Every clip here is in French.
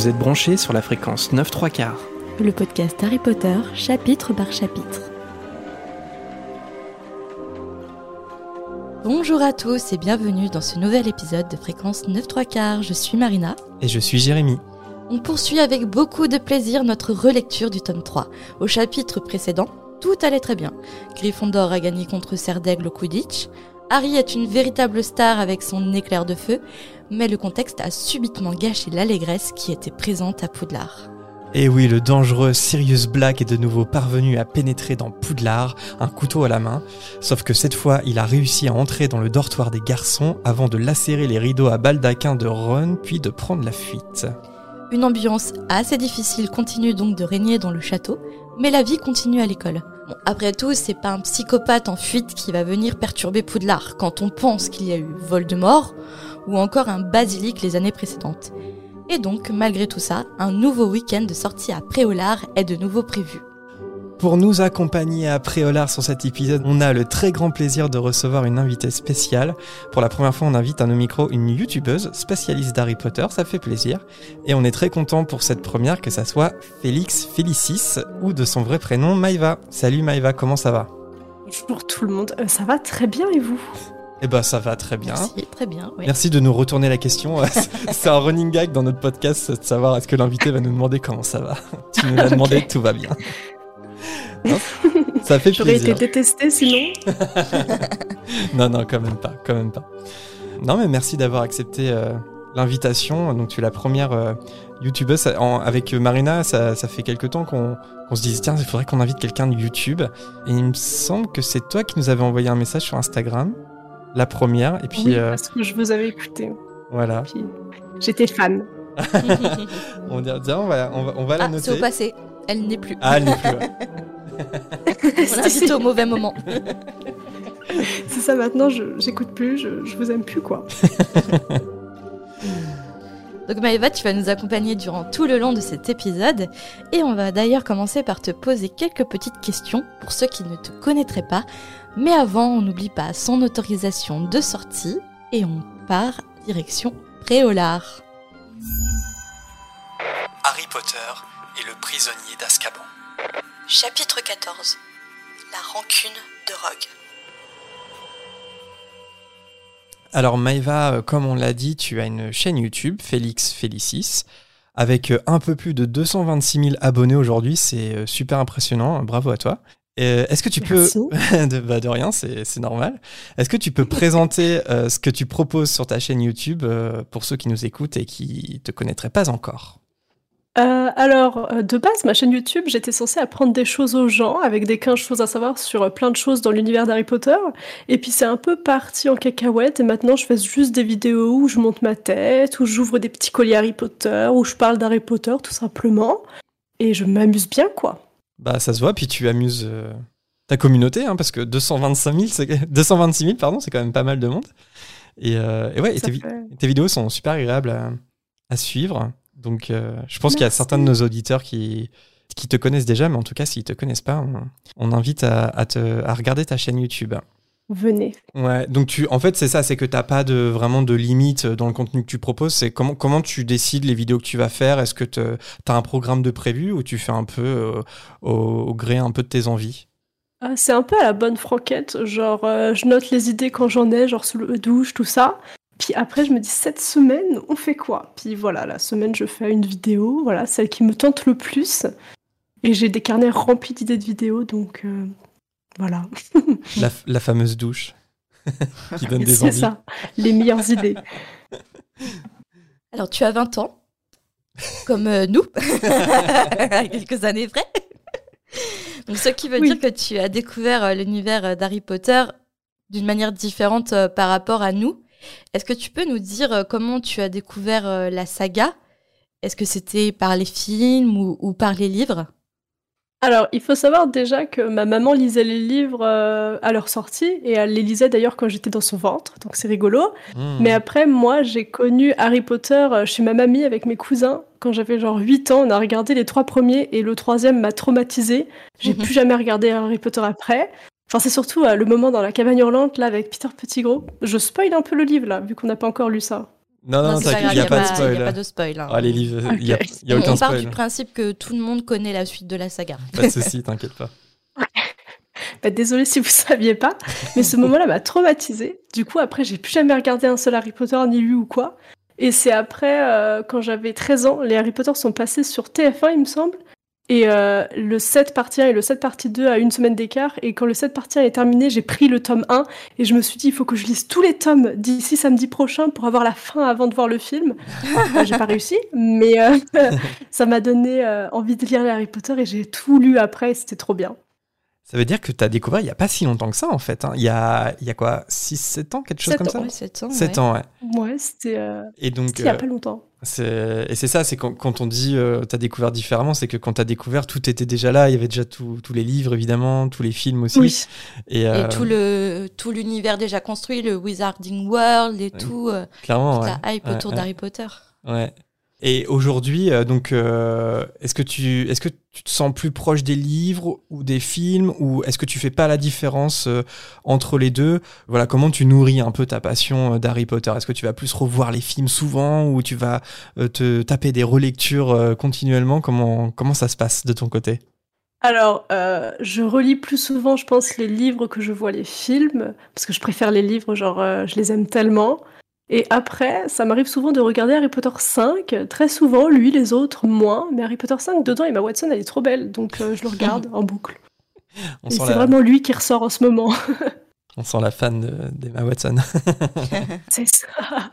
Vous êtes branchés sur la fréquence 9 3 quarts. Le podcast Harry Potter, chapitre par chapitre. Bonjour à tous et bienvenue dans ce nouvel épisode de Fréquence 9 3 quarts. Je suis Marina. Et je suis Jérémy. On poursuit avec beaucoup de plaisir notre relecture du tome 3. Au chapitre précédent, tout allait très bien. Gryffondor a gagné contre Serdaigle au Quidditch. Harry est une véritable star avec son éclair de feu, mais le contexte a subitement gâché l'allégresse qui était présente à Poudlard. Et oui, le dangereux Sirius Black est de nouveau parvenu à pénétrer dans Poudlard, un couteau à la main, sauf que cette fois, il a réussi à entrer dans le dortoir des garçons avant de lacérer les rideaux à baldaquin de Ron, puis de prendre la fuite. Une ambiance assez difficile continue donc de régner dans le château, mais la vie continue à l'école. Après tout, c'est pas un psychopathe en fuite qui va venir perturber Poudlard quand on pense qu'il y a eu Voldemort ou encore un basilic les années précédentes. Et donc, malgré tout ça, un nouveau week-end de sortie à Préolard est de nouveau prévu. Pour nous accompagner à Préolard sur cet épisode, on a le très grand plaisir de recevoir une invitée spéciale. Pour la première fois, on invite à nos micros une youtubeuse spécialiste d'Harry Potter, ça fait plaisir. Et on est très content pour cette première que ça soit Félix Félicis ou de son vrai prénom Maïva. Salut Maïva, comment ça va? Bonjour tout le monde, Euh, ça va très bien et vous? Eh ben ça va très bien. Merci, très bien. oui. Merci de nous retourner la question. C'est un running gag dans notre podcast de savoir est-ce que l'invité va nous demander comment ça va. Tu nous l'as demandé, tout va bien. Ça fait J'aurais été détestée sinon. Non, non, quand même pas, quand même pas. Non, mais merci d'avoir accepté euh, l'invitation. Donc, tu es la première euh, youtubeuse. Avec Marina, ça, ça fait quelques temps qu'on se disait, tiens, il faudrait qu'on invite quelqu'un de YouTube. Et il me semble que c'est toi qui nous avais envoyé un message sur Instagram, la première. Et puis, oui, euh, parce que je vous avais écouté. voilà. Puis j'étais fan. On va dire, on va, on va, on va la ah, c'est noter. au passé. Elle n'est plus. Ah, elle n'est plus. ouais. Invitée au mauvais moment. C'est ça maintenant, je j'écoute plus, je, je vous aime plus quoi. Donc Maëva, tu vas nous accompagner durant tout le long de cet épisode et on va d'ailleurs commencer par te poser quelques petites questions pour ceux qui ne te connaîtraient pas. Mais avant, on n'oublie pas son autorisation de sortie et on part direction Préolard. Harry Potter et le prisonnier d'Azkaban. Chapitre 14 La rancune de Rogue. Alors Maëva, euh, comme on l'a dit, tu as une chaîne YouTube, Félix Félicis, avec euh, un peu plus de 226 000 abonnés aujourd'hui. C'est euh, super impressionnant. Bravo à toi. Euh, Est-ce que tu Merci. peux, de, bah, de rien, c'est c'est normal. Est-ce que tu peux présenter euh, ce que tu proposes sur ta chaîne YouTube euh, pour ceux qui nous écoutent et qui te connaîtraient pas encore? Euh, alors, euh, de base, ma chaîne YouTube, j'étais censée apprendre des choses aux gens, avec des 15 choses à savoir sur euh, plein de choses dans l'univers d'Harry Potter. Et puis c'est un peu parti en cacahuète, et maintenant je fais juste des vidéos où je monte ma tête, où j'ouvre des petits colliers Harry Potter, où je parle d'Harry Potter, tout simplement. Et je m'amuse bien, quoi. Bah ça se voit, puis tu amuses ta communauté, hein, parce que 225 000, c'est- 226 000, pardon, c'est quand même pas mal de monde. Et, et ouais, et tes, tes vidéos sont super agréables à, à suivre. Donc euh, je pense qu'il y a certains de nos auditeurs qui, qui te connaissent déjà, mais en tout cas, s'ils te connaissent pas, on, on invite à, à te, à regarder ta chaîne YouTube. Venez. Ouais, donc tu, en fait, c'est ça, c'est que t'as pas de vraiment de limite dans le contenu que tu proposes. C'est comment comment tu décides les vidéos que tu vas faire? Est-ce que tu as un programme de prévu ou tu fais un peu euh, au, au gré un peu de tes envies? Ah, c'est un peu à la bonne franquette, genre euh, je note les idées quand j'en ai, genre sous le douche, tout ça. Puis après je me dis cette semaine on fait quoi? Puis voilà, la semaine je fais une vidéo, voilà, celle qui me tente le plus. Et j'ai des carnets remplis d'idées de vidéos, donc euh, voilà. la, la fameuse douche qui donne des C'est envies. ça, les meilleures idées. Alors tu as 20 ans, comme euh, nous, à quelques années près. Donc, ce qui veut Oui. dire que tu as découvert euh, l'univers euh, d'Harry Potter d'une manière différente euh, par rapport à nous. Est-ce que tu peux nous dire euh, comment tu as découvert euh, la saga? Est-ce que c'était par les films ou, ou par les livres? Alors, il faut savoir déjà que ma maman lisait les livres euh, à leur sortie, et elle les lisait d'ailleurs quand j'étais dans son ventre, donc c'est rigolo. Mmh. Mais après, moi, j'ai connu Harry Potter chez ma mamie avec mes cousins. Quand j'avais genre 8 ans, on a regardé les trois premiers et le troisième m'a traumatisé. J'ai Mhm. plus jamais regardé Harry Potter après. Enfin, c'est surtout euh, le moment dans la cabane hurlante, là, avec Peter Pettigrew. Je spoil un peu le livre, là, vu qu'on n'a pas encore lu ça. Non, non, il n'y a, pas de Il spoil. n'y a pas de spoil. hein. Ah, les livres, il n'y a, Ok. il y a on aucun part du spoil. principe que tout le monde connaît la suite de la saga. Pas de soucis, t'inquiète pas. Bah, désolée si vous saviez pas, mais ce moment-là m'a traumatisée. Du coup, après, j'ai plus jamais regardé un seul Harry Potter, ni lu ou quoi. Et c'est après, euh, quand j'avais 13 ans, les Harry Potter sont passés sur TF1, il me semble. Et euh, le 7 partie 1 et le 7 partie 2 à une semaine d'écart. Et quand le 7 partie 1 est terminé, j'ai pris le tome 1 et je me suis dit, il faut que je lise tous les tomes d'ici samedi prochain pour avoir la fin avant de voir le film. Euh, j'ai pas réussi, mais euh, ça m'a donné euh, envie de lire Harry Potter et j'ai tout lu après et c'était trop bien. Ça veut dire que tu as découvert il n'y a pas si longtemps que ça, en fait. hein. Il y, a, il y a quoi 6-7 ans Quelque chose comme ans, ça Ouais, 7 ans. 7 ouais. ans, ouais. Ouais, c'était euh, Et donc, c'était il y a euh, pas longtemps. et c'est ça, c'est quand, quand on dit euh, t'as découvert différemment, c'est que quand t'as découvert, tout était déjà là. Il y avait déjà tout- tous les livres, évidemment, tous les films aussi. Oui. Et, euh, Et tout le tout l'univers déjà construit, le Wizarding World et tout, euh, clairement, toute ouais. la hype Ouais, autour ouais. d'Harry Potter. Ouais. Et aujourd'hui, euh, donc, euh, est-ce que tu, est-ce que tu te sens plus proche des livres ou des films, ou est-ce que tu fais pas la différence euh, entre les deux? Voilà, comment tu nourris un peu ta passion d'Harry Potter? Est-ce que tu vas plus revoir les films souvent, ou tu vas te taper des relectures continuellement? Comment, comment ça se passe de ton côté? Alors, je relis plus souvent, je pense, les livres que je vois les films, parce que je préfère les livres, genre, je les aime tellement. Et après, ça m'arrive souvent de regarder Harry Potter 5, très souvent, lui, les autres, moins. Mais Harry Potter 5, dedans, Emma Watson, elle est trop belle, donc euh, je le regarde en boucle. on Et c'est la, vraiment lui qui ressort en ce moment. on sent la fan de- d'Emma Watson. c'est ça.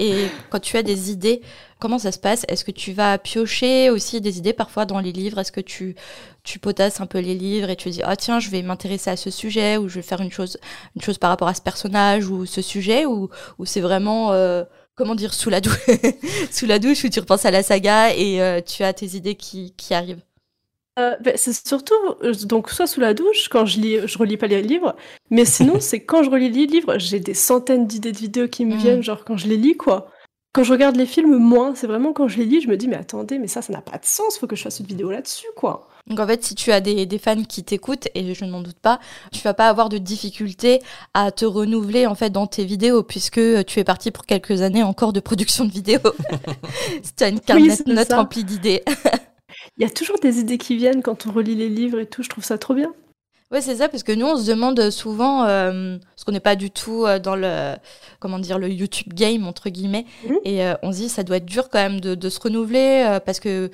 Et quand tu as des idées, comment ça se passe? Est-ce que tu vas piocher aussi des idées parfois dans les livres? Est-ce que tu, tu potasses un peu les livres et tu dis ah tiens je vais m'intéresser à ce sujet ou je vais faire une chose une chose par rapport à ce personnage ou ce sujet ou, ou c'est vraiment euh, comment dire sous la douche sous la douche où tu repenses à la saga et euh, tu as tes idées qui, qui arrivent? Euh, ben, c'est surtout, euh, donc, soit sous la douche, quand je lis, je relis pas les livres, mais sinon, c'est quand je relis les livres, j'ai des centaines d'idées de vidéos qui me Mhm. viennent, genre quand je les lis, quoi. Quand je regarde les films, moins. C'est vraiment quand je les lis, je me dis, mais attendez, mais ça, ça n'a pas de sens, faut que je fasse une vidéo là-dessus, quoi. Donc en fait, si tu as des, des fans qui t'écoutent, et je n'en doute pas, tu vas pas avoir de difficulté à te renouveler en fait dans tes vidéos, puisque tu es parti pour quelques années encore de production de vidéos. tu as une carte Oui, note remplie d'idées. Il y a toujours des idées qui viennent quand on relit les livres et tout, je trouve ça trop bien. Ouais, c'est ça, parce que nous, on se demande souvent, euh, parce qu'on n'est pas du tout euh, dans le, comment dire, le YouTube game, entre guillemets, Mhm. et euh, on se dit, ça doit être dur quand même de, de se renouveler, euh, parce que,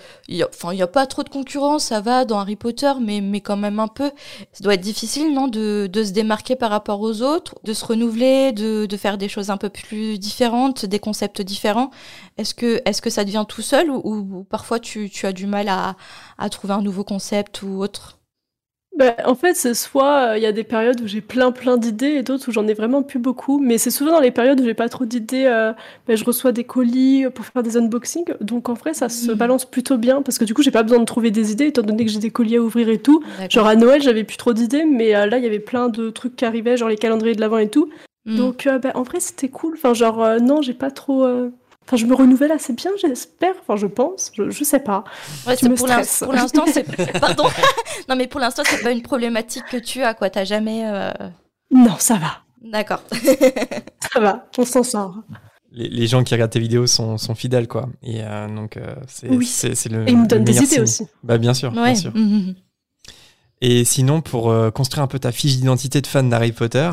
enfin, il n'y a pas trop de concurrence, ça va dans Harry Potter, mais, mais quand même un peu. Ça doit être difficile, non, de, de se démarquer par rapport aux autres, de se renouveler, de, de faire des choses un peu plus différentes, des concepts différents. Est-ce que, est-ce que ça devient tout seul, ou, ou- ou parfois tu, tu as du mal à, à trouver un nouveau concept ou autre? Ben, en fait, c'est soit euh, il y a des périodes où j'ai plein plein d'idées et d'autres où j'en ai vraiment plus beaucoup. Mais c'est souvent dans les périodes où j'ai pas trop d'idées. euh, ben, je reçois des colis pour faire des unboxings. Donc en vrai, ça se balance plutôt bien parce que du coup, j'ai pas besoin de trouver des idées étant donné que j'ai des colis à ouvrir et tout. Genre à Noël, j'avais plus trop d'idées, mais euh, là, il y avait plein de trucs qui arrivaient, genre les calendriers de l'avant et tout. Hmm. Donc euh, ben, en vrai, c'était cool. Enfin, genre, euh, non, j'ai pas trop. Enfin, je me renouvelle assez bien, j'espère. Enfin, je pense. Je, je sais pas. Ouais, Tu me pour l'in- stresses. pour l'instant, c'est. Pardon. non, mais pour l'instant, c'est pas une problématique que tu as, quoi. T'as jamais. euh, Non, ça va. D'accord. Ça va. On s'en sort. Les, les gens qui regardent tes vidéos sont, sont fidèles, quoi. Et euh, donc, euh, c'est Oui. c'est- c'est le. Et ils me donnent des idées signe. aussi. Bah, bien sûr, bien sûr. Mhm. Et sinon, pour euh, construire un peu ta fiche d'identité de fan d'Harry Potter,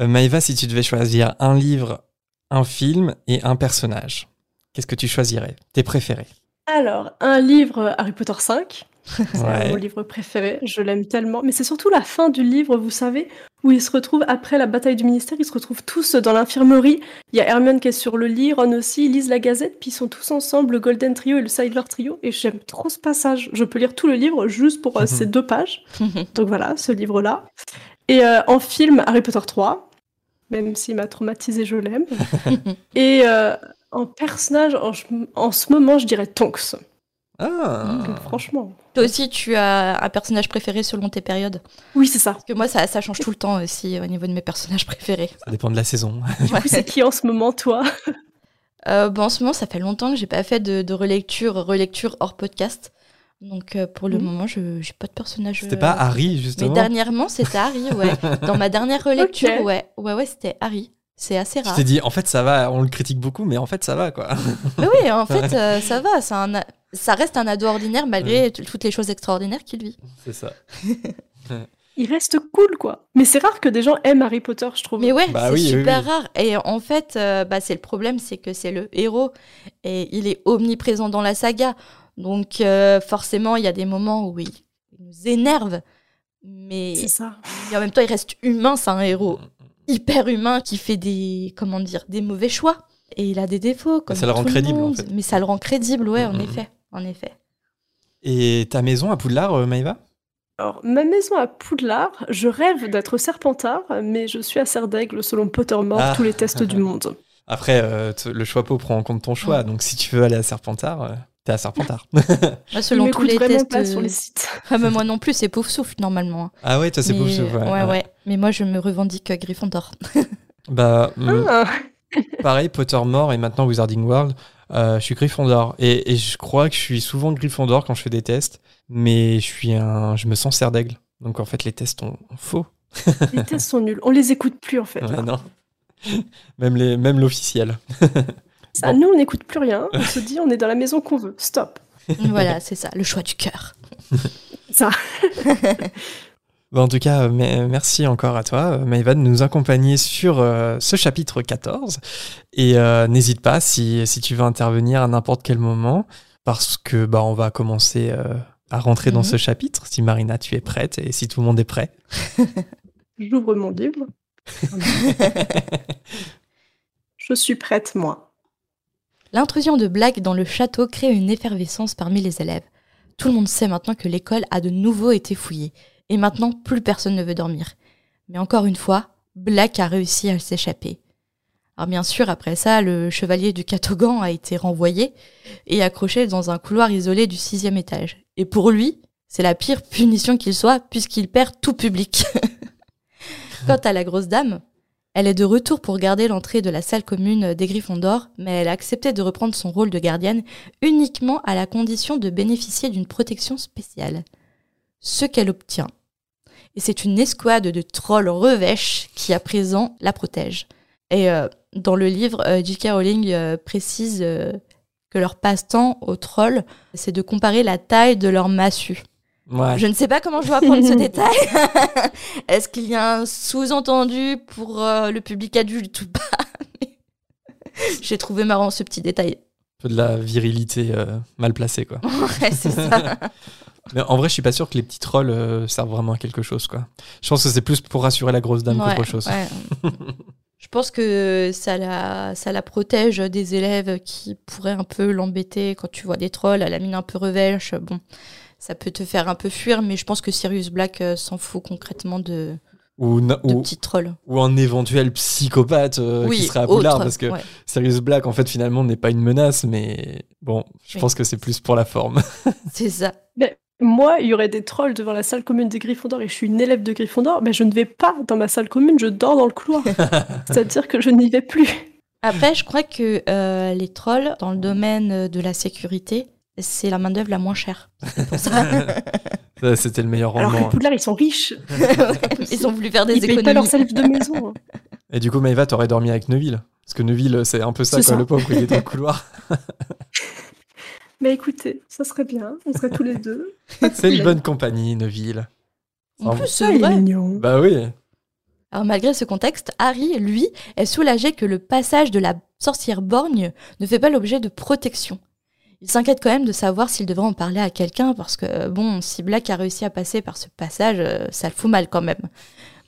euh, Maëva, si tu devais choisir un livre, un film et un personnage, qu'est-ce que tu choisirais? Tes préférés? Alors, un livre Harry Potter 5. C'est Ouais. mon livre préféré. Je l'aime tellement. Mais c'est surtout la fin du livre, vous savez, où ils se retrouvent après la bataille du ministère. Ils se retrouvent tous dans l'infirmerie. Il y a Hermione qui est sur le lit, Ron aussi. Ils lisent la Gazette, puis ils sont tous ensemble, le Golden Trio et le Sidler Trio. Et j'aime trop ce passage. Je peux lire tout le livre juste pour euh, ces deux pages. Donc voilà, ce livre-là. Et euh, en film, Harry Potter 3. Même s'il m'a traumatisé, je l'aime. et euh, en personnage, en, en ce moment, je dirais Tonks. Ah Donc, franchement. Toi aussi, tu as un personnage préféré selon tes périodes? Oui, c'est ça. Parce que moi, ça, ça change tout le temps aussi au niveau de mes personnages préférés. Ça dépend de la saison. Du coup, c'est qui en ce moment, toi? Euh, bon, en ce moment, ça fait longtemps que j'ai pas fait de, de relecture, relecture hors podcast. Donc, euh, pour le Mhm. moment, je j'ai pas de personnage. C'était euh, pas Harry, Mais justement dernièrement, c'était Harry, ouais. Dans ma dernière relecture, ouais, ouais, ouais, c'était Harry. C'est assez Tu rare. t'es dit, en fait, ça va, on le critique beaucoup, mais en fait, ça va, quoi. Mais oui, en fait, euh, ça va. un ça reste un ado ordinaire malgré toutes les choses extraordinaires qu'il vit. C'est ça. Il reste cool, quoi. Mais c'est rare que des gens aiment Harry Potter, je trouve. Mais ouais, Bah c'est oui, oui, super oui. rare. Et en fait, euh, bah, c'est le problème, c'est que c'est le héros et il est omniprésent dans la saga. Donc euh, forcément, il y a des moments où il, il nous énerve, mais C'est ça. et en même temps, il reste humain. C'est un héros hyper humain qui fait des comment dire des mauvais choix et il a des défauts. Comme ça le rend crédible, en fait. Mais ça le rend crédible, ouais, en effet, en effet. Et ta maison à Poudlard, euh, Maëva Alors, ma maison à Poudlard, je rêve d'être Serpentard, mais je suis à Serdaigle selon Pottermore, Ah. tous les tests du monde. Après, euh, le choix pot prend en compte ton choix, Ouais. donc si tu veux aller à Serpentard, euh, t'es à Serpentard. Moi, selon tous les vraiment tests, pas sur euh, les sites. ah, mais moi non plus, c'est pouf souffle normalement. hein. ah ouais, toi, c'est Mais- pour souffle, ouais, ouais, ouais. ouais. Mais moi, je me revendique euh, Gryffondor. Bah, Ah, pareil, Pottermore et maintenant Wizarding World, euh, je suis Gryffondor. Et, et je crois que je suis souvent Gryffondor quand je fais des tests, mais je suis un, je me sens serre d'aigle. Donc en fait, les tests sont faux. les tests sont nuls. On les écoute plus, en fait. Ouais, non. Même les, même l'officiel. Ça, Bon. nous, on n'écoute plus rien. On se dit, on est dans la maison qu'on veut. Stop. voilà, c'est ça, le choix du cœur. Ça. En tout cas, me- merci encore à toi, Maëva, de nous accompagner sur euh, ce chapitre 14. Et euh, n'hésite pas si, si tu veux intervenir à n'importe quel moment, parce que bah, on va commencer euh, à rentrer dans Mhm. ce chapitre. Si Marina, tu es prête et si tout le monde est prêt. J'ouvre mon livre. Je suis prête, moi. L'intrusion de Black dans le château crée une effervescence parmi les élèves. Tout le monde sait maintenant que l'école a de nouveau été fouillée, et maintenant plus personne ne veut dormir. Mais encore une fois, Black a réussi à s'échapper. Alors bien sûr, après ça, le chevalier du Catogan a été renvoyé et accroché dans un couloir isolé du sixième étage. Et pour lui, c'est la pire punition qu'il soit, puisqu'il perd tout public. Quant à la grosse dame, elle est de retour pour garder l'entrée de la salle commune des Gryffondor, mais elle a accepté de reprendre son rôle de gardienne uniquement à la condition de bénéficier d'une protection spéciale. Ce qu'elle obtient. Et c'est une escouade de trolls revêches qui à présent la protège. Et euh, dans le livre, euh, J.K. Rowling euh, précise que leur passe-temps aux trolls, c'est de comparer la taille de leur massue. Ouais. Je ne sais pas comment je dois apprendre ce détail. Est-ce qu'il y a un sous-entendu pour euh, le public adulte ou pas? J'ai trouvé marrant ce petit détail. Un peu de la virilité euh, mal placée, quoi. Ouais, c'est ça. Mais en vrai, je suis pas sûr que les petits trolls euh, servent vraiment à quelque chose, quoi. Je pense que c'est plus pour rassurer la grosse dame Ouais, qu'autre chose. ouais. Je pense que ça la, ça la protège des élèves qui pourraient un peu l'embêter quand tu vois des trolls à la mine un peu revêche. Bon, ça peut te faire un peu fuir, mais je pense que Sirius Black euh, s'en fout concrètement de, Ou, de ou, petits trolls. ou un éventuel psychopathe euh, qui serait à Poudlard, autre, parce que ouais. Sirius Black, en fait, finalement, n'est pas une menace, mais bon, je Oui. pense que c'est plus pour la forme. c'est ça. Moi, il y aurait des trolls devant la salle commune des Gryffondor et je suis une élève de Gryffondor, mais je ne vais pas dans ma salle commune, je dors dans le couloir. C'est-à-dire que je n'y vais plus. Après, je crois que euh, les trolls, dans le domaine de la sécurité, c'est la main-d'œuvre la moins chère. C'était le meilleur Alors rendement. que Poudlard, ils sont riches. Ils ont voulu faire des Ils payent économies. pas leur salve de maison. Et du coup, Maëva, t'aurais dormi avec Neuville. Parce que Neuville, c'est un peu ça, C'est quoi, ça. le pauvre, il est dans le couloir. Mais écoutez, ça serait bien, on serait tous les deux. C'est une bonne compagnie, Neuville. En plus, c'est mignon. Bah oui. Alors malgré ce contexte, Harry, lui, est soulagé que le passage de la sorcière borgne ne fait pas l'objet de protection. Il s'inquiète quand même de savoir s'il devrait en parler à quelqu'un parce que, euh, bon, si Black a réussi à passer par ce passage, euh, ça le fout mal quand même.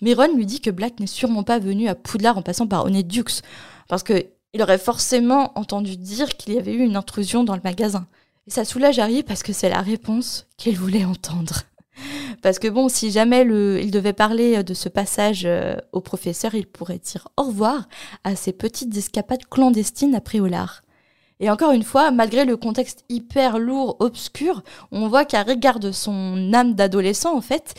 Mais Ron lui dit que Black n'est sûrement pas venu à Poudlard en passant par Honeydews parce que il aurait forcément entendu dire qu'il y avait eu une intrusion dans le magasin. Et ça soulage Harry parce que c'est la réponse qu'il voulait entendre. Parce que bon, si jamais il devait parler de ce passage euh, au professeur, il pourrait dire au revoir à ces petites escapades clandestines à Préolard. Et encore une fois, malgré le contexte hyper lourd, obscur, on voit qu'Harry garde son âme d'adolescent en fait,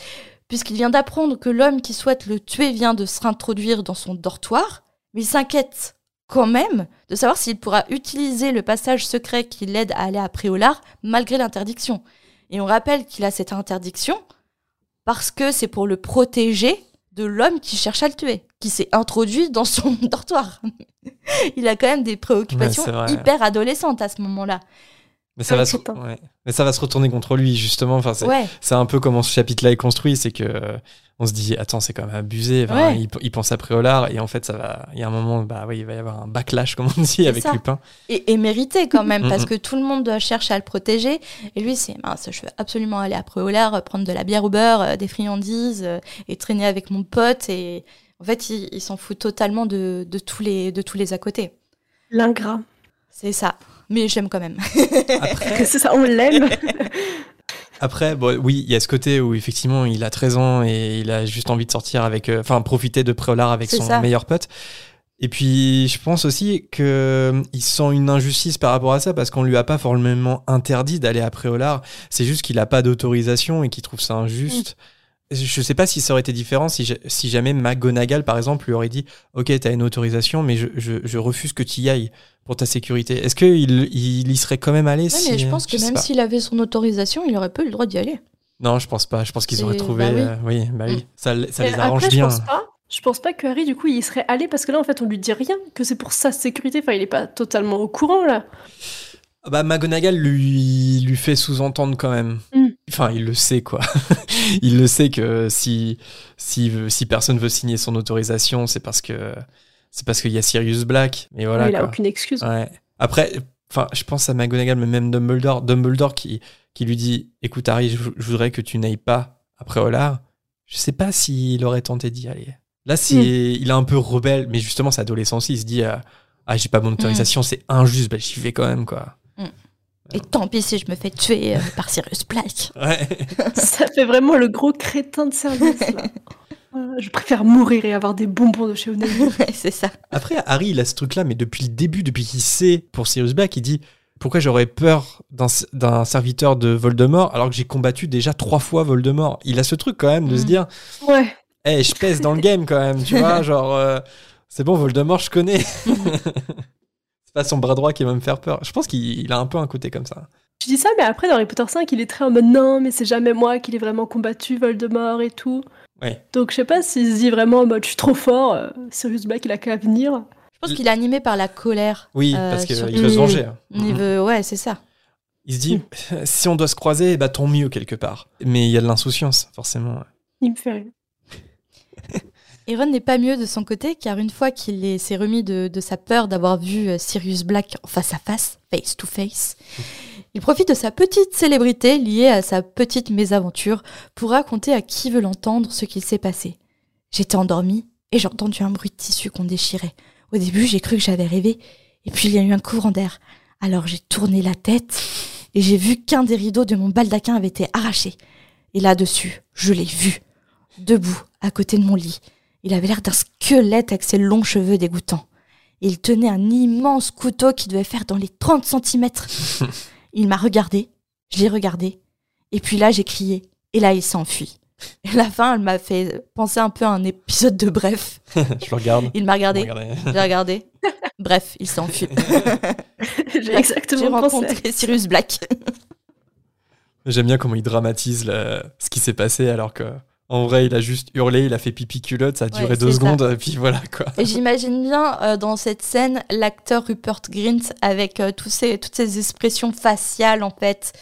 puisqu'il vient d'apprendre que l'homme qui souhaite le tuer vient de se réintroduire dans son dortoir, mais il s'inquiète quand même de savoir s'il pourra utiliser le passage secret qui l'aide à aller à Préolard malgré l'interdiction. Et on rappelle qu'il a cette interdiction parce que c'est pour le protéger de l'homme qui cherche à le tuer, qui s'est introduit dans son dortoir. il a quand même des préoccupations Ouais, hyper adolescentes à ce moment-là. Mais ça, va se... putain. ouais. Mais ça va se retourner contre lui, justement. Enfin, c'est Ouais, un peu comment ce chapitre-là est construit. C'est que euh, on se dit, attends, c'est quand même abusé. Enfin, Ouais. il, il pense à Préolard et en fait, ça va. Il y a un moment, bah oui, il va y avoir un backlash, comme on dit, avec ça. Lupin. et, et mérité quand même, Mhm. parce que tout le monde cherche à le protéger. Et lui, c'est mince, je veux absolument aller à Préolaire, prendre de la bière au beurre, euh, des friandises, euh, et traîner avec mon pote. Et en fait, il, il s'en fout totalement de, de, tous les, de tous les à côté. L'ingrat. C'est ça. Mais j'aime quand même. Après, C'est ça, on l'aime. Après, bon, oui, il y a ce côté où effectivement il a 13 ans et il a juste envie de sortir avec, euh, enfin, profiter de Préolard avec son ça. meilleur pote. Et puis, je pense aussi que euh, sent une injustice par rapport à ça parce qu'on lui a pas formellement interdit d'aller à Préolard. C'est juste qu'il a pas d'autorisation et qu'il trouve ça injuste. Je sais pas si ça aurait été différent si, ja- si jamais McGonagall, par exemple, lui aurait dit Ok, t'as une autorisation, mais je, je, je refuse que tu y ailles pour ta sécurité. Est-ce qu'il il y serait quand même allé Ouais, si, mais je pense que sais même s'il avait son autorisation, il aurait pas eu le droit d'y aller. Non, je pense pas. Je pense qu'ils auraient trouvé. bah oui. euh, oui, bah oui. Mm. Ça, ça les arrange après, bien. Je pense pas. Je pense pas que Harry, du coup, il y serait allé parce que là, en fait, on lui dit rien, que c'est pour sa sécurité. Enfin, il est pas totalement au courant là. Bah, McGonagall lui, lui fait sous-entendre quand même. Mm. Enfin, il le sait, quoi. il le sait que si, si, si personne veut signer son autorisation, c'est parce que c'est parce qu'il y a Sirius Black. Mais voilà, il a quoi. aucune excuse. Ouais. Après, enfin, je pense à McGonagall, mais même Dumbledore, Dumbledore qui, qui lui dit Écoute, Harry, je, je voudrais que tu n'ailles pas après Hollard. Je sais pas s'il aurait tenté d'y aller. Là, c'est, il est un peu rebelle, mais justement, c'est adolescent aussi. Il se dit euh, Ah, j'ai pas mon autorisation, c'est injuste, bah, j'y vais quand même, quoi. Et tant pis si je me fais tuer euh, par Sirius Black. Ouais. Ça fait vraiment le gros crétin de service là. Voilà, je préfère mourir et avoir des bonbons de chez. Ouais, c'est ça. Après, Harry, il a ce truc-là, mais depuis le début, depuis qu'il sait pour Sirius Black, il dit Pourquoi j'aurais peur d'un serviteur de Voldemort alors que j'ai combattu déjà trois fois Voldemort? Il a ce truc quand même de se Mm. dire Ouais. Eh, je pèse dans le game quand même, tu vois, genre, euh, c'est bon, Voldemort, je connais. C'est pas son bras droit qui va me faire peur. Je pense qu'il il a un peu un côté comme ça. Tu dis ça, mais après, dans Harry Potter 5, il est très en mode non, mais c'est jamais moi qui l'ai vraiment combattu, Voldemort et tout. Ouais. Donc, je sais pas s'il se dit vraiment en mode je suis trop fort, euh, Sirius Black, il a qu'à venir. Je pense qu'il est animé par la colère. Oui, Euh, parce qu'il sur- veut se Mm. venger. Il veut... Ouais, c'est ça. Il se dit, si on doit se croiser, bah tant mieux quelque part. Mais il y a de l'insouciance, forcément. Il me fait rire. Et Ron n'est pas mieux de son côté, car une fois qu'il est- s'est remis de, sa peur d'avoir vu euh, Sirius Black face à face, face to face, il profite de sa petite célébrité liée à sa petite mésaventure pour raconter à qui veut l'entendre ce qu'il s'est passé. J'étais endormie et j'ai entendu un bruit de tissu qu'on déchirait. Au début, j'ai cru que j'avais rêvé, et puis il y a eu un courant d'air. Alors j'ai tourné la tête et j'ai vu qu'un des rideaux de mon baldaquin avait été arraché. Et là-dessus, je l'ai vu, debout, à côté de mon lit. Il avait l'air d'un squelette avec ses longs cheveux dégoûtants. Il tenait un immense couteau qui devait faire dans les 30 centimètres. il m'a regardé, je l'ai regardé, et puis là j'ai crié, et là il s'enfuit. Et la fin, elle m'a fait penser un peu à un épisode de Bref. je le regarde. Il m'a regardé, Regardez. j'ai regardé. Bref, il s'enfuit. J'ai J'ai exactement rencontré Sirius Black. J'aime bien comment il dramatise ce qui s'est passé alors que. En vrai, il a juste hurlé, il a fait pipi culotte, ça a Ouais, duré deux ça. secondes, et puis voilà quoi. Et j'imagine bien euh, dans cette scène l'acteur Rupert Grint avec euh, tous ces, toutes ces expressions faciales en fait,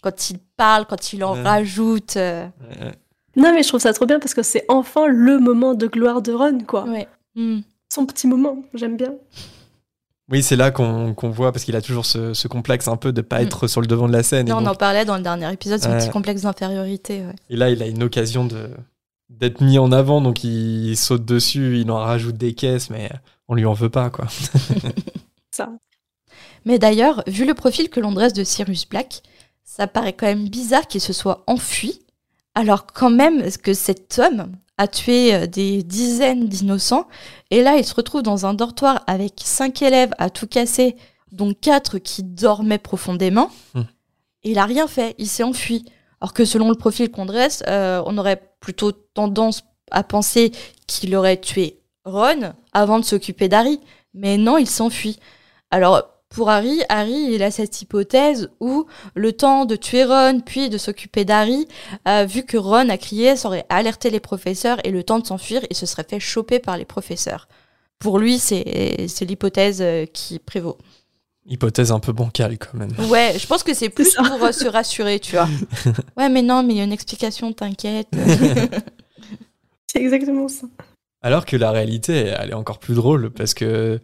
quand il parle, quand il en Ouais. rajoute. euh, Ouais. Non, mais je trouve ça trop bien parce que c'est enfin le moment de gloire de Ron, quoi. ouais. Hmm. Son petit moment, j'aime bien. Oui, c'est là qu'on qu'on voit, parce qu'il a toujours ce, ce complexe un peu de pas Mm. être sur le devant de la scène. et on donc- en parlait dans le dernier épisode, son Ouais. petit complexe d'infériorité. ouais. Et là, il a une occasion de d'être mis en avant, donc il saute dessus, il en rajoute des caisses, mais on lui en veut pas, quoi. Ça. Mais d'ailleurs, vu le profil que l'on dresse de Sirius Black, ça paraît quand même bizarre qu'il se soit enfui, alors quand même que cet homme a tué euh, des dizaines d'innocents, et là il se retrouve dans un dortoir avec cinq élèves à tout casser, dont quatre qui dormaient profondément, Hmm. et il a rien fait, il s'est enfui. Alors que selon le profil qu'on dresse, euh, on aurait plutôt tendance à penser qu'il aurait tué Ron avant de s'occuper d'Harry, mais non, il s'enfuit. Alors, Pour Harry, Harry, il a cette hypothèse où le temps de tuer Ron, puis de s'occuper d'Harry, euh, vu que Ron a crié, ça aurait alerté les professeurs et le temps de s'enfuir, il se serait fait choper par les professeurs. Pour lui, c'est c'est l'hypothèse euh, qui prévaut. Hypothèse un peu bancale quand même. Ouais, je pense que c'est plus pour euh, se rassurer, tu vois. Ouais, mais non, mais il y a une explication, t'inquiète. C'est exactement ça. Alors que la réalité, elle est encore plus drôle parce que.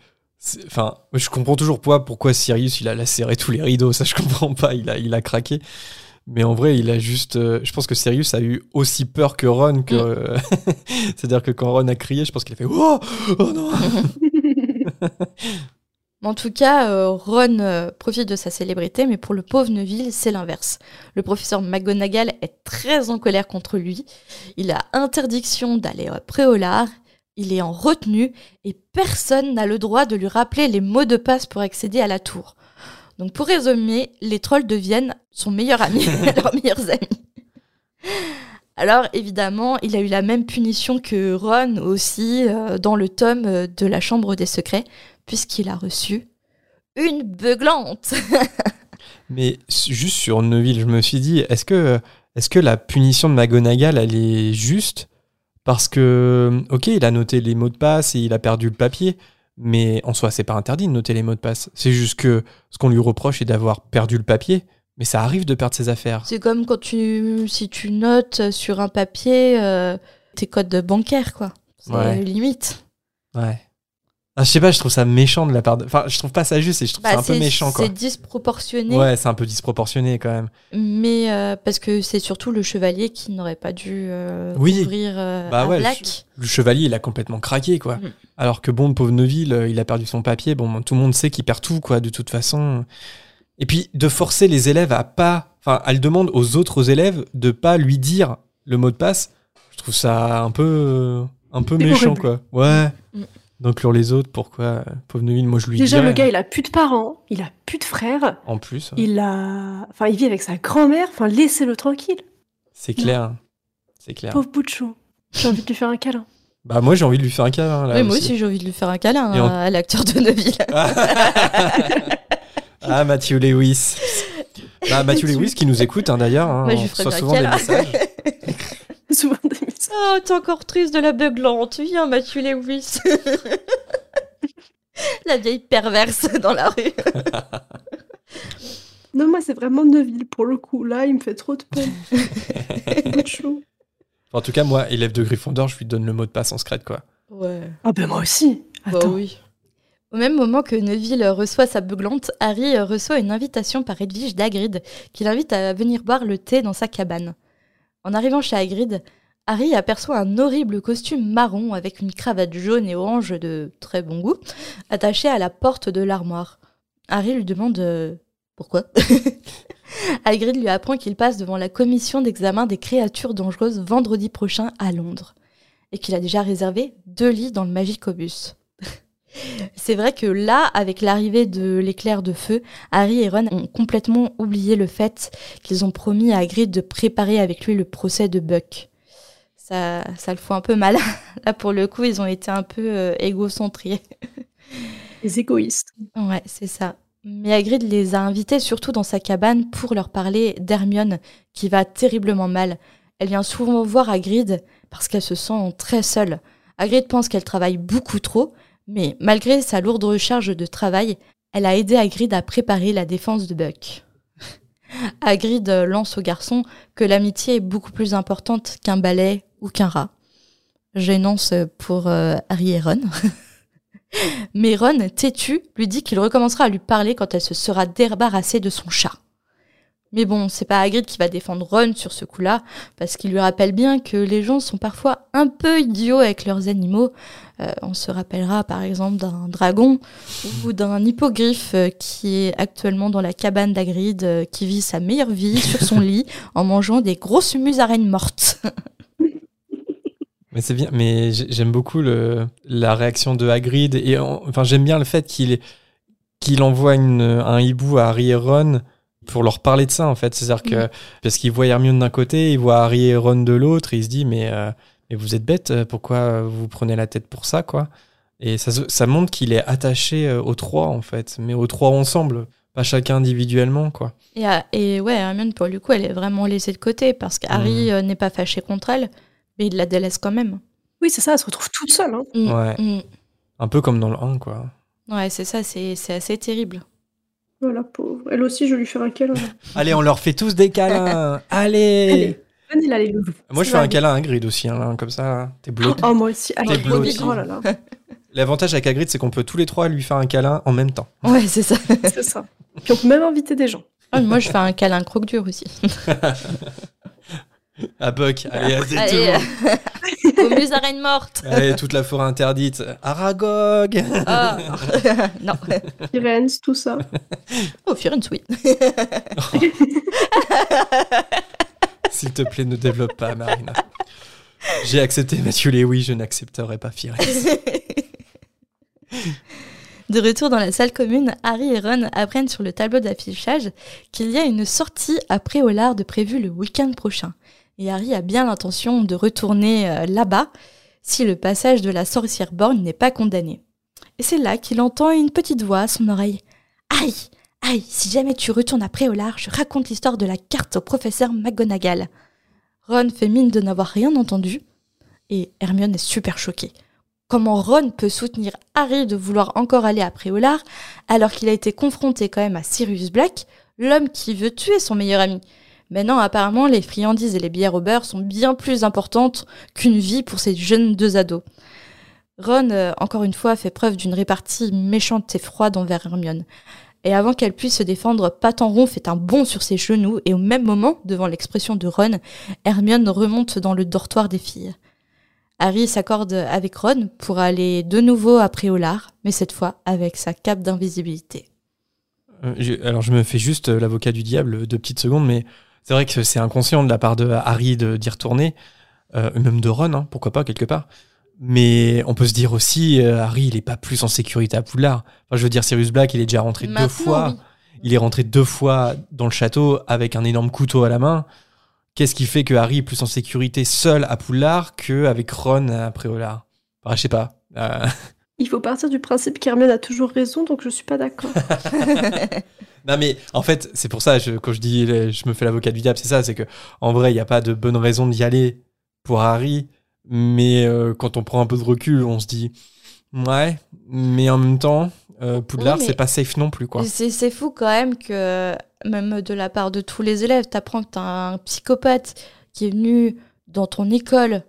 Enfin, je comprends toujours pas pourquoi Sirius il a lacéré tous les rideaux, ça je comprends pas, il a, il a craqué. Mais en vrai, il a juste. euh, je pense que Sirius a eu aussi peur que Ron. Que, euh, C'est-à-dire que quand Ron a crié, je pense qu'il a fait Oh, oh non En tout cas, euh, Ron euh, profite de sa célébrité, mais pour le pauvre Neville, c'est l'inverse. Le professeur McGonagall est très en colère contre lui. Il a interdiction d'aller au préolard. Il est en retenue et personne n'a le droit de lui rappeler les mots de passe pour accéder à la tour. Donc pour résumer, les trolls deviennent son meilleur ami, leurs meilleurs amis. Alors évidemment, il a eu la même punition que Ron aussi euh, dans le tome euh, de la Chambre des Secrets, puisqu'il a reçu une beuglante. Mais juste sur Neville, je me suis dit, est-ce que, est que la punition de McGonagall, elle est juste Parce que, ok, il a noté les mots de passe et il a perdu le papier, mais en soi, c'est pas interdit de noter les mots de passe. C'est juste que ce qu'on lui reproche est d'avoir perdu le papier, mais ça arrive de perdre ses affaires. C'est comme quand tu, si tu notes sur un papier euh, tes codes bancaires, quoi. C'est Ouais. limite. Ouais. Ah, je sais pas, je trouve ça méchant de la part de... Enfin, je trouve pas ça juste et je trouve Bah, ça un peu méchant, quoi. C'est disproportionné, Ouais, c'est un peu disproportionné quand même. mais euh, parce que c'est surtout le chevalier qui n'aurait pas dû euh, Oui. ouvrir euh, Bah à ouais, Black. Le chevalier, il a complètement craqué, quoi. Mm. Alors que bon, le pauvre Neville, euh, il a perdu son papier. Bon, tout le monde sait qu'il perd tout, quoi, de toute façon. Et puis, de forcer les élèves à pas. Enfin, elle demande aux autres élèves de pas lui dire le mot de passe. Je trouve ça un peu. Un peu méchant, horrible. quoi. Ouais. Mm. D'inclure les autres, pourquoi Pauvre Neville, moi je lui Déjà, dirais, le gars, il a plus de parents, il a plus de frères, En plus, ouais. il a. Enfin, il vit avec sa grand-mère, enfin, laissez-le tranquille. c'est clair. C'est clair. Pauvre bout de chou. J'ai envie de lui faire un câlin. Bah, moi j'ai envie de lui faire un câlin. Là, Oui, moi aussi, j'ai envie de lui faire un câlin hein, en- à l'acteur de Neville. ah, Matthew Lewis. Bah, Matthew Lewis qui nous écoute hein, d'ailleurs. Hein, on reçoit bien souvent des messages. Oh, t'es encore triste de la beuglante. Viens, Mathieu Lewis. la vieille perverse dans la rue. Non, moi, c'est vraiment Neville pour le coup. Là, il me fait trop de peine. En tout cas, moi, élève de Gryffondor, je lui donne le mot de passe en secret, quoi. Ouais. Ah, ben moi aussi. Bah Attends. oui. Au même moment que Neville reçoit sa beuglante, Harry reçoit une invitation par Edwige d'Hagrid qui l'invite à venir boire le thé dans sa cabane. En arrivant chez Hagrid, Harry aperçoit un horrible costume marron avec une cravate jaune et orange de très bon goût attaché à la porte de l'armoire. Harry lui demande euh, pourquoi? Hagrid lui apprend qu'il passe devant la commission d'examen des créatures dangereuses vendredi prochain à Londres et qu'il a déjà réservé deux lits dans le Magicobus. C'est vrai que là, avec l'arrivée de l'éclair de feu, Harry et Ron ont complètement oublié le fait qu'ils ont promis à Hagrid de préparer avec lui le procès de Buck. Ça, ça le fout un peu mal. Là, pour le coup, ils ont été un peu euh, égocentrés. Les égoïstes. Ouais, c'est ça. Mais Hagrid les a invités surtout dans sa cabane pour leur parler d'Hermione, qui va terriblement mal. Elle vient souvent voir Hagrid parce qu'elle se sent très seule. Hagrid pense qu'elle travaille beaucoup trop, mais malgré sa lourde charge de travail, elle a aidé Hagrid à préparer la défense de Buck. Hagrid euh, lance au garçon que l'amitié est beaucoup plus importante qu'un balai ou qu'un rat. Gênance pour euh, Harry et Ron. Mais Ron, têtu, lui dit qu'il recommencera à lui parler quand elle se sera débarrassée de son chat. Mais bon, c'est pas Hagrid qui va défendre Ron sur ce coup-là, parce qu'il lui rappelle bien que les gens sont parfois un peu idiots avec leurs animaux. Euh, on se rappellera par exemple d'un dragon ou d'un hippogriffe euh, qui est actuellement dans la cabane d'Hagrid, qui vit sa meilleure vie sur son lit en mangeant des grosses musaraignes mortes. Mais c'est bien, mais j'ai- j'aime beaucoup le, la réaction de Hagrid et en- enfin j'aime bien le fait qu'il qu'il envoie une, un hibou à Harry et Ron pour leur parler de ça en fait. C'est-à-dire que parce qu'il voit Hermione d'un côté, il voit Harry et Ron de l'autre, et il se dit mais euh, mais vous êtes bêtes, pourquoi vous prenez la tête pour ça quoi? Et ça, montre qu'il est attaché euh, aux trois, en fait, mais aux trois ensemble, pas chacun individuellement, quoi. Et, euh, et ouais, Hermione, pour le coup, elle est vraiment laissée de côté parce qu'Harry euh, n'est pas fâché contre elle, mais il la délaisse quand même. Oui, c'est ça, elle se retrouve toute seule. Hein. Mm, Ouais. mm. Un peu comme dans le 1, quoi. Ouais, c'est ça, c'est c'est assez terrible. Voilà, pauvre. Elle aussi, je vais lui faire un câlin. Allez, on leur fait tous des câlins Allez, Allez, venez là, les loulous. Moi, je fais un câlin à Hagrid aussi, hein, comme ça, t'es bloqué. Oh, moi aussi. Allez, T'es bloqué. Oh là là, L'avantage avec Hagrid, c'est qu'on peut tous les trois lui faire un câlin en même temps. Ouais, c'est ça. c'est ça. Puis on peut même inviter des gens. Ah, moi, je fais un câlin croque-dur aussi. À Buck, allez, allez, Allez, tout le monde. Aux musaraignes mortes. Allez, toute la forêt interdite. Aragog Ah, non. Firenze, tout ça. Oh, Firenze, oui. S'il te plaît, ne développe pas, Marina. J'ai accepté Mathieu Lewy, je n'accepterai pas Firenze. De retour dans la salle commune, Harry et Ron apprennent sur le tableau d'affichage qu'il y a une sortie à Préolard de prévue le week-end prochain. Et Harry a bien l'intention de retourner euh, là-bas si le passage de la sorcière borgne n'est pas condamné. Et c'est là qu'il entend une petite voix à son oreille. Aïe Aïe Si jamais tu retournes à Préolard, je raconte l'histoire de la carte au professeur McGonagall. Ron fait mine de n'avoir rien entendu et Hermione est super choquée. Comment Ron peut soutenir Harry de vouloir encore aller à Préolard alors qu'il a été confronté quand même à Sirius Black, l'homme qui veut tuer son meilleur ami? Maintenant, apparemment, les friandises et les bières au beurre sont bien plus importantes qu'une vie pour ces jeunes deux ados. Ron, euh, encore une fois, fait preuve d'une répartie méchante et froide envers Hermione. Et avant qu'elle puisse se défendre, Patenron fait un bond sur ses genoux et au même moment, devant l'expression de Ron, Hermione remonte dans le dortoir des filles. Harry s'accorde avec Ron pour aller de nouveau à Préolard, mais cette fois avec sa cape d'invisibilité. Euh, alors, je me fais juste euh, l'avocat du diable deux petites secondes, mais c'est vrai que c'est inconscient de la part de Harry de- d'y retourner, euh, même de Ron, hein, pourquoi pas, quelque part. Mais on peut se dire aussi, euh, Harry, il est pas plus en sécurité à Poudlard. Enfin, je veux dire, Sirius Black, il est déjà rentré deux fois. oui. Il est rentré deux fois dans le château avec un énorme couteau à la main. Qu'est-ce qui fait que Harry est plus en sécurité seul à Poudlard qu'avec Ron à Préolard? Enfin, je sais pas. Euh, Il faut partir du principe qu'Hermione a toujours raison, donc je suis pas d'accord. Non mais en fait c'est pour ça je, quand je dis je me fais l'avocat du diable c'est ça c'est que en vrai il n'y a pas de bonne raison d'y aller pour Harry mais euh, quand on prend un peu de recul on se dit ouais mais en même temps euh, Poudlard Oui, c'est pas safe non plus quoi. C'est c'est fou quand même que, même de la part de tous les élèves, t'apprends que t'as un psychopathe qui est venu dans ton école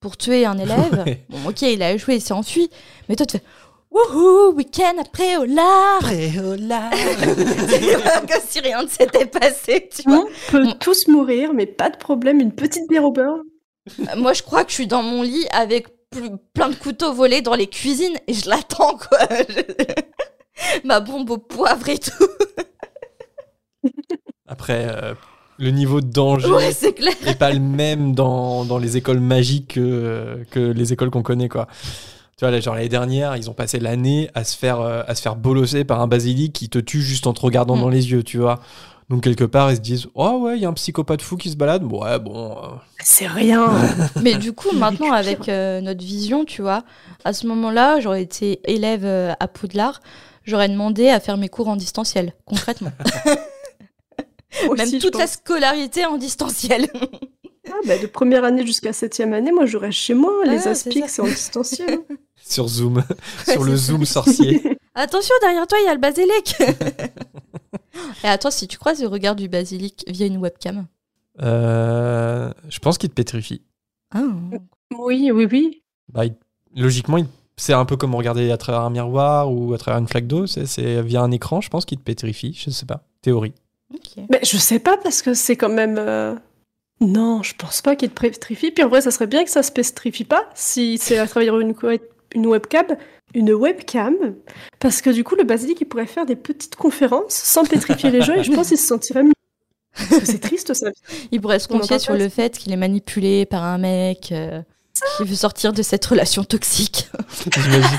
pour tuer un élève. Ouais. Bon, ok, il a échoué, il s'est enfui. Mais toi, tu fais Wouhou, week-end après au lard. C'est comme si rien ne s'était passé, tu vois. On peut tous mourir, mais pas de problème, une petite bière au beurre. Moi, je crois que je suis dans mon lit avec plein de couteaux volés dans les cuisines et je l'attends, quoi. Ma bombe au poivre et tout. Après euh, le niveau de danger Ouais, c'est clair. est pas le même dans, dans les écoles magiques que, que les écoles qu'on connaît quoi. Tu vois, là, genre l'année dernière, ils ont passé l'année à se faire euh, à se faire bolosser par un basilic qui te tue juste en te regardant Mm. dans les yeux, tu vois. Donc quelque part, ils se disent "Oh ouais, il y a un psychopathe fou qui se balade." Ouais, bon, euh, C'est rien. Mais du coup, maintenant, avec euh, notre vision, tu vois, à ce moment-là, j'aurais été élève à Poudlard, j'aurais demandé à faire mes cours en distanciel, concrètement. Aussi, Même toute la scolarité en distanciel. Ah, bah, de première année jusqu'à septième année, moi, je reste chez moi. Ah, Les c'est aspics, c'est en distanciel. hein. sur Zoom, sur le. Zoom sorcier. Attention, derrière toi, il y a le basilic. Et attends, si tu croises le regard du basilic via une webcam. Euh, je pense qu'il te pétrifie. Ah. oui, oui, oui. Bah, il- logiquement, il- c'est un peu comme regarder à travers un miroir ou à travers une flaque d'eau. C'est, c'est via un écran, je pense qu'il te pétrifie. Je sais pas. Théorie. Mais je sais pas, parce que c'est quand même... euh, Non, je pense pas qu'il te pétrifie. Puis en vrai, ça serait bien que ça se pétrifie pas, si c'est à travers une, une webcam. Une webcam. Parce que du coup, le basilic, il pourrait faire des petites conférences sans pétrifier les gens, et je pense qu'il se sentirait mieux. Parce que c'est triste, ça. Il pourrait se confier sur le fait qu'il est manipulé par un mec euh, qui veut sortir de cette relation toxique. J'imagine,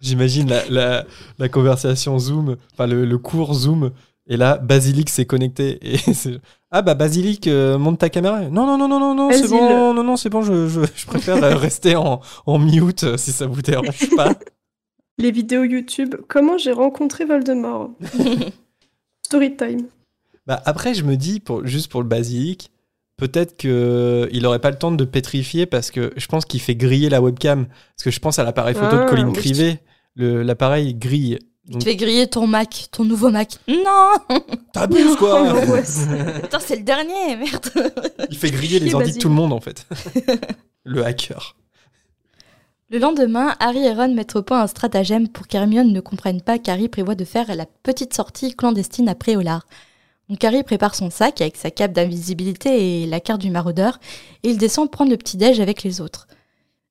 j'imagine la, la, la conversation Zoom, enfin le, le cours Zoom. Et là, Basilic s'est connecté. Et ah bah Basilic, euh, monte ta caméra. Non, non, non, non, non, non, c'est bon, non, non, c'est bon, je, je, je préfère euh, rester en, en mute euh, si ça vous dérange pas. Les vidéos YouTube. Comment j'ai rencontré Voldemort? Story time. Bah après, je me dis, pour, juste pour le basique, peut-être qu'il n'aurait pas le temps de pétrifier parce que je pense qu'il fait griller la webcam. Parce que je pense à l'appareil photo de Ah. Crivet. Le- L'appareil grille. Tu fais griller ton Mac, ton nouveau Mac. Non T'abuses quoi. Attends, c'est le dernier, merde Il fait griller les ordi de tout le monde en fait. le hacker. Le lendemain, Harry et Ron mettent au point un stratagème pour qu'Hermione ne comprenne pas qu'Harry prévoit de faire la petite sortie clandestine après Préolard. Donc Harry prépare son sac avec sa cape d'invisibilité et la carte du maraudeur, et il descend prendre le petit-déj avec les autres.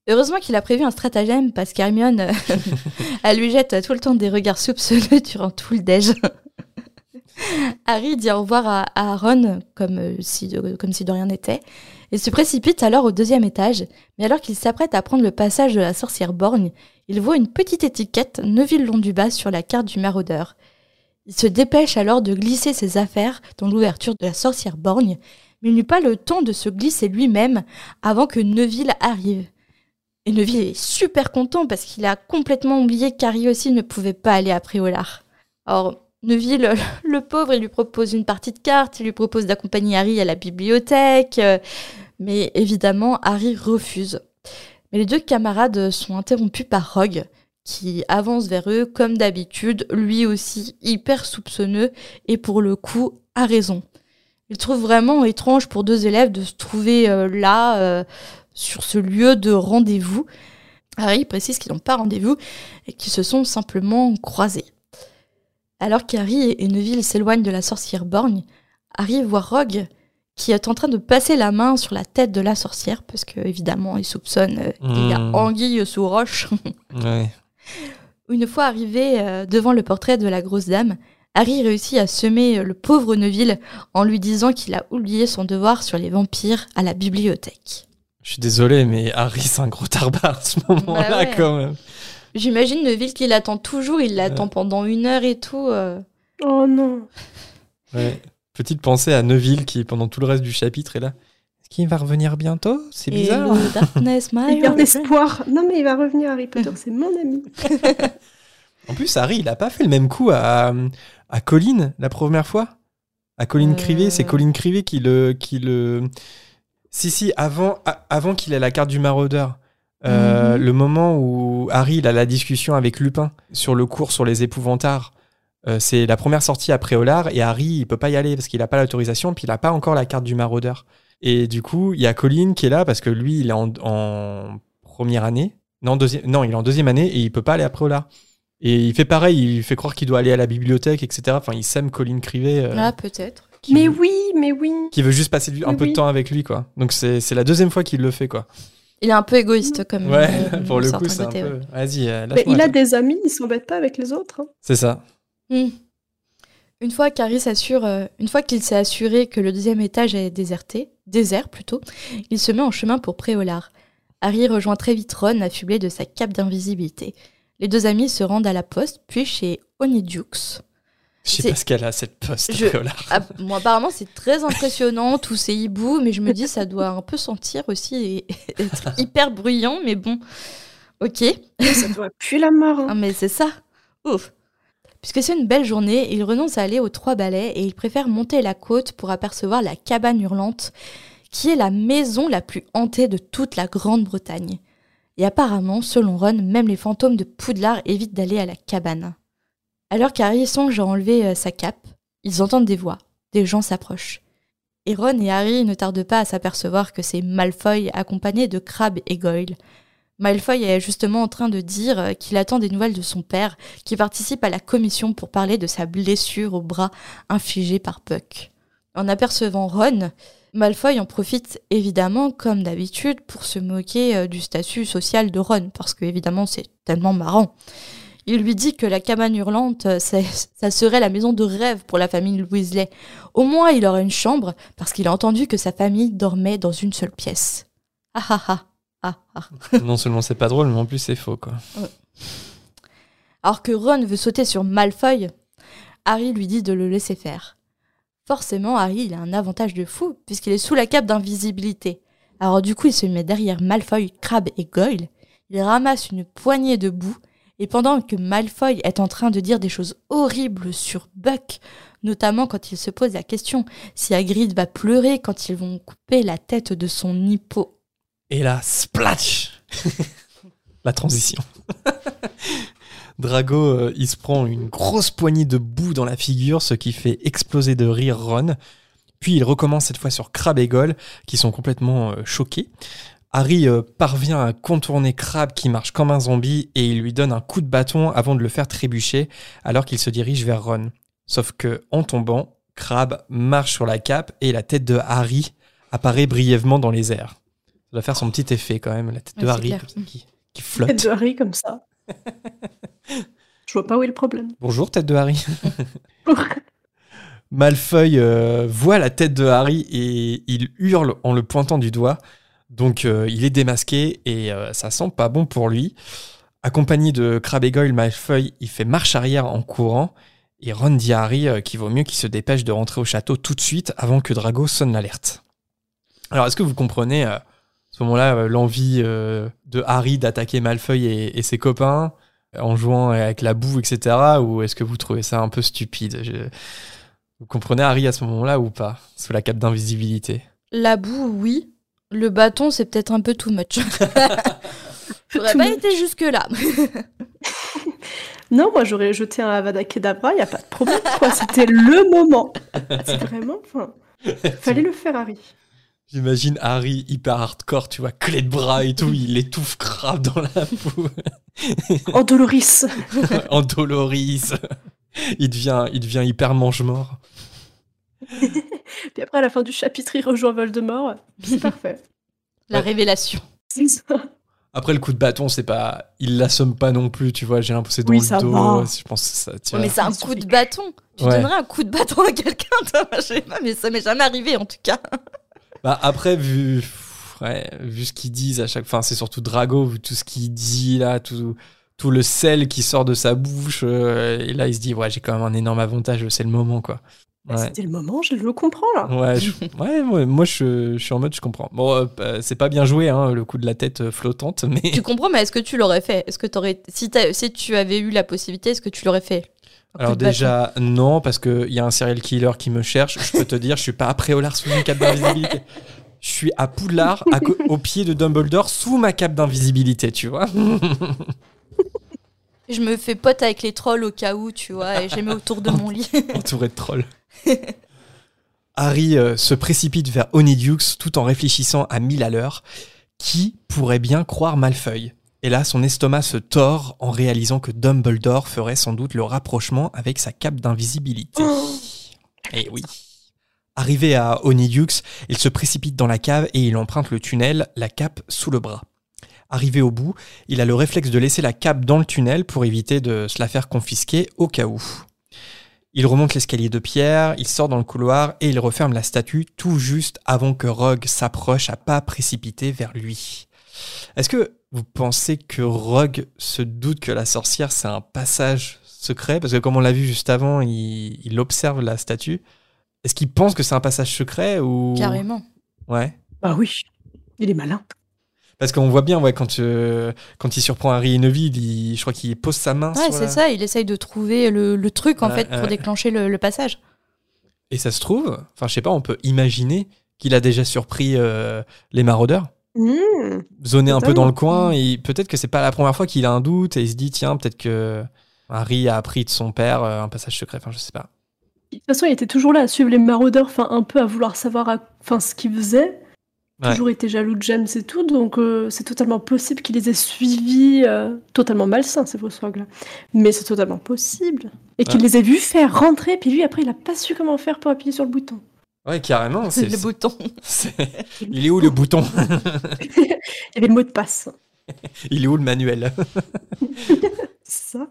Heureusement qu'il a prévu un stratagème parce qu'Hermione, euh, elle lui jette tout le temps des regards soupçonneux durant tout le déj. Harry dit au revoir à, à Ron comme, euh, si de, comme si de rien n'était, et se précipite alors au deuxième étage, mais alors qu'il s'apprête à prendre le passage de la sorcière borgne, il voit une petite étiquette Neuville Londubat sur la carte du maraudeur. Il se dépêche alors de glisser ses affaires dans l'ouverture de la sorcière borgne, mais il n'eut pas le temps de se glisser lui-même avant que Neuville arrive. Et Neuville est super content parce qu'il a complètement oublié qu'Harry aussi ne pouvait pas aller à Préolard. Alors, Neuville, le pauvre, il lui propose une partie de cartes, il lui propose d'accompagner Harry à la bibliothèque, euh, mais évidemment, Harry refuse. Mais les deux camarades sont interrompus par Rogue, qui avance vers eux comme d'habitude, lui aussi hyper soupçonneux et pour le coup a raison. Il trouve vraiment étrange pour deux élèves de se trouver euh, là, euh, sur ce lieu de rendez-vous. Harry précise qu'ils n'ont pas rendez-vous et qu'ils se sont simplement croisés. Alors qu'Harry et Neville s'éloignent de la sorcière borgne, Harry voit Rogue qui est en train de passer la main sur la tête de la sorcière parce que évidemment il soupçonne euh, qu'il y a Hmm. anguille sous roche. Ouais. Une fois arrivé euh, devant le portrait de la grosse dame, Harry réussit à semer euh, le pauvre Neville en lui disant qu'il a oublié son devoir sur les vampires à la bibliothèque. Je suis désolé, mais Harry, c'est un gros tarbard à ce moment-là, Bah ouais. quand même. J'imagine Neville qui l'attend toujours, il l'attend pendant une heure et tout. euh. Oh non. Ouais. Petite pensée à Neville qui, pendant tout le reste du chapitre, est là. Est-ce qu'il va revenir bientôt? C'est bizarre. Hello, darkness, my Il espoir. Non mais il va revenir Harry Potter, c'est mon ami. En plus, Harry, il a pas fait le même coup à, à Colin la première fois? À Colin Euh. Crivet, c'est Colin Crivet qui le, qui le. Si si, avant, avant qu'il ait la carte du maraudeur. Euh, Mhm. Le moment où Harry il a la discussion avec Lupin sur le cours sur les épouvantards, euh, c'est la première sortie après Olard et Harry il peut pas y aller parce qu'il a pas l'autorisation puis il a pas encore la carte du maraudeur. Et du coup, il y a Colin qui est là parce que lui il est en, en première année. Non, deuxième, non, il est en deuxième année et il peut pas aller après Olard. Et il fait pareil, il fait croire qu'il doit aller à la bibliothèque, etc. Enfin, il sème Colin Crivet. euh, Ah, peut-être. Qui Mais veut- oui, mais oui. Qui veut juste passer un peu de temps avec lui, quoi. Donc c'est c'est la deuxième fois qu'il le fait, quoi. Il est un peu égoïste comme Ouais, euh, pour le coup, c'est un peu. Vas-y, euh, Mais lâche-moi, il a toi. des amis, il s'embête pas avec les autres. hein. C'est ça. Hmm. Une fois qu'Harry s'assure, euh, une fois qu'il s'est assuré que le deuxième étage est déserté, désert plutôt, il se met en chemin pour Préolard. Harry rejoint très vite Ron, affublé de sa cape d'invisibilité. Les deux amis se rendent à la poste, puis chez Honeydews. Je sais C'est- pas ce qu'elle a, cette poste. Je-. Ah, bon, apparemment, c'est très impressionnant, tous ces hiboux, mais je me dis, ça doit un peu sentir aussi et être hyper bruyant, mais bon. Ok. Ça doit puer la mort. hein. Ah, mais c'est ça. Ouf. Puisque c'est une belle journée, il renonce à aller aux Trois Balais et il préfère monter la côte pour apercevoir la cabane hurlante, qui est la maison la plus hantée de toute la Grande-Bretagne. Et apparemment, selon Ron, même les fantômes de Poudlard évitent d'aller à la cabane. Alors qu'Harry songe à enlever euh, sa cape, ils entendent des voix, des gens s'approchent. Et Ron et Harry ne tardent pas à s'apercevoir que c'est Malfoy accompagné de Crabbe et Goyle. Malfoy est justement en train de dire euh, qu'il attend des nouvelles de son père, qui participe à la commission pour parler de sa blessure au bras infligée par Puck. En apercevant Ron, Malfoy en profite évidemment, comme d'habitude, pour se moquer euh, du statut social de Ron, parce que évidemment c'est tellement marrant. Il lui dit que la cabane hurlante, euh, ça serait la maison de rêve pour la famille Weasley. Au moins il aurait une chambre, parce qu'il a entendu que sa famille dormait dans une seule pièce. Ah ah ah ah ah. non seulement c'est pas drôle, mais en plus c'est faux, quoi. Alors que Ron veut sauter sur Malfoy, Harry lui dit de le laisser faire. Forcément, Harry il a un avantage de fou, puisqu'il est sous la cape d'invisibilité. Alors du coup, il se met derrière Malfoy, Crabbe et Goyle, il ramasse une poignée de boue, Et pendant que Malfoy est en train de dire des choses horribles sur Buck, notamment quand il se pose la question si Hagrid va pleurer quand ils vont couper la tête de son hippo. Et là, splash La transition. Drago, euh, il se prend une grosse poignée de boue dans la figure, ce qui fait exploser de rire Ron. Puis il recommence cette fois sur Crab et Goyle, qui sont complètement euh, choqués. Harry euh, parvient à contourner Crab qui marche comme un zombie et il lui donne un coup de bâton avant de le faire trébucher alors qu'il se dirige vers Ron. Sauf que, en tombant, Crab marche sur la cape et la tête de Harry apparaît brièvement dans les airs. Ça doit faire son petit effet quand même, la tête de Ouais, Harry clair. comme ça, qui, qui Tête flotte. de Harry comme ça. Je vois pas où est le problème. Bonjour, tête de Harry. Malfoy euh, voit la tête de Harry et il hurle en le pointant du doigt. Donc euh, il est démasqué et euh, ça sent pas bon pour lui. Accompagné de Crabbe et Goyle, Malfoy, il fait marche arrière en courant. Et Ron dit à Harry euh, qu'il vaut mieux qu'il se dépêche de rentrer au château tout de suite avant que Drago sonne l'alerte. Alors est-ce que vous comprenez à ce moment-là l'envie de Harry d'attaquer Malfoy et, ses copains en jouant avec la boue, etc. Ou est-ce que vous trouvez ça un peu stupide? Vous comprenez Harry à ce moment-là ou pas Sous la cape d'invisibilité? La boue, oui. Le bâton, c'est peut-être un peu too much. J'aurais Too pas much. été jusque-là. Non, moi j'aurais jeté un Avada Kedavra, y a pas de problème. C'était le moment. C'est vraiment. Enfin, fallait le faire, Harry. J'imagine Harry hyper hardcore, tu vois, clé de bras et tout, il étouffe grave dans la boue. En Doloris. en doloris. Il devient, il devient hyper mange-mort. Puis après, à la fin du chapitre, il rejoint Voldemort. C'est parfait. La Ouais. révélation. C'est ça. Après, le coup de bâton, c'est pas. Il l'assomme pas non plus, tu vois, j'ai l'impression que c'est dans Oui, le ça dos. va. Je pense que ça. mais c'est un coup de bâton. Tu Ouais. donnerais un coup de bâton à quelqu'un, toi Je sais pas, mais ça m'est jamais arrivé en tout cas. Bah, après, vu, ouais, vu ce qu'ils disent à chaque fin, c'est surtout Drago, vu tout ce qu'il dit là, tout, tout le sel qui sort de sa bouche. euh, et là, il se dit, ouais, j'ai quand même un énorme avantage, c'est le moment, quoi. Bah, Ouais. C'était le moment, je le comprends là. Ouais, je- ouais, ouais, moi je, je suis en mode, je comprends. Bon, euh, euh, c'est pas bien joué, hein, le coup de la tête euh, flottante, mais Tu comprends, mais est-ce que tu l'aurais fait? Est-ce que t'aurais, si, si tu avais eu la possibilité, est-ce que tu l'aurais fait? Alors bâton. déjà non, parce que il y a un serial killer qui me cherche. Je peux te dire, je suis pas à Préolard sous une cape d'invisibilité. Je suis à Poudlard, à au pied de Dumbledore, sous ma cape d'invisibilité, tu vois. Je me fais pote avec les trolls au cas où, tu vois, et je les mets autour de mon lit. entouré de trolls. Harry euh, se précipite vers Honeydews tout en réfléchissant à mille à l'heure. Qui pourrait bien croire Malfeuille Et là, son estomac se tord en réalisant que Dumbledore ferait sans doute le rapprochement avec sa cape d'invisibilité. Eh oui. Arrivé à Honeydews, il se précipite dans la cave et il emprunte le tunnel, la cape sous le bras. Arrivé au bout, il a le réflexe de laisser la cape dans le tunnel pour éviter de se la faire confisquer au cas où. Il remonte l'escalier de pierre, il sort dans le couloir et il referme la statue tout juste avant que Rogue s'approche à pas précipité vers lui. Est-ce que vous pensez que Rogue se doute que la sorcière c'est un passage secret? Parce que comme on l'a vu juste avant, il, il observe la statue. Est-ce qu'il pense que c'est un passage secret ou? Carrément. Ouais. Bah oui, il est malin. Parce qu'on voit bien, ouais, quand, euh, quand il surprend Harry et Neville, il- je crois qu'il pose sa main Ouais, c'est la- ça, il essaye de trouver le, le truc en fait pour déclencher le, le passage. Et ça se trouve, enfin je sais pas, on peut imaginer qu'il a déjà surpris euh, les maraudeurs, Mmh. zoné un peu dans le coin, et peut-être que c'est pas la première fois qu'il a un doute et il se dit tiens peut-être que Harry a appris de son père euh, un passage secret, enfin je sais pas. De toute façon, il était toujours là à suivre les maraudeurs, enfin un peu à vouloir savoir à- enfin, ce qu'ils faisaient. Ouais. Toujours été jaloux de James et tout, donc euh, c'est totalement possible qu'il les ait suivis, euh, totalement malsain ces là Mais c'est totalement possible. Et qu'il Ouais. les ait vus faire rentrer, puis lui après il a pas su comment faire pour appuyer sur le bouton. Ouais carrément, c'est, le bouton. il est où le bouton Il y avait le mot de passe. Il est où le manuel? C'est ça.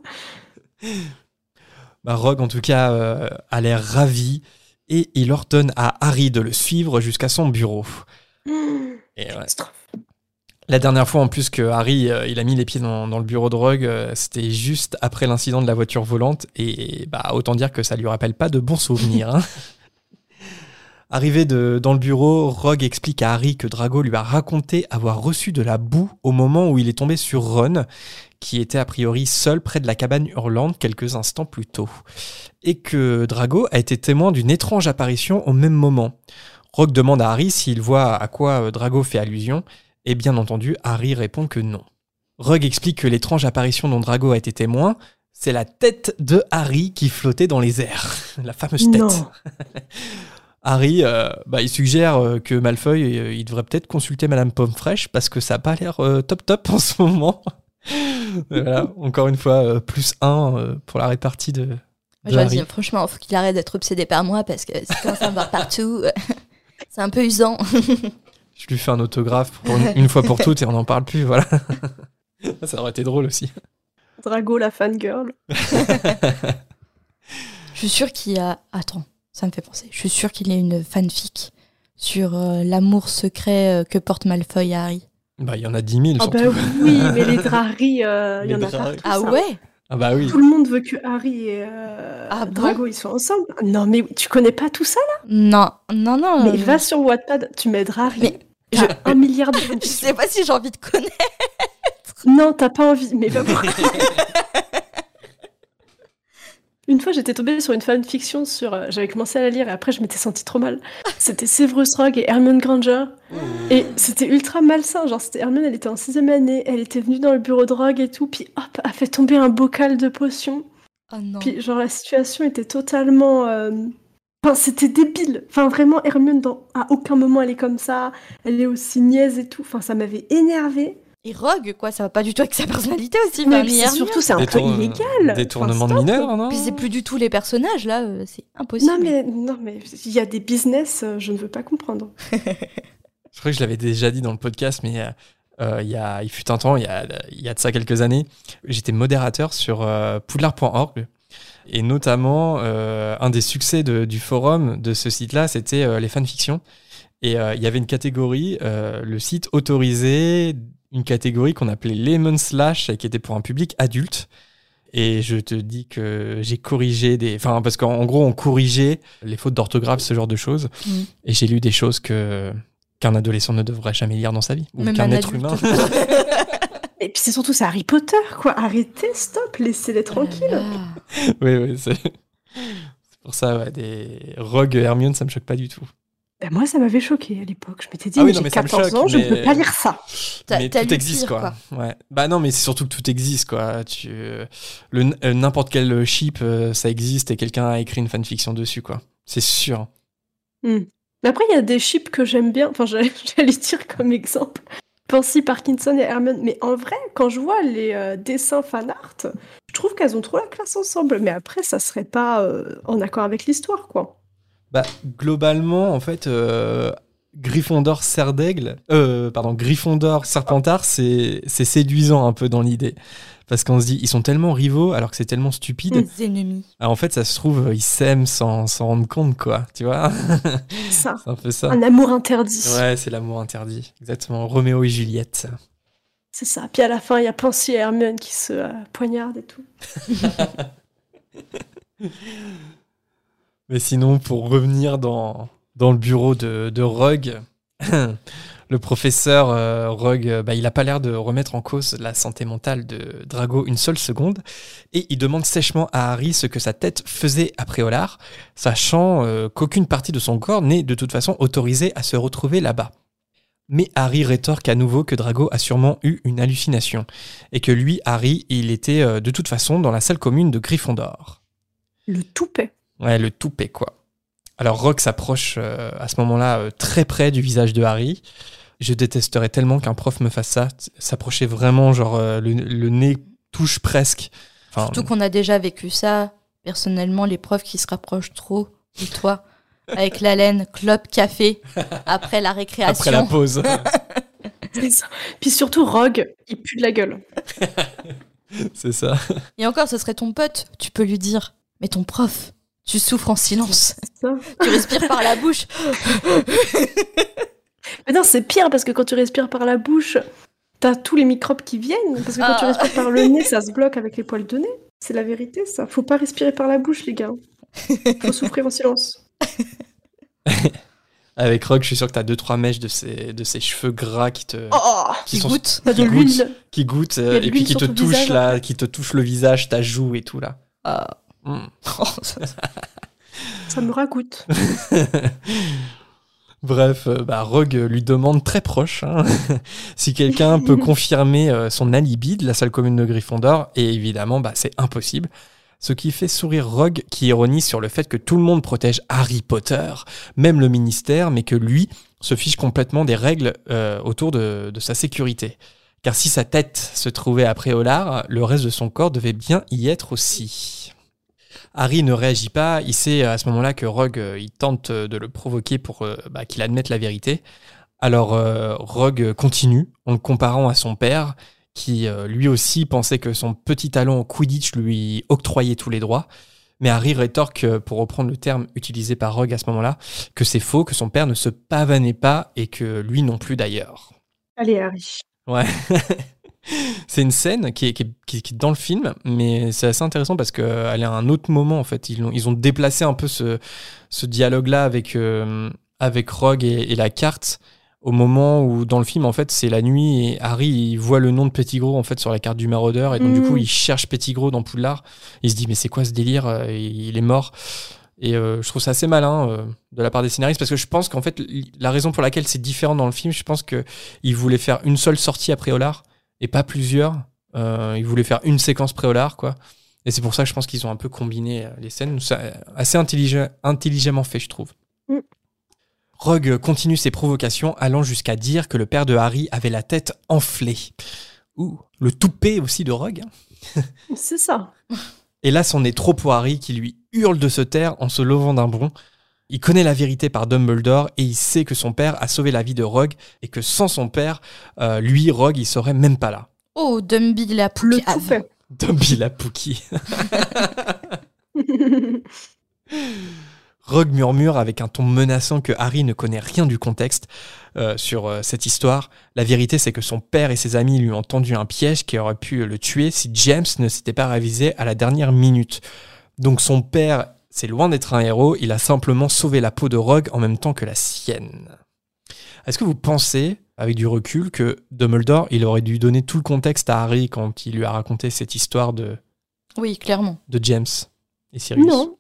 Bah, Rogue, en tout cas, euh, a l'air ravi et il ordonne à Harry de le suivre jusqu'à son bureau. Et ouais. Catastrophe. La dernière fois en plus que Harry euh, il a mis les pieds dans, dans le bureau de Rogue, euh, c'était juste après l'incident de la voiture volante et bah autant dire que ça lui rappelle pas de bons souvenirs. hein. Arrivé de, dans le bureau, Rogue explique à Harry que Drago lui a raconté avoir reçu de la boue au moment où il est tombé sur Ron, qui était a priori seul près de la cabane hurlante quelques instants plus tôt. Et que Drago a été témoin d'une étrange apparition au même moment. Rogue demande à Harry s'il voit à quoi euh, Drago fait allusion, et bien entendu, Harry répond que non. Rogue explique que l'étrange apparition dont Drago a été témoin, c'est la tête de Harry qui flottait dans les airs. la fameuse tête. Non. Harry, euh, bah, il suggère euh, que Malfoy, euh, il devrait peut-être consulter Madame Pomme Fraîche parce que ça n'a pas l'air euh, top top en ce moment. voilà, encore une fois, euh, plus un euh, pour la répartie de, Harry. franchement, faut qu'il arrête d'être obsédé par moi parce que c'est à me voir partout. C'est un peu usant. Je lui fais un autographe pour une, une fois pour toutes et on n'en parle plus, voilà. ça aurait été drôle aussi. Drago, la fangirl. Je suis sûre qu'il y a. Attends, ça me fait penser. Je suis sûre qu'il y a une fanfic sur euh, l'amour secret euh, que porte Malfoy à Harry. Bah, il y en a 10 000 Ah surtout. bah oui, mais les Drarry, euh, il y en a partout. Ah ça. ouais? Ah bah oui. Tout le monde veut que Harry et euh, Ah bon Drago ils soient ensemble. Non mais tu connais pas tout ça là? Non, non, non. Mais euh, va sur Wattpad, tu mets Drarry. Mais je- un milliard de Je sais pas si j'ai envie de connaître. Non, t'as pas envie, mais va voir. Une fois, j'étais tombée sur une fanfiction sur. euh, J'avais commencé à la lire et après, je m'étais sentie trop mal. C'était Severus Rogue et Hermione Granger. Et c'était ultra malsain. Genre, c'était Hermione, elle était en sixième année, elle était venue dans le bureau de Rogue et tout, puis hop, a fait tomber un bocal de potions. Oh non. Puis, genre, la situation était totalement. euh, Enfin, c'était débile. Enfin, vraiment, Hermione, dans... à aucun moment, elle est comme ça. Elle est aussi niaise et tout. Enfin, ça m'avait énervée. Et Rogue, quoi, ça va pas du tout avec sa personnalité aussi. Mais enfin, surtout, c'est un peu illégal. Détournement de mineurs, non Puis c'est plus du tout les personnages, là, euh, c'est impossible. Non mais non mais il y a des business, euh, je ne veux pas comprendre. Je crois que je l'avais déjà dit dans le podcast, mais euh, il, y a, il fut un temps, il y a, il y a de ça quelques années, j'étais modérateur sur euh, poudlard.org. Et notamment, euh, un des succès de- du forum de ce site-là, c'était euh, les fanfictions. Et euh, il y avait une catégorie, euh, le site autorisait une catégorie qu'on appelait Lemon Slash, et qui était pour un public adulte. Et je te dis que j'ai corrigé des. Enfin, parce qu'en en gros, on corrigeait les fautes d'orthographe, ce genre de choses. Mm. Et j'ai lu des choses que qu'un adolescent ne devrait jamais lire dans sa vie. Ou qu'un un être humain. Et puis c'est surtout c'est Harry Potter quoi. Arrêtez, stop, laissez-les Oh tranquilles. là. oui, oui, c'est. C'est pour ça, ouais, des Rogue Hermione, ça me choque pas du tout. Ben, moi ça m'avait choqué à l'époque. Je m'étais dit Ah oui, mais non, j'ai mais ça me 14 choque, ans, je ne mais- peux pas lire ça. T'as- mais t'as tout existe, pire, quoi. Ouais. Bah non, mais c'est surtout que tout existe, quoi. Tu, euh, le euh, n'importe quel chip, euh, ça existe et quelqu'un a écrit une fanfiction dessus, quoi. C'est sûr. Hmm. Mais après il y a des chips que j'aime bien. Enfin j'allais j'allais dire comme exemple. Pansy Parkinson et Hermione. Mais en vrai, quand je vois les euh, dessins fan art, je trouve qu'elles ont trop la classe ensemble. Mais après, ça serait pas euh, en accord avec l'histoire, quoi. Bah, globalement, en fait, euh, Gryffondor Serre d'Aigle, euh, pardon, Gryffondor Serpentard, c'est séduisant un peu dans l'idée. Parce qu'on se dit, ils sont tellement rivaux alors que c'est tellement stupide. Les ennemis. Ah, en fait, ça se trouve, ils s'aiment sans s'en rendre compte, quoi. Tu vois Ça. C'est un peu ça. Un amour interdit. Ouais, c'est l'amour interdit. Exactement. Roméo et Juliette. C'est ça. Puis à la fin, il y a Pansy et Hermione qui se euh, poignardent et tout. Mais sinon, pour revenir dans, le bureau de, de Rogue, le professeur euh, Rogue, euh, bah, il n'a pas l'air de remettre en cause la santé mentale de Drago une seule seconde. Et il demande sèchement à Harry ce que sa tête faisait à Préolard, sachant euh, qu'aucune partie de son corps n'est de toute façon autorisée à se retrouver là-bas. Mais Harry rétorque à nouveau que Drago a sûrement eu une hallucination, et que lui, Harry, il était euh, de toute façon dans la salle commune de Gryffondor. Le toupet. Ouais, le toupet, quoi. Alors, Rogue s'approche euh, à ce moment-là euh, très près du visage de Harry. Je détesterais tellement qu'un prof me fasse ça. S'approcher vraiment, genre, euh, le, le nez touche presque. Enfin, Surtout qu'on a déjà vécu ça. Personnellement, les profs qui se rapprochent trop de toi, avec la laine, clope, café, après la récréation. après la pause. Ça. Puis surtout, Rogue, il pue de la gueule. C'est ça. Et encore, ce serait ton pote. Tu peux lui dire, mais ton prof, tu souffres en silence. C'est ça. tu respires par la bouche. Mais non, c'est pire parce que quand tu respires par la bouche, t'as tous les microbes qui viennent. Parce que quand tu Ah. respires par le nez, ça se bloque avec les poils de nez. C'est la vérité, ça. Faut pas respirer par la bouche, les gars. Faut souffrir en silence. Avec Rogue, je suis sûr que t'as deux trois mèches de ses, de ses cheveux gras qui te Oh Qui sont- de qui l'huile. goûtent, qui goûtent y a euh, de et puis qui te touchent visage, là, qui te touchent le visage, ta joue et tout là. Ah. Ça me ragoûte. Bref, euh, bah, Rogue lui demande très proche hein, si quelqu'un peut confirmer euh, son alibi de la salle commune de Gryffondor, et évidemment, bah, c'est impossible. Ce qui fait sourire Rogue, qui ironise sur le fait que tout le monde protège Harry Potter, même le ministère, mais que lui se fiche complètement des règles euh, autour de, de sa sécurité. Car si sa tête se trouvait à Préolard, le reste de son corps devait bien y être aussi. Harry ne réagit pas, il sait à ce moment-là que Rogue euh, il tente euh, de le provoquer pour euh, bah, qu'il admette la vérité. Alors euh, Rogue continue en le comparant à son père, qui euh, lui aussi pensait que son petit talent au Quidditch lui octroyait tous les droits. Mais Harry rétorque, euh, pour reprendre le terme utilisé par Rogue à ce moment-là, que c'est faux, que son père ne se pavanait pas et que lui non plus d'ailleurs. Allez, Harry. Ouais. c'est une scène qui est, qui, est, qui est- qui est dans le film, mais c'est assez intéressant parce qu'elle est à un autre moment en fait. Ils ont, ils ont déplacé un peu ce, ce dialogue-là avec, euh, avec Rogue et, et la carte au moment où dans le film en fait c'est la nuit et Harry il voit le nom de Pettigrew en fait sur la carte du maraudeur et donc du Mm. coup il cherche Pettigrew dans Poudlard. Il se dit mais c'est quoi ce délire Euh, Il est mort. Et euh, je trouve ça assez malin euh, de la part des scénaristes parce que je pense qu'en fait la raison pour laquelle c'est différent dans le film, je pense que ils voulaient faire une seule sortie à Préolard et pas plusieurs. Euh, ils voulaient faire une séquence Préolard quoi. Et c'est pour ça que je pense qu'ils ont un peu combiné euh, les scènes. Euh, assez intelligemment fait, je trouve. Mm. Rogue continue ses provocations, allant jusqu'à dire que le père de Harry avait la tête enflée. Ouh, le toupet aussi de Rogue. hein. C'est ça. Et là, c'en est trop pour Harry qui lui hurle de se taire en se levant d'un bond. Il connaît la vérité par Dumbledore et il sait que son père a sauvé la vie de Rogue et que sans son père, euh, lui, Rogue, il serait même pas là. Oh, Dumby la fait. Dumby la Pookie. Rogue murmure avec un ton menaçant que Harry ne connaît rien du contexte euh, sur euh, cette histoire. La vérité, c'est que son père et ses amis lui ont tendu un piège qui aurait pu le tuer si James ne s'était pas révisé à la dernière minute. Donc son père, c'est loin d'être un héros, il a simplement sauvé la peau de Rogue en même temps que la sienne. Est-ce que vous pensez, avec du recul, que Dumbledore, il aurait dû donner tout le contexte à Harry quand il lui a raconté cette histoire de, Oui, clairement. de James et Sirius? Non.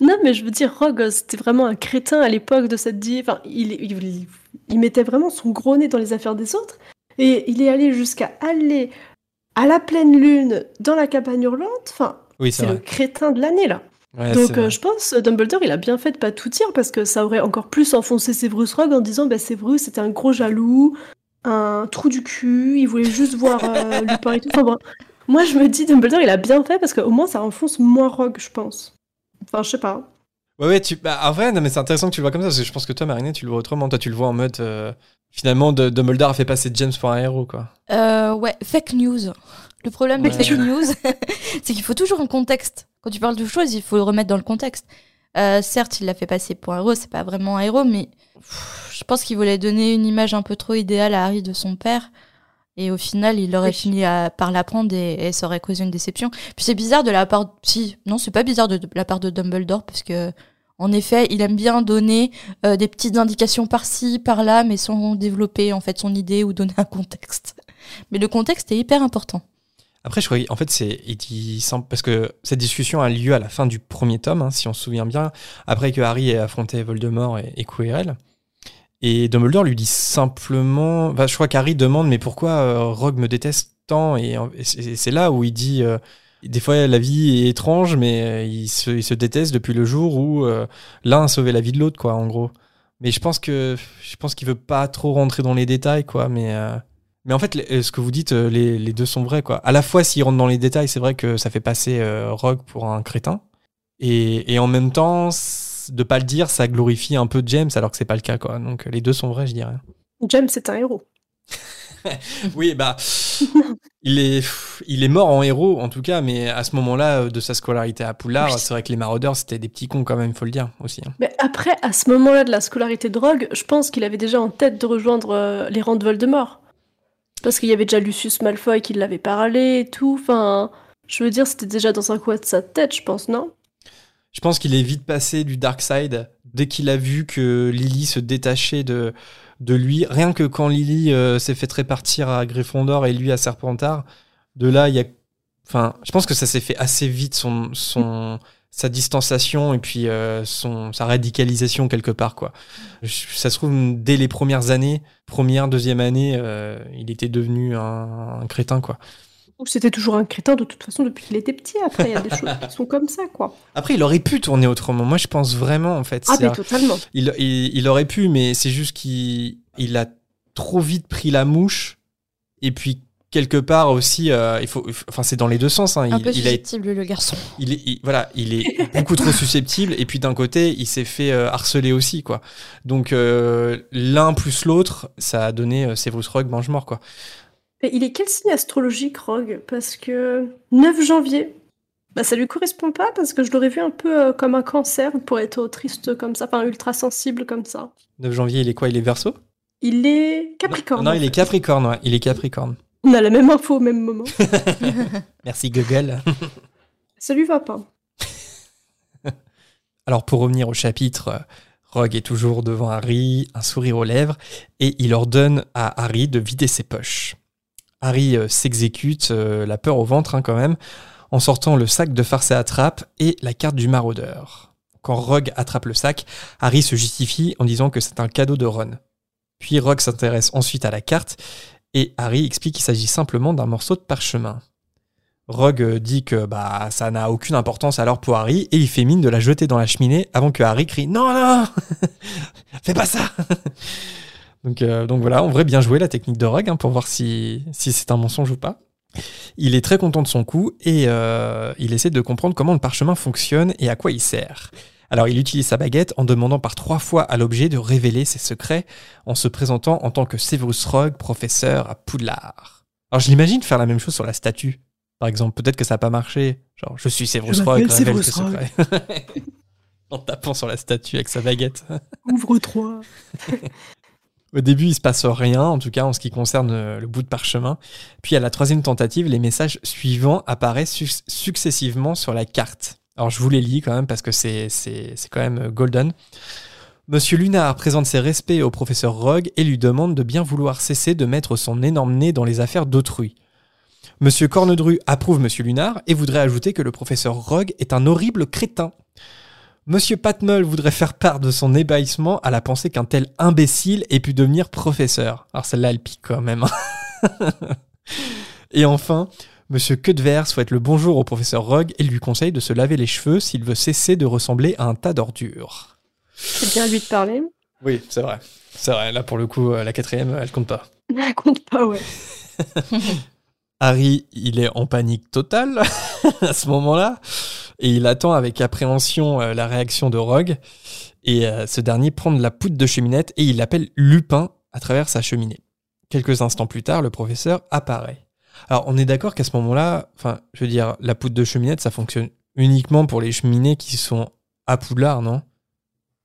Non, mais je veux dire, Rogue, c'était vraiment un crétin à l'époque de cette die. Enfin, il, il, il mettait vraiment son gros nez dans les affaires des autres. Et il est allé jusqu'à aller à la pleine lune dans la cabane hurlante. Enfin, Oui, c'est le crétin de l'année, là. Ouais, Donc euh, je pense euh, Dumbledore il a bien fait de pas tout dire parce que ça aurait encore plus enfoncé Severus Rogue en disant bah Severus c'était un gros jaloux, un trou du cul, il voulait juste voir euh, Lupin et tout. Enfin bon, moi je me dis Dumbledore il a bien fait parce qu'au moins ça enfonce moins Rogue je pense. Enfin je sais pas. Ouais, ouais, tu... bah, en vrai, non, mais c'est intéressant que tu le vois comme ça, parce que je pense que toi, Marinette, tu le vois autrement. Toi, tu le vois en mode. euh, finalement, de- Dumbledore a fait passer James pour un héros, quoi. Euh, ouais, fake news. Le problème avec fake news, c'est qu'il faut toujours un contexte. Quand tu parles de choses, il faut le remettre dans le contexte. Euh, certes, il l'a fait passer pour un héros, c'est pas vraiment un héros, mais pff, je pense qu'il voulait donner une image un peu trop idéale à Harry de son père. Et au final, il aurait Oui. fini à- par l'apprendre et, et ça aurait causé une déception. Puis c'est bizarre de la part. Si, non, c'est pas bizarre de, de la part de Dumbledore, parce que, en effet, il aime bien donner euh, des petites indications par-ci, par-là, mais sans développer en fait son idée ou donner un contexte. Mais le contexte est hyper important. Après, je crois en fait, c'est. il dit Parce que cette discussion a lieu à la fin du premier tome, hein, si on se souvient bien, après que Harry ait affronté Voldemort et, et Quirrell. Et Dumbledore lui dit simplement. Enfin, je crois qu'Harry demande Mais pourquoi euh, Rogue me déteste tant? Et, c'est là où il dit. euh, des fois, la vie est étrange, mais euh, ils se, ils se détestent depuis le jour où euh, l'un a sauvé la vie de l'autre, quoi, en gros. Mais je pense que je pense qu'il veut pas trop rentrer dans les détails, quoi. Mais mais en fait, les- ce que vous dites, euh, les, les deux sont vrais, quoi. À la fois, s'il rentre dans les détails, c'est vrai que ça fait passer euh, Rogue pour un crétin, et, et en même temps, de pas le dire, ça glorifie un peu James, alors que c'est pas le cas, quoi. Donc les deux sont vrais, je dirais. James c'est un héros. Oui, bah, il est, il est mort en héros, en tout cas, mais à ce moment-là, euh, de sa scolarité à Poudlard, Oui. c'est vrai que les maraudeurs, c'était des petits cons quand même, faut le dire aussi. hein. Mais après à ce moment-là de la scolarité de Rogue, je pense qu'il avait déjà en tête de rejoindre euh, les rangs de Voldemort. Parce qu'il y avait déjà Lucius Malfoy qui l'avait parlé et tout. Enfin, je veux dire c'était déjà dans un coin de sa tête je pense non? Je pense qu'il est vite passé du dark side dès qu'il a vu que Lily se détachait de, de lui. Rien que quand Lily euh, s'est fait répartir à Gryffondor et lui à Serpentard, de là, il y a. Enfin, je pense que ça s'est fait assez vite, son, son, sa distanciation et puis euh, son, sa radicalisation quelque part, quoi. Ça se trouve, dès les premières années, première, deuxième année, euh, il était devenu un, un crétin, quoi. Ou c'était toujours un crétin de toute façon depuis qu'il était petit. Après, il y a des choses qui sont comme ça, quoi. Après, il aurait pu tourner autrement. Moi, je pense vraiment, en fait. Ah, mais totalement. il, il, il aurait pu, mais c'est juste qu'il il a trop vite pris la mouche. Et puis, quelque part aussi, euh, il faut, enfin, c'est dans les deux sens. hein. Un Il, peu il a été- susceptible, le garçon. il est, il- voilà, il est beaucoup trop susceptible. Et puis, d'un côté, il s'est fait euh, harceler aussi, quoi. Donc, euh, l'un plus l'autre, ça a donné euh, Severus Rogue mange-mort, quoi. Et il est quel signe astrologique, Rogue? Parce que 9 janvier, bah, ça lui correspond pas parce que je l'aurais vu un peu euh, comme un cancer pour être triste comme ça, enfin ultra sensible comme ça. 9 janvier, il est quoi? Il est verso Il est Capricorne. Non, il est. Capricorne, ouais. Il est Capricorne. On a la même info au même moment. Merci, Google. ça lui va pas. Alors pour revenir au chapitre, euh, Rogue est toujours devant Harry, un sourire aux lèvres, et il ordonne à Harry de vider ses poches. Harry euh, s'exécute, euh, la peur au ventre hein, quand même, en sortant le sac de farce et attrape et la carte du maraudeur. Quand Rogue attrape le sac, Harry se justifie en disant que c'est un cadeau de Ron. Puis Rogue s'intéresse ensuite à la carte, et Harry explique qu'il s'agit simplement d'un morceau de parchemin. Rogue euh, dit que bah ça n'a aucune importance alors pour Harry et il fait mine de la jeter dans la cheminée avant que Harry crie non non fais pas ça donc euh, donc voilà on devrait bien jouer la technique de Rogue hein, pour voir si si c'est un mensonge ou pas il est très content de son coup et euh, il essaie de comprendre comment le parchemin fonctionne et à quoi il sert alors il utilise sa baguette en demandant par trois fois à l'objet de révéler ses secrets en se présentant en tant que Severus Rogue professeur à Poudlard alors je l'imagine faire la même chose sur la statue par exemple, peut-être que ça n'a pas marché. Genre, je suis Severus Je Rogue, révèle tes secrets. en tapant sur la statue avec sa baguette. Ouvre 3. Au début, il se passe rien, en tout cas en ce qui concerne euh, le bout de parchemin. Puis à la troisième tentative, les messages suivants apparaissent suc- successivement sur la carte. Alors je vous les lis quand même parce que c'est quand même euh, golden. Monsieur Lunard présente ses respects au professeur Rogue et lui demande de bien vouloir cesser de mettre son énorme nez dans les affaires d'autrui. Monsieur Cornedru approuve Monsieur Lunard et voudrait ajouter que le professeur Rogue est un horrible crétin. Monsieur Patmel voudrait faire part de son ébahissement à la pensée qu'un tel imbécile ait pu devenir professeur. Alors celle-là, elle pique quand même. hein. et enfin, Monsieur Queudevert souhaite le bonjour au professeur Rogue et lui conseille de se laver les cheveux s'il veut cesser de ressembler à un tas d'ordures. C'est bien lui de parler. Oui, c'est vrai. C'est vrai, là pour le coup, euh, la quatrième, elle compte pas. Elle compte pas, ouais. Harry, il est en panique totale à ce moment-là, et il attend avec appréhension euh, la réaction de Rogue. Et euh, ce dernier prend de la poudre de cheminette et il l'appelle Lupin à travers sa cheminée. Quelques instants plus tard, le professeur apparaît. Alors, on est d'accord qu'à ce moment-là, enfin, je veux dire, la poudre de cheminette, ça fonctionne uniquement pour les cheminées qui sont à Poudlard, non?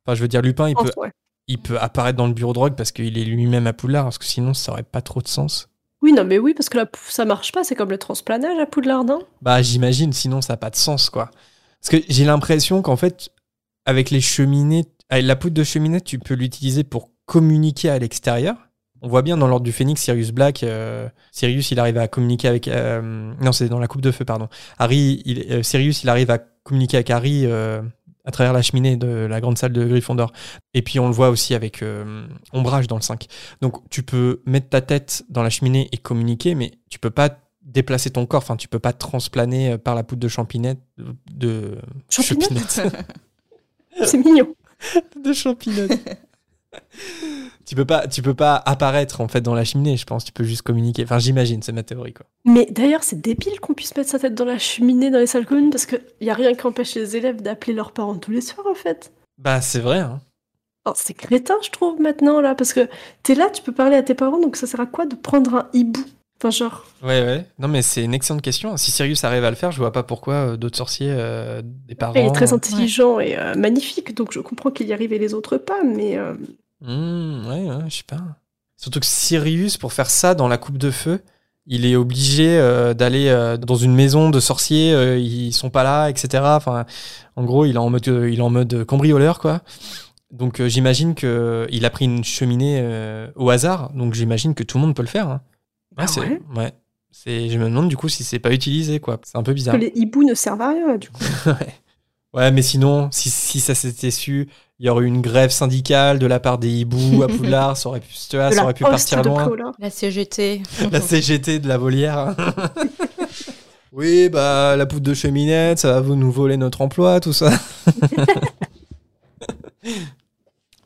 Enfin, je veux dire, Lupin, il peut, ouais. il peut apparaître dans le bureau de Rogue parce qu'il est lui-même à Poudlard, parce que sinon, ça aurait pas trop de sens. Oui, non, mais oui, parce que là, ça marche pas, c'est comme le transplanage à Poudlard, non? Bah, j'imagine, sinon ça n'a pas de sens, quoi. Parce que j'ai l'impression qu'en fait, avec les cheminées, avec la poudre de cheminée, tu peux l'utiliser pour communiquer à l'extérieur. On voit bien dans l'ordre du Phénix, Sirius Black, euh, Sirius, il arrive à communiquer avec. euh, non, c'est dans la coupe de feu, pardon. Harry, il, euh, Sirius, il arrive à communiquer avec Harry à travers la cheminée de la grande salle de Gryffondor. Et puis on le voit aussi avec Ombrage dans le 5. Donc tu peux mettre ta tête dans la cheminée et communiquer, mais tu peux pas déplacer ton corps, enfin tu peux pas transplaner par la poudre de champinette de Champinette? champinette. C'est mignon. de champinette. tu peux pas tu peux pas apparaître en fait dans la cheminée, je pense, tu peux juste communiquer. Enfin j'imagine, c'est ma théorie quoi. Mais d'ailleurs, c'est débile qu'on puisse mettre sa tête dans la cheminée dans les salles communes parce qu'il y a rien qui empêche les élèves d'appeler leurs parents tous les soirs, en fait. Bah c'est vrai hein. Oh, c'est crétin, je trouve, maintenant, là, parce que t'es là, tu peux parler à tes parents, donc ça sert à quoi de prendre un hibou? Enfin, genre, Ouais ouais. Non mais c'est une excellente question. Si Sirius arrive à le faire, je vois pas pourquoi euh, d'autres sorciers euh, des parents il est très intelligent et euh, magnifique, donc je comprends qu'il y arrive et les autres pas, mais Hmm, ouais, ouais, je sais pas. Surtout que Sirius, pour faire ça dans la coupe de feu, il est obligé euh, d'aller euh, dans une maison de sorciers, euh, ils sont pas là, etc. Enfin, en gros, il est en mode, euh, il est en mode cambrioleur, quoi. Donc j'imagine que il a pris une cheminée au hasard, donc j'imagine que tout le monde peut le faire. hein. Ah c'est- ouais ouais. C'est, je me demande du coup si c'est pas utilisé, quoi. C'est un peu bizarre. Que les hiboux ne servent à rien, du coup. ouais. Ouais, mais sinon, si, si ça s'était su, il y aurait eu une grève syndicale de la part des hiboux à Poudlard, ça aurait pu, tu vois, De ça la aurait pu poste partir loin. La CGT. La CGT de la volière. oui, bah, la poudre de cheminette, ça va vous nous voler notre emploi, tout ça.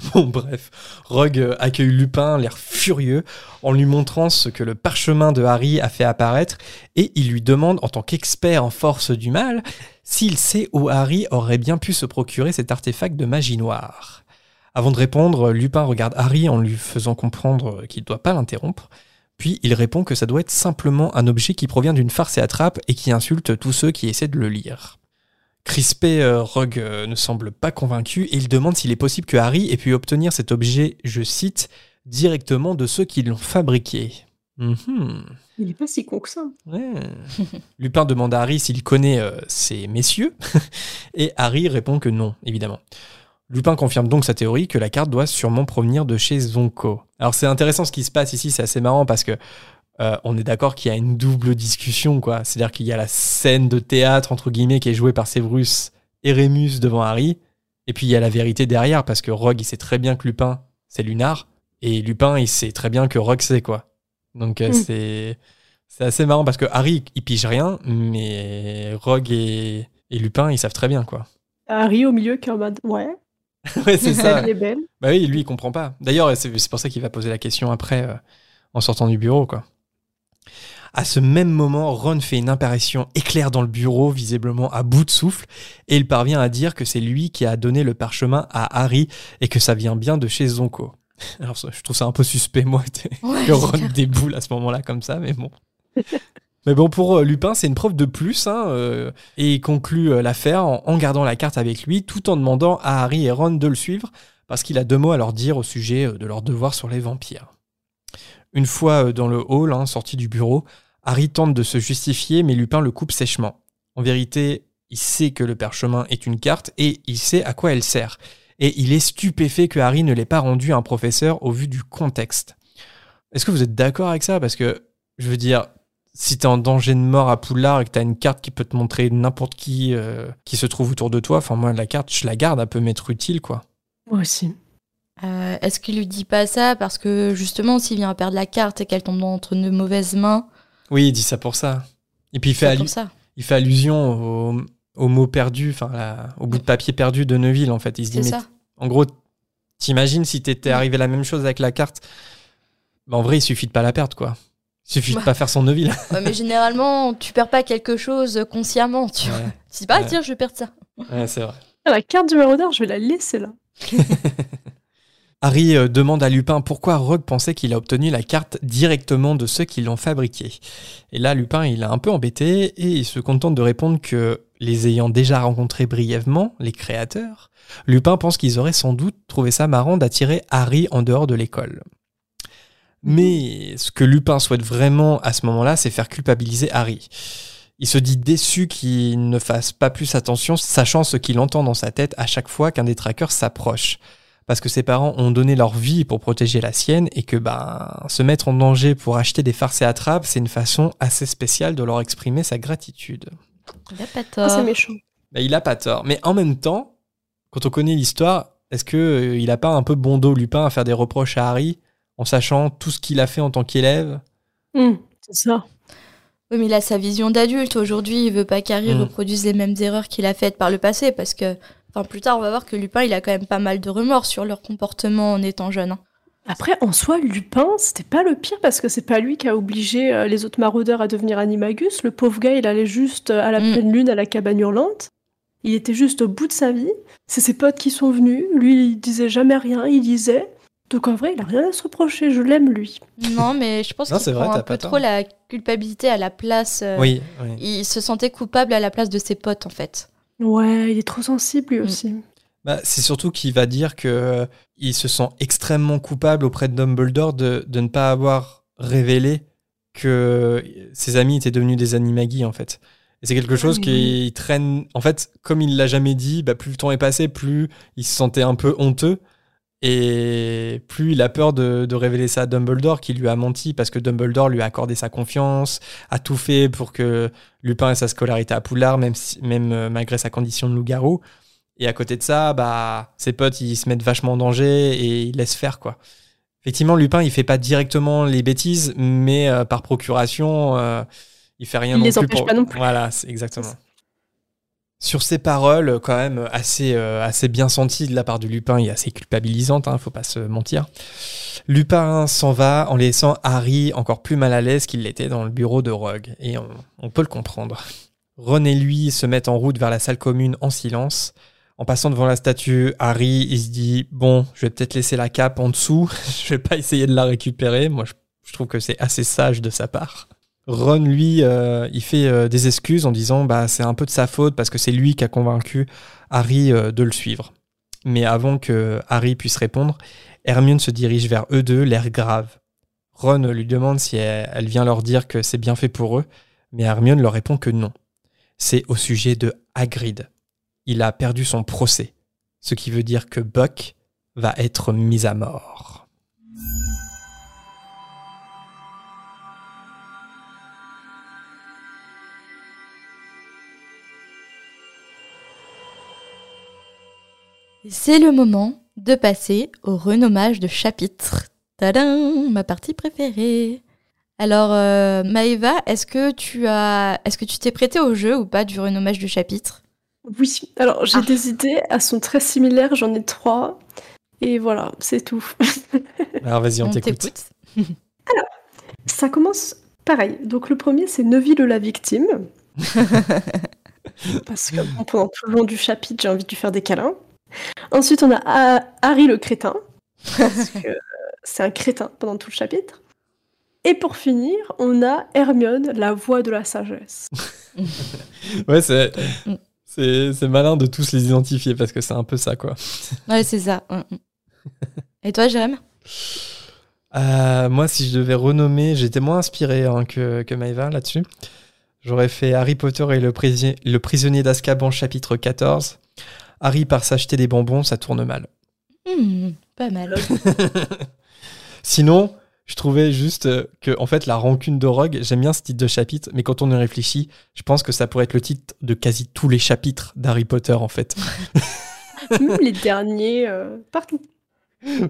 bon, bref. Rogue euh, accueille Lupin, l'air furieux, en lui montrant ce que le parchemin de Harry a fait apparaître, et il lui demande, en tant qu'expert en force du mal, s'il sait où Harry aurait bien pu se procurer cet artefact de magie noire. Avant de répondre, Lupin regarde Harry en lui faisant comprendre qu'il ne doit pas l'interrompre. Puis il répond que ça doit être simplement un objet qui provient d'une farce et attrape et qui insulte tous ceux qui essaient de le lire. Crispé, euh, Rogue euh, ne semble pas convaincu et il demande s'il est possible que Harry ait pu obtenir cet objet, je cite, directement de ceux qui l'ont fabriqué. Mhm. Il est pas si con que ça. Ouais. Lupin demande à Harry s'il connaît euh, ces messieurs, et Harry répond que non, évidemment. Lupin confirme donc sa théorie que la carte doit sûrement provenir de chez Zonko. Alors c'est intéressant ce qui se passe ici, c'est assez marrant parce que euh, on est d'accord qu'il y a une double discussion, quoi. C'est-à-dire qu'il y a la scène de théâtre, entre guillemets, qui est jouée par Severus et Rémus devant Harry, et puis il y a la vérité derrière, parce que Rogue, il sait très bien que Lupin, c'est Lunar, et Lupin, il sait très bien que Rogue sait, quoi. Donc euh, Mm. c'est... C'est assez marrant parce que Harry, il pige rien, mais Rogue et, et Lupin, ils savent très bien, quoi. Harry au milieu qui est en mode ouais, ouais, c'est ça. vie est belle. Bah oui, lui, il comprend pas. D'ailleurs, c'est c'est pour ça qu'il va poser la question après, euh, en sortant du bureau, quoi. À ce même moment, Ron fait une apparition éclair dans le bureau, visiblement à bout de souffle, et il parvient à dire que c'est lui qui a donné le parchemin à Harry et que ça vient bien de chez Zonko. Alors, ça, je trouve ça un peu suspect, moi, Ouais, que Ron déboule à ce moment-là comme ça, mais bon. mais bon, pour euh, Lupin, c'est une preuve de plus, hein, euh, et il conclut euh, l'affaire en, en gardant la carte avec lui, tout en demandant à Harry et Ron de le suivre, parce qu'il a deux mots à leur dire au sujet de leur devoir sur les vampires. Une fois euh, dans le hall, hein, sorti du bureau, Harry tente de se justifier, mais Lupin le coupe sèchement. En vérité, il sait que le parchemin est une carte et il sait à quoi elle sert. Et il est stupéfait que Harry ne l'ait pas rendu à un professeur au vu du contexte. Est-ce que vous êtes d'accord avec ça? Parce que, je veux dire, si t'es en danger de mort à Poudlard et que t'as une carte qui peut te montrer n'importe qui euh, qui se trouve autour de toi, enfin moi la carte, je la garde, elle peut m'être utile, quoi. Moi aussi. Euh, Est-ce qu'il lui dit pas ça parce que justement, s'il vient à perdre la carte et qu'elle tombe entre de mauvaises mains, Oui, il dit ça pour ça. Et puis il fait, c'est allu- pour ça. il fait allusion au, au mot perdu, enfin au bout de papier perdu de Neuville, en fait. Il se dit, mais ça. en gros, t'imagines si t'étais arrivé la même chose avec la carte? Bah, En vrai, il suffit de pas la perdre, quoi. Il suffit de Ouais. pas faire son Neuville. Ouais, mais généralement, tu perds pas quelque chose consciemment, tu vois. Ouais, Tu dis pas, ah, Ouais. tiens, je vais perdre ça. ouais, c'est vrai. Ah, la carte du maraudeur, je vais la laisser là. Harry euh, demande à Lupin pourquoi Rogue pensait qu'il a obtenu la carte directement de ceux qui l'ont fabriquée. Et là, Lupin, il est un peu embêté et il se contente de répondre que, les ayant déjà rencontrés brièvement, les créateurs, Lupin pense qu'ils auraient sans doute trouvé ça marrant d'attirer Harry en dehors de l'école. Mais ce que Lupin souhaite vraiment à ce moment-là, c'est faire culpabiliser Harry. Il se dit déçu qu'il ne fasse pas plus attention, sachant ce qu'il entend dans sa tête à chaque fois qu'un des traqueurs s'approche parce que ses parents ont donné leur vie pour protéger la sienne et que ben, se mettre en danger pour acheter des farces et attrapes, c'est une façon assez spéciale de leur exprimer sa gratitude. Il a pas Ah, tort. c'est méchant. Ben, il a pas tort, mais en même temps, quand on connaît l'histoire, est-ce que euh, il a pas un peu bon dos Lupin à faire des reproches à Harry en sachant tout ce qu'il a fait en tant qu'élève? Hum, c'est ça. Oui, mais il a sa vision d'adulte. Aujourd'hui, il veut pas qu'Harry Mm. reproduise les mêmes erreurs qu'il a faites par le passé parce que, enfin, plus tard, on va voir que Lupin, il a quand même pas mal de remords sur leur comportement en étant jeune. hein. Après, en soi, Lupin, c'était pas le pire parce que c'est pas lui qui a obligé euh, les autres maraudeurs à devenir animagus. Le pauvre gars, il allait juste euh, à la Mm. pleine lune à la cabane hurlante. Il était juste au bout de sa vie. C'est ses potes qui sont venus. Lui, il disait jamais rien, il lisait. Donc en vrai, il a rien à se reprocher. Je l'aime, lui. Non, mais je pense qu'il vrai, prend t'as un pas peu trop la culpabilité à la place. euh, Oui, oui. Il se sentait coupable à la place de ses potes, en fait. Ouais, il est trop sensible, lui Mm. aussi. Bah, c'est surtout qu'il va dire que euh, il se sent extrêmement coupable auprès de Dumbledore de, de ne pas avoir révélé que ses amis étaient devenus des animagi en fait. Et c'est quelque chose oui, qui traîne. En fait, comme il l'a jamais dit, bah, plus le temps est passé, plus il se sentait un peu honteux. Et plus il a peur de, de révéler ça à Dumbledore, qui lui a menti parce que Dumbledore lui a accordé sa confiance, a tout fait pour que Lupin ait sa scolarité à Poudlard, même, si- même euh, malgré sa condition de loup-garou. Et à côté de ça, bah, ses potes, ils se mettent vachement en danger et ils laissent faire, quoi. Effectivement, Lupin, il fait pas directement les bêtises, mais euh, par procuration, euh, il fait rien Il non les plus empêche pour- pas non plus. Voilà, exactement. Sur ces paroles, quand même assez, euh, assez bien senties de la part du Lupin et assez culpabilisantes, hein, faut pas se mentir. Lupin s'en va en laissant Harry encore plus mal à l'aise qu'il l'était dans le bureau de Rogue, et on, peut le comprendre. Ron et lui se mettent en route vers la salle commune en silence. En passant devant la statue, Harry, il se dit Bon, je vais peut-être laisser la cape en dessous, je vais pas essayer de la récupérer. Moi, je trouve que c'est assez sage de sa part. Ron, lui, euh, il fait euh, des excuses en disant bah c'est un peu de sa faute parce que c'est lui qui a convaincu Harry euh, de le suivre. Mais avant que Harry puisse répondre, Hermione se dirige vers eux deux, l'air grave. Ron lui demande si elle, elle vient leur dire que c'est bien fait pour eux, mais Hermione leur répond que non. C'est au sujet de Hagrid. Il a perdu son procès, ce qui veut dire que Buck va être mis à mort. C'est le moment de passer au renommage de chapitre. Tadam, ma partie préférée. Alors, euh, Maëva, est-ce que tu as, est-ce que tu t'es prêté au jeu ou pas du renommage de chapitre? Oui, alors j'ai Ah. des idées, elles sont très similaires, j'en ai trois. Et voilà, c'est tout. Alors vas-y, on, t'écoute. t'écoute. Ça commence pareil. Donc le premier, c'est Neville la victime. Parce que pendant tout le long du chapitre, j'ai envie de lui faire des câlins. Ensuite, on a Ha- Harry le crétin. Parce que euh, c'est un crétin pendant tout le chapitre. Et pour finir, on a Hermione, la voix de la sagesse. Ouais, c'est c'est c'est malin de tous les identifier parce que c'est un peu ça quoi. Ouais, c'est ça. Mm, mm. Et toi, Jérém? Euh, moi, si je devais renommer, j'étais moins inspiré hein, que, que Maëva là-dessus. J'aurais fait Harry Potter et le, prisi- le prisonnier d'Azkaban chapitre 14. Harry part s'acheter des bonbons, ça tourne mal. Hmm, Pas mal. Sinon, je trouvais juste euh, que, en fait, la rancune de Rogue, j'aime bien ce titre de chapitre, mais quand on y réfléchit, je pense que ça pourrait être le titre de quasi tous les chapitres d'Harry Potter, en fait. Même les derniers, euh, partout.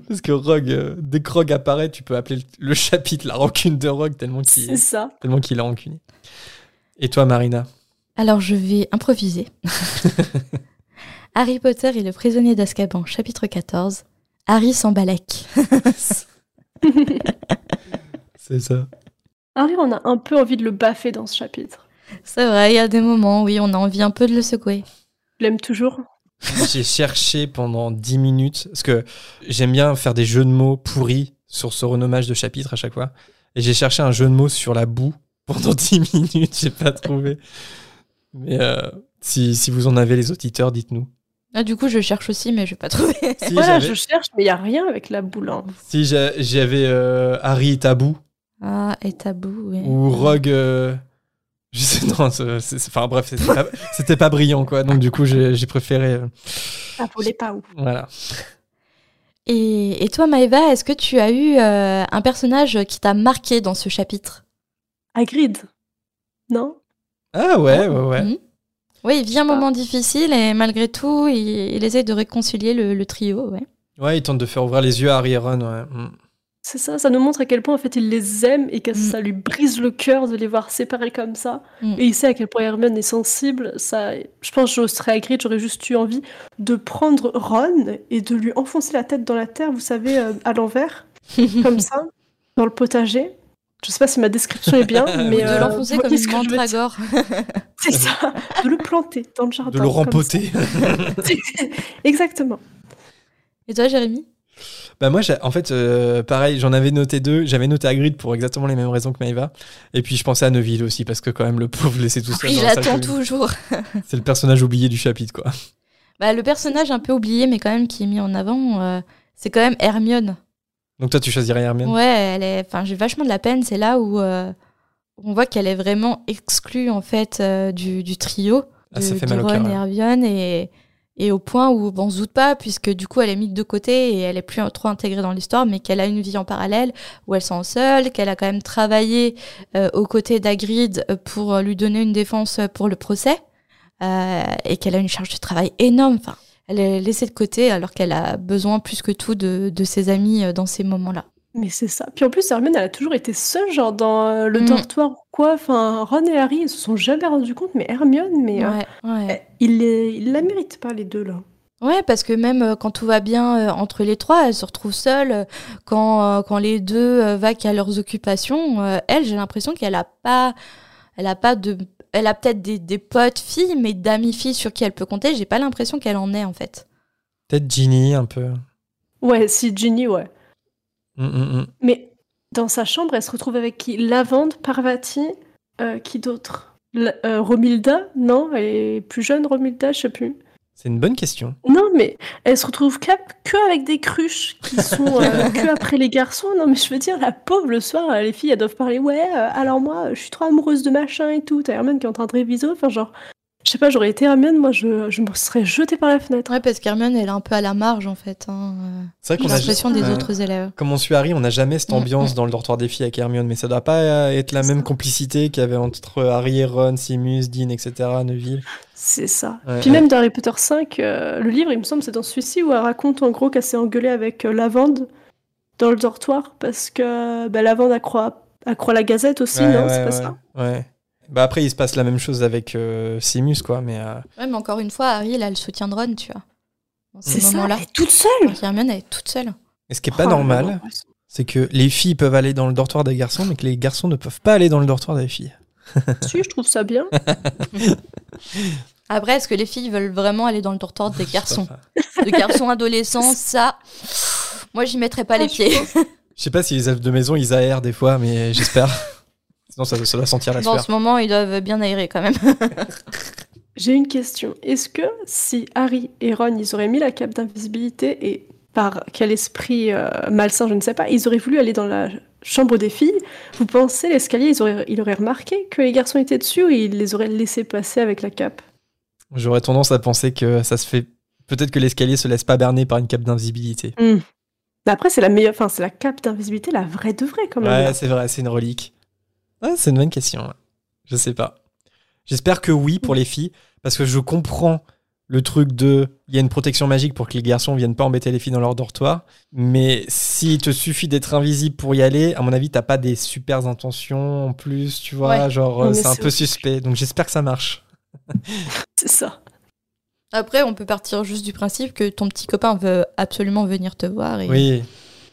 Parce que Rogue, euh, dès que Rogue apparaît, tu peux appeler le, chapitre la rancune de Rogue tellement qu'il ça. tellement qu'il a rancunier. Et toi, Marina? Alors, je vais improviser. Harry Potter et le prisonnier d'Azkaban, chapitre 14. Harry s'embalèque. C'est ça. Harry, on a un peu envie de le baffer dans ce chapitre. C'est vrai, il y a des moments, oui, on a envie un peu de le secouer. Je l'aime toujours. J'ai cherché pendant 10 minutes, parce que j'aime bien faire des jeux de mots pourris sur ce renommage de chapitre à chaque fois. Et j'ai cherché un jeu de mots sur la boue pendant 10 minutes, j'ai pas trouvé. Mais euh, si, si vous en avez les auditeurs, dites-nous. Ah, du coup, je cherche aussi, mais je vais pas trouver. Si voilà, je cherche, mais il n'y a rien avec la boule. hein. si j'a- j'avais euh, Harry Tabou Ah, et tabou, oui. ou Rogue. euh, je sais, non, c'est- c'est- enfin bref, c'était pas, c'était pas brillant quoi. Donc du coup, j'ai j'ai préféré. euh, Ça volait pas où. voilà. Et, et toi, Maëva, est-ce que tu as eu euh, un personnage qui t'a marqué dans ce chapitre? Hagrid. Non? Ah ouais, ouais, ouais. Mhm. Oui, il vit un pas. moment difficile et malgré tout, il, il essaye de réconcilier le, le trio. Ouais. Ouais, il tente de faire ouvrir les yeux à Harry et Ron. Ouais. Mm. C'est ça, ça nous montre à quel point en fait il les aime et que Mm. ça lui brise le cœur de les voir séparés comme ça. Mm. Et il sait à quel point Hermione est sensible. Ça, je pense que je serais Hagrid, j'aurais juste eu envie de prendre Ron et de lui enfoncer la tête dans la terre, vous savez, euh, à l'envers, comme ça, dans le potager. Je sais pas si ma description est bien, mais de euh, l'enfoncer comme une ce que je veux dire. mandragore. C'est ça, de le planter dans le jardin. De le rempoter. Exactement. Et toi, Jérémy? Bah moi, en fait, euh, pareil, j'en avais noté deux. J'avais noté Hagrid pour exactement les mêmes raisons que Maëva. Et puis je pensais à Neville aussi parce que quand même le pauvre laissé tout seul. Il attend toujours. C'est le personnage oublié du chapitre quoi. Bah, le personnage un peu oublié, mais quand même qui est mis en avant, euh, c'est quand même Hermione. Donc toi, tu choisirais Hermione? Ouais, elle est. Enfin, j'ai vachement de la peine. C'est là où, euh, on voit qu'elle est vraiment exclue en fait euh, du, du trio Ah, de, ça fait de mal au Ron cœur, et. Hermione et, et au point où bon, on se doute pas puisque du coup elle est mise de côté et elle est plus trop intégrée dans l'histoire mais qu'elle a une vie en parallèle où elle se sent seule, qu'elle a quand même travaillé euh, aux côtés d'Agrid pour lui donner une défense pour le procès et qu'elle a une charge de travail énorme. Enfin, elle est laissée de côté alors qu'elle a besoin plus que tout de, de ses amis euh, dans ces moments-là. Mais c'est ça. Puis en plus, Hermione, elle a toujours été seule, genre dans euh, le Mm. dortoir ou quoi. Enfin, Ron et Harry, ils se sont jamais rendus compte, mais Hermione, mais euh, Ouais, ouais. il, la mérite pas, les deux, là. Ouais, parce que même quand tout va bien entre les trois, elle se retrouve seule. Quand, quand les deux vaquent à leurs occupations, elle, j'ai l'impression qu'elle a pas, elle a pas de, elle a peut-être des, des potes filles, mais d'amis filles sur qui elle peut compter. J'ai pas l'impression qu'elle en ait en fait. Peut-être Ginny, un peu. Ouais, si Ginny, ouais. Mm, mm, mm. Mais dans sa chambre, elle se retrouve avec qui? Lavande, Parvati, euh, qui d'autre? Euh, Romilda? Non, elle est plus jeune, Romilda, je sais plus. C'est une bonne question. Non, mais elle se retrouve que avec des cruches qui sont euh, que après les garçons. Non, mais je veux dire, la pauvre, le soir, euh, les filles, elles doivent parler. Ouais, euh, alors moi, euh, je suis trop amoureuse de machin et tout. T'as Hermione qui est en train de réviser. Enfin, genre, je sais pas, j'aurais été Hermione, moi, je, je me serais jetée par la fenêtre. Ouais, parce qu'Hermione, elle est un peu à la marge en fait. Hein. euh, C'est vrai qu'on a l'impression des autres élèves. Comme on suit Harry, on n'a jamais cette ambiance dans le dortoir des filles avec Hermione, mais ça doit pas euh, être la même ça. complicité qu'il y avait entre Harry et Ron, Simus, Dean, etc., Neville. C'est ça. Ouais, Puis ouais. même dans Harry Potter 5, euh, le livre, il me semble, c'est dans celui-ci où elle raconte en gros qu'elle s'est engueulée avec euh, Lavande dans le dortoir parce que bah, Lavande accroît, accroît la gazette aussi, Ouais, non ouais, C'est pas ouais, ça? Ouais. Bah après, il se passe la même chose avec euh, Simus, quoi, mais... euh, Ouais, mais encore une fois, Harry, elle a le soutien de Ron, tu vois. C'est ce ça, elle est toute seule Alors qu'Hermione, elle est toute seule. Et ce qui est pas Oh normal, c'est que les filles peuvent aller dans le dortoir des garçons, mais que les garçons ne peuvent pas aller dans le dortoir des filles. Si, je trouve ça bien. Après, est-ce que les filles veulent vraiment aller dans le dortoir des garçons De garçons adolescents, ça. Moi, j'y mettrais pas les Ah, je pieds. Je sais pas si les elfes de maison, ils aèrent des fois, mais j'espère. Sinon, ça, ça doit sentir la Dans sueur. ce moment, ils doivent bien aérer quand même. J'ai une question. Est-ce que si Harry et Ron, ils auraient mis la cape d'invisibilité et par quel esprit euh, malsain, je ne sais pas, ils auraient voulu aller dans la chambre des filles, vous pensez l'escalier, ils auraient, il aurait remarqué que les garçons étaient dessus ou ils les auraient laissés passer avec la cape? J'aurais tendance à penser que ça se fait. Peut-être que l'escalier se laisse pas berner par une cape d'invisibilité. Mais Après, c'est la meilleure, enfin, c'est la cape d'invisibilité, la vraie de vraie quand même. Ouais, c'est vrai, c'est une relique. Ouais, c'est une bonne question. Je sais pas. J'espère que oui pour les filles, parce que je comprends le truc de. Il y a une protection magique pour que les garçons viennent pas embêter les filles dans leur dortoir. Mais s'il te suffit d'être invisible pour y aller, à mon avis, t'as pas des super intentions en plus, tu vois. Ouais. Genre, euh, c'est un peu suspect. Donc j'espère que ça marche. C'est ça. Après, on peut partir juste du principe que ton petit copain veut absolument venir te voir. Et... Oui.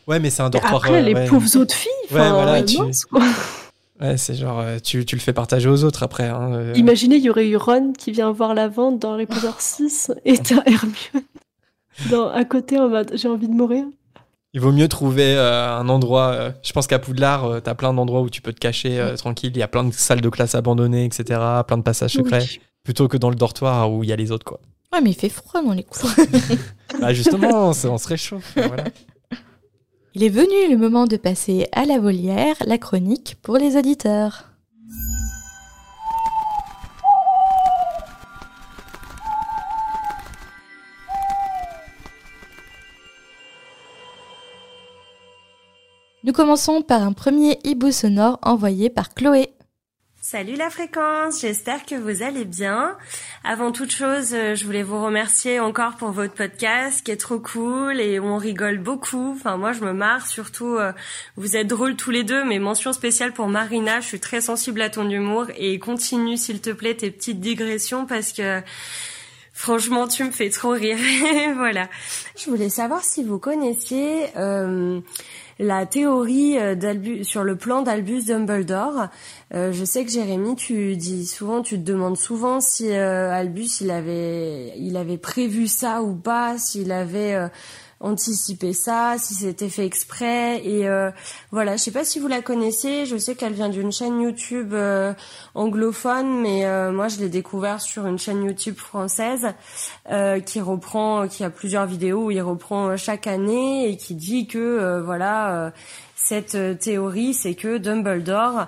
Ouais, mais c'est un dortoir. Après, euh, les ouais. pauvres autres filles, Ouais, voilà, euh, tu- mince, quoi. Ouais, c'est genre, euh, tu, tu le fais partager aux autres après. hein, euh. Imaginez, il y aurait eu Ron qui vient voir la vente dans Harry Potter 6 et t'as Hermione dans, à côté en mode j'ai envie de mourir. Il vaut mieux trouver euh, un endroit. euh, je pense qu'à Poudlard, euh, t'as plein d'endroits où tu peux te cacher euh, tranquille. Il y a plein de salles de classe abandonnées, etc. Plein de passages secrets. Oui. Plutôt que dans le dortoir où il y a les autres, quoi. Ouais, mais il fait froid dans les couloirs. Bah, justement, on se réchauffe. voilà. Il est venu le moment de passer à la volière, la chronique pour les auditeurs. Nous commençons par un premier hibou sonore envoyé par Chloé. Salut la fréquence, j'espère que vous allez bien. Avant toute chose, euh, je voulais vous remercier encore pour votre podcast qui est trop cool et on rigole beaucoup. Enfin moi je me marre surtout, euh, vous êtes drôles tous les deux, mais mention spéciale pour Marina, je suis très sensible à ton humour et continue s'il te plaît tes petites digressions parce que franchement tu me fais trop rire. voilà. Je voulais savoir si vous connaissiez... euh, la théorie euh, sur le plan d'Albus Dumbledore. Euh, je sais que Jérémy, tu dis souvent, tu te demandes souvent si euh, Albus il avait, il avait prévu ça ou pas, s'il avait anticipé ça, si c'était fait exprès. Et euh, voilà, je sais pas si vous la connaissez. Je sais qu'elle vient d'une chaîne YouTube euh, anglophone, mais euh, moi je l'ai découvert sur une chaîne YouTube française euh, qui reprend, qui a plusieurs vidéos où il reprend euh, chaque année et qui dit que euh, voilà, cette théorie, c'est que Dumbledore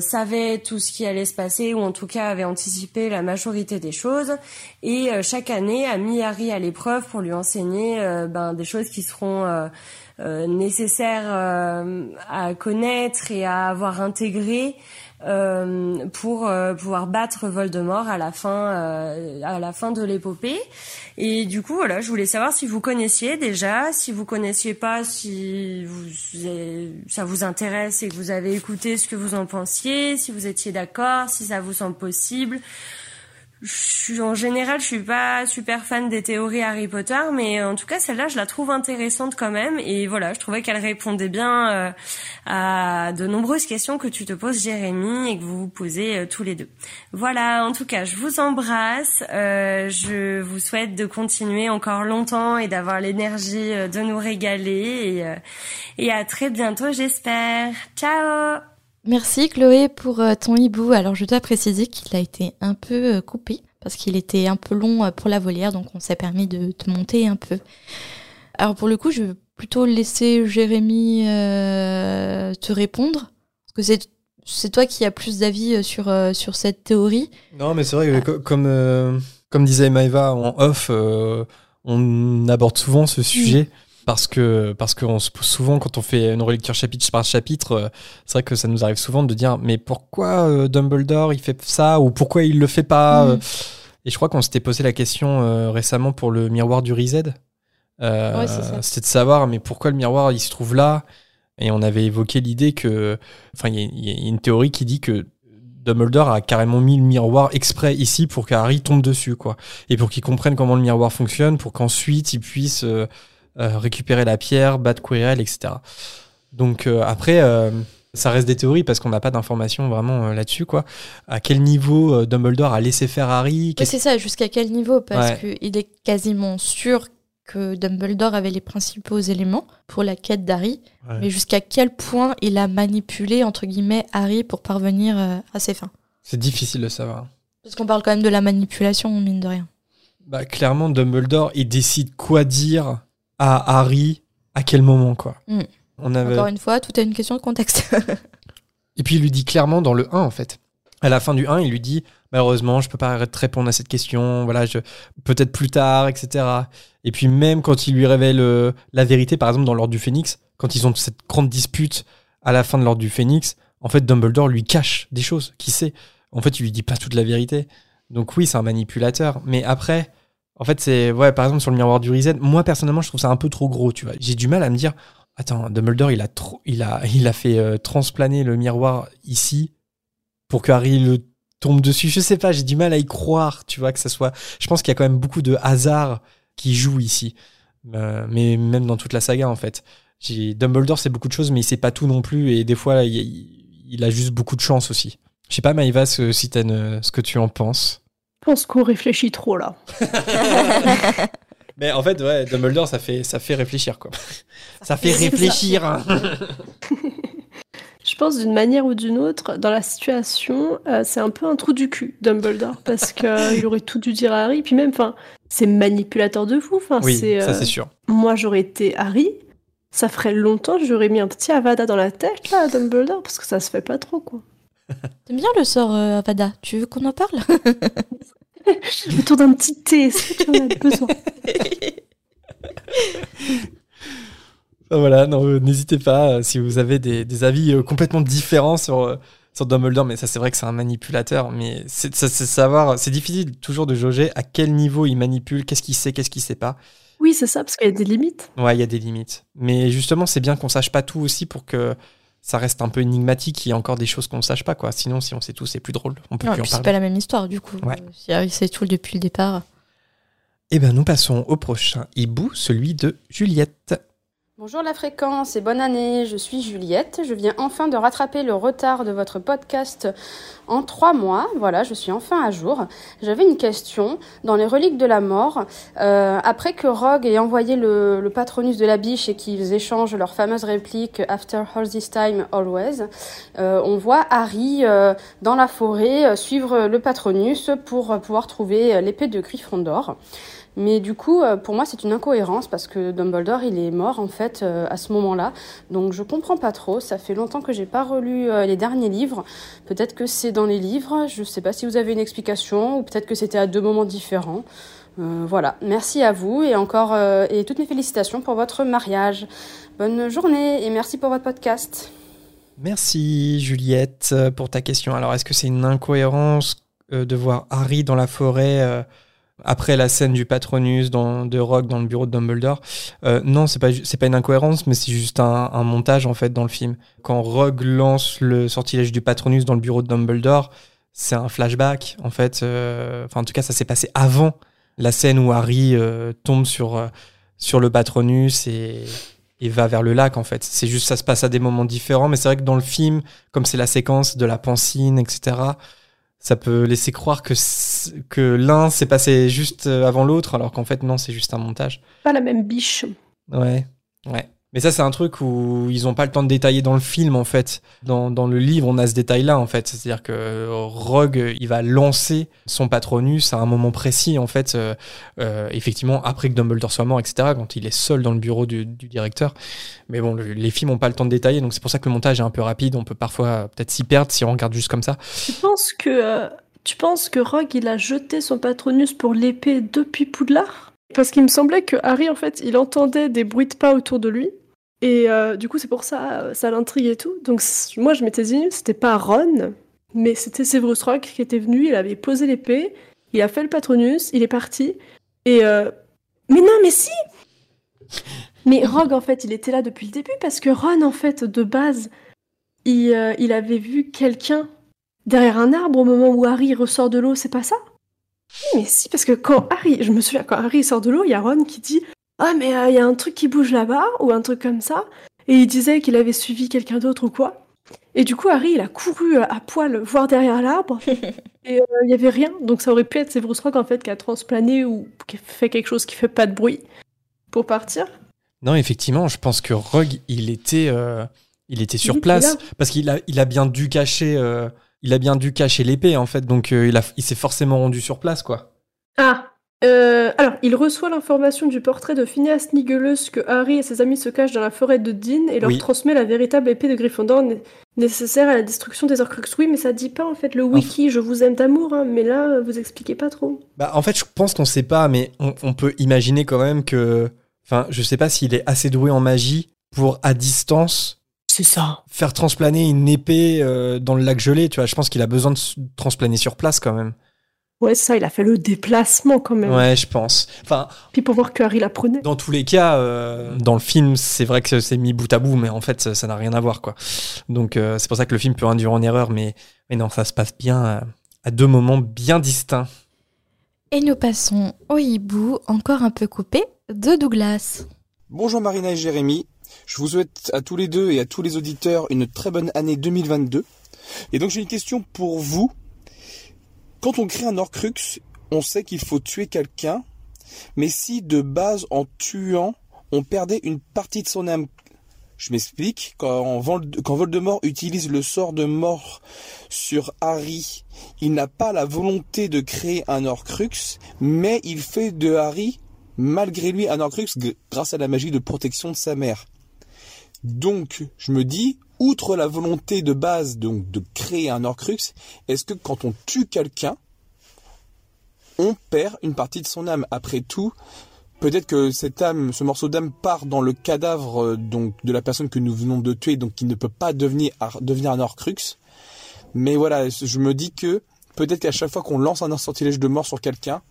savait tout ce qui allait se passer, ou en tout cas avait anticipé la majorité des choses, et chaque année a mis Harry à l'épreuve pour lui enseigner ben, des choses qui seront nécessaires à connaître et à avoir intégré euh, pour euh, pouvoir battre Voldemort à la fin euh, à la fin de l'épopée. Et du coup, voilà, je voulais savoir si vous connaissiez déjà, si vous connaissiez pas, si vous, ça vous intéresse et que vous avez écouté ce que vous en pensiez, si vous étiez d'accord, si ça vous semble possible je suis en général, je suis pas super fan des théories Harry Potter, mais en tout cas celle-là, je la trouve intéressante quand même. Et voilà, je trouvais qu'elle répondait bien euh, à de nombreuses questions que tu te poses, Jérémy, et que vous vous posez euh, tous les deux. Voilà, en tout cas, je vous embrasse. Euh, je vous souhaite de continuer encore longtemps et d'avoir l'énergie de nous régaler. Et, et à très bientôt, j'espère. Ciao Merci Chloé pour euh, ton hibou. Alors je dois préciser qu'il a été un peu euh, coupé parce qu'il était un peu long euh, pour la volière, donc on s'est permis de, te monter un peu. Alors pour le coup, je vais plutôt laisser Jérémy te répondre, parce que c'est c'est toi qui as plus d'avis sur, sur cette théorie. Non, mais c'est vrai que comme, comme disait Maëva en off, on aborde souvent ce sujet parce que parce que on se pose souvent quand on fait une relecture chapitre par chapitre, euh, c'est vrai que ça nous arrive souvent de dire mais pourquoi euh, Dumbledore il fait ça ou pourquoi il le fait pas mm. euh. Et je crois qu'on s'était posé la question récemment pour le miroir du Rized. C'était de savoir mais pourquoi le miroir il se trouve là? Et on avait évoqué l'idée que enfin il y, a une théorie qui dit que Dumbledore a carrément mis le miroir exprès ici pour qu'Harry tombe dessus quoi et pour qu'il comprenne comment le miroir fonctionne pour qu'ensuite il puisse euh, récupérer la pierre, battre Quirrell, etc. Donc euh, après, euh, ça reste des théories parce qu'on n'a pas d'informations vraiment là-dessus, quoi. À quel niveau Dumbledore a laissé faire Harry? C'est ça, jusqu'à quel niveau? Parce qu'il est quasiment sûr que Dumbledore avait les principaux éléments pour la quête d'Harry, mais jusqu'à quel point il a manipulé, entre guillemets, Harry pour parvenir à ses fins? C'est difficile de savoir. Parce qu'on parle quand même de la manipulation, mine de rien. Bah, clairement, Dumbledore, il décide quoi dire à Harry à quel moment, quoi. Hmm. On avait... Encore une fois, tout est une question de contexte. Et puis il lui dit clairement dans le 1, en fait. À la fin du 1, il lui dit malheureusement, je peux pas te répondre à cette question, voilà, je... peut-être plus tard, etc. Et puis même quand il lui révèle euh, la vérité, par exemple dans l'ordre du Phénix, quand ils ont cette grande dispute à la fin de l'ordre du Phénix, en fait Dumbledore lui cache des choses qu'il sait? En fait, il lui dit pas toute la vérité. Donc oui, c'est un manipulateur. Mais après, en fait, c'est ouais, par exemple sur le miroir du Reset, moi personnellement, je trouve ça un peu trop gros, tu vois. J'ai du mal à me dire attends, Dumbledore, il a trop il a il a fait euh, transplaner le miroir ici pour que Harry le tombe dessus. Je sais pas, j'ai du mal à y croire, tu vois que ça soit je pense qu'il y a quand même beaucoup de hasard qui joue ici. Euh, mais même dans toute la saga en fait. Dumbledore c'est beaucoup de choses mais il sait pas tout non plus et des fois il, a juste beaucoup de chance aussi. Je sais pas Maïva si si ce que tu en penses. Je pense qu'on réfléchit trop là. Mais en fait, ouais, Dumbledore, ça fait, ça fait réfléchir, quoi. Ça fait réfléchir. Hein. Je pense d'une manière ou d'une autre, dans la situation, euh, c'est un peu un trou du cul, Dumbledore, parce qu'il euh, aurait tout dû dire à Harry. Puis même, enfin, c'est manipulateur de fou. Enfin, oui, ça euh, c'est sûr. Moi, j'aurais été Harry. Ça ferait longtemps que j'aurais mis un petit Avada dans la tête, là, à Dumbledore, parce que ça se fait pas trop, quoi. T'aimes bien le sort Avada? Tu veux qu'on en parle? Autour d'un petit thé, est-ce que tu en as besoin Voilà, euh, n'hésitez pas euh, si vous avez des, avis euh, complètement différents sur, sur Dumbledore, mais ça c'est vrai que c'est un manipulateur, mais c'est savoir, c'est difficile toujours de jauger à quel niveau il manipule, qu'est-ce qu'il sait, qu'est-ce qu'il sait pas. Oui, c'est ça, parce qu'il y a des limites. Ouais, il y a des limites. Mais justement, c'est bien qu'on sache pas tout aussi pour que ça reste un peu énigmatique. Il y a encore des choses qu'on ne sache pas, quoi. Sinon, si on sait tout, c'est plus drôle. On peut plus C'est pas la même histoire, du coup. Ouais. Si Harry sait tout depuis le départ. Eh bien, nous passons au prochain hibou, celui de Juliette. Bonjour la fréquence et bonne année, je suis Juliette. Je viens enfin de rattraper le retard de votre podcast en trois mois. Voilà, je suis enfin à jour. J'avais une question. Dans les reliques de la mort, euh, après que Rogue ait envoyé le, patronus de la biche et qu'ils échangent leur fameuse réplique After all this time, always, euh, on voit Harry euh, dans la forêt suivre le patronus pour pouvoir trouver l'épée de Gryffondor. Mais du coup, euh, pour moi, c'est une incohérence parce que Dumbledore, il est mort en fait euh, à ce moment-là. Donc je comprends pas trop. Ça fait longtemps que j'ai pas relu euh, les derniers livres. Peut-être que c'est dans les livres. Je sais pas si vous avez une explication ou peut-être que c'était à deux moments différents. voilà. Merci à vous et encore et toutes mes félicitations pour votre mariage. Bonne journée et merci pour votre podcast. Merci Juliette pour ta question. Alors est-ce que c'est une incohérence de voir Harry dans la forêt après la scène du Patronus de Rogue dans le bureau de Dumbledore. Euh, non, c'est pas c'est pas une incohérence, mais c'est juste un, montage en fait dans le film. Quand Rogue lance le sortilège du Patronus dans le bureau de Dumbledore, c'est un flashback en fait. Euh, enfin, en tout cas, ça s'est passé avant la scène où Harry euh, tombe sur sur le Patronus et et va vers le lac en fait. C'est juste ça se passe à des moments différents, mais c'est vrai que dans le film, comme c'est la séquence de la pancine, etc ça peut laisser croire que, que l'un s'est passé juste euh, avant l'autre, alors qu'en fait, non, c'est juste un montage. Pas la même biche. Ouais, ouais. Mais ça, c'est un truc où ils n'ont pas le temps de détailler dans le film, en fait. Dans, le livre, on a ce détail-là, en fait. C'est-à-dire que Rogue, il va lancer son Patronus à un moment précis, en fait, euh, euh, effectivement, après que Dumbledore soit mort, etc., quand il est seul dans le bureau du, directeur. Mais bon, les films n'ont pas le temps de détailler, donc c'est pour ça que le montage est un peu rapide. On peut parfois peut-être s'y perdre si on regarde juste comme ça. Tu penses que, euh, tu penses que Rogue, il a jeté son Patronus pour l'épée depuis Poudlard? Parce qu'il me semblait que Harry, en fait, il entendait des bruits de pas autour de lui. Et euh, du coup, c'est pour ça, euh, ça l'intrigue et tout. Donc, moi, je m'étais dit, c'était pas Ron, mais c'était Severus Rogue qui était venu, il avait posé l'épée, il a fait le Patronus, il est parti. Et. Euh... Mais non, mais si Mais Rogue, en fait, il était là depuis le début parce que Ron, en fait, de base, il, il avait vu quelqu'un derrière un arbre au moment où Harry ressort de l'eau, c'est pas ça? Mais si, parce que quand Harry, je me souviens, quand Harry sort de l'eau, il y a Ron qui dit Ah, mais il y a un truc qui bouge là-bas, ou un truc comme ça. Et il disait qu'il avait suivi quelqu'un d'autre ou quoi. Et du coup, Harry, il a couru à poil voir derrière l'arbre. et il n'y avait rien. Donc ça aurait pu être Severus Rogue, en fait, qui a transplané ou qui a fait quelque chose qui fait pas de bruit pour partir. Non, effectivement, je pense que Rogue, il était, euh, il était sur place. Parce qu'il a, il a bien dû cacher. Il a bien dû cacher l'épée en fait, donc euh, il, a, il s'est forcément rendu sur place quoi. Ah, euh, alors il reçoit l'information du portrait de Phineas Nigellus que Harry et ses amis se cachent dans la forêt de Dean et leur transmet la véritable épée de Gryffondor nécessaire à la destruction des Horcruxes. Oui, mais ça dit pas en fait le wiki je vous aime d'amour, hein, mais là vous expliquez pas trop. Bah en fait je pense qu'on sait pas, mais on, on peut imaginer quand même que, enfin je sais pas s'il est assez doué en magie pour à distance c'est ça. Faire transplaner une épée euh, dans le lac gelé, tu vois, je pense qu'il a besoin de transplaner sur place quand même. Ouais, ça, il a fait le déplacement quand même. Ouais, je pense. Enfin, Puis pour voir que Harry la prenait. Dans tous les cas, euh, dans le film, c'est vrai que c'est mis bout à bout, mais en fait, ça n'a rien à voir, quoi. Donc, euh, c'est pour ça que le film peut induire en erreur, mais, mais non, ça se passe bien à, à deux moments bien distincts. Et nous passons au hibou, encore un peu coupé, de Douglas. Bonjour Marina et Jérémy. Je vous souhaite à tous les deux et à tous les auditeurs une très bonne année 2022. Et donc j'ai une question pour vous. Quand on crée un Horcrux, on sait qu'il faut tuer quelqu'un, mais si de base en tuant, on perdait une partie de son âme. Je m'explique, quand, Voldemort utilise le sort de mort sur Harry, il n'a pas la volonté de créer un Horcrux, mais il fait de Harry, malgré lui, un Horcrux grâce à la magie de protection de sa mère. Donc, je me dis, outre la volonté de base donc de créer un Horcrux, est-ce que quand on tue quelqu'un, on perd une partie de son âme? Après tout, peut-être que cette âme, ce morceau d'âme part dans le cadavre euh, donc de la personne que nous venons de tuer, donc qui ne peut pas devenir un Horcrux. Mais voilà, je me dis que peut-être qu'à chaque fois qu'on lance un sortilège de mort sur quelqu'un,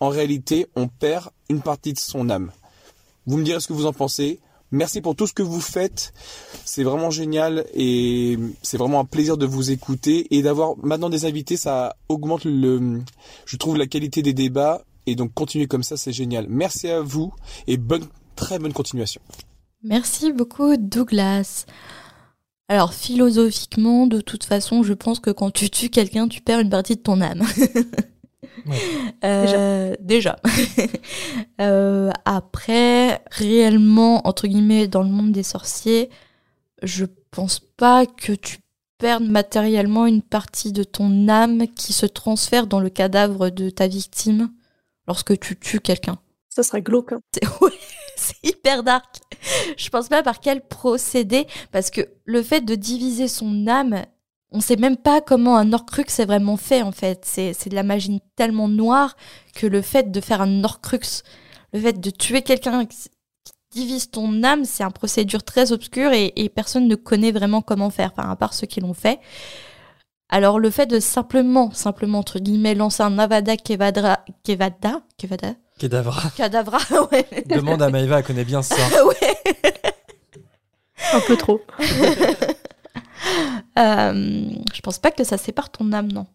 en réalité, on perd une partie de son âme. Vous me direz ce que vous en pensez. Merci pour tout ce que vous faites. C'est vraiment génial et c'est vraiment un plaisir de vous écouter et d'avoir maintenant des invités. Ça augmente le, je trouve la qualité des débats et donc continuer comme ça, c'est génial. Merci à vous et bonne, très bonne continuation. Merci beaucoup, Douglas. Alors, philosophiquement, de toute façon, je pense que quand tu tues quelqu'un, tu perds une partie de ton âme. Déjà. euh, après, réellement, entre guillemets, dans le monde des sorciers, je pense pas que tu perdes matériellement une partie de ton âme qui se transfère dans le cadavre de ta victime lorsque tu tues quelqu'un. Ça serait glauque. hein. C'est ouais, c'est hyper dark. Je pense pas par quel procédé, parce que le fait de diviser son âme, on sait même pas comment un Horcrux est vraiment fait en fait. C'est c'est de la magie tellement noire que le fait de faire un Horcrux, le fait de tuer quelqu'un qui divise ton âme, c'est une procédure très obscure et, et personne ne connaît vraiment comment faire, enfin, à part ceux qui l'ont fait. Alors le fait de simplement, simplement entre guillemets, lancer un Avada Kevadra, Kevada, Kevada, Kedavra. Cadavra, ouais. Demande à Maëva, elle connaît bien ça. ouais. Un peu trop. Euh, je pense pas que ça sépare ton âme, non.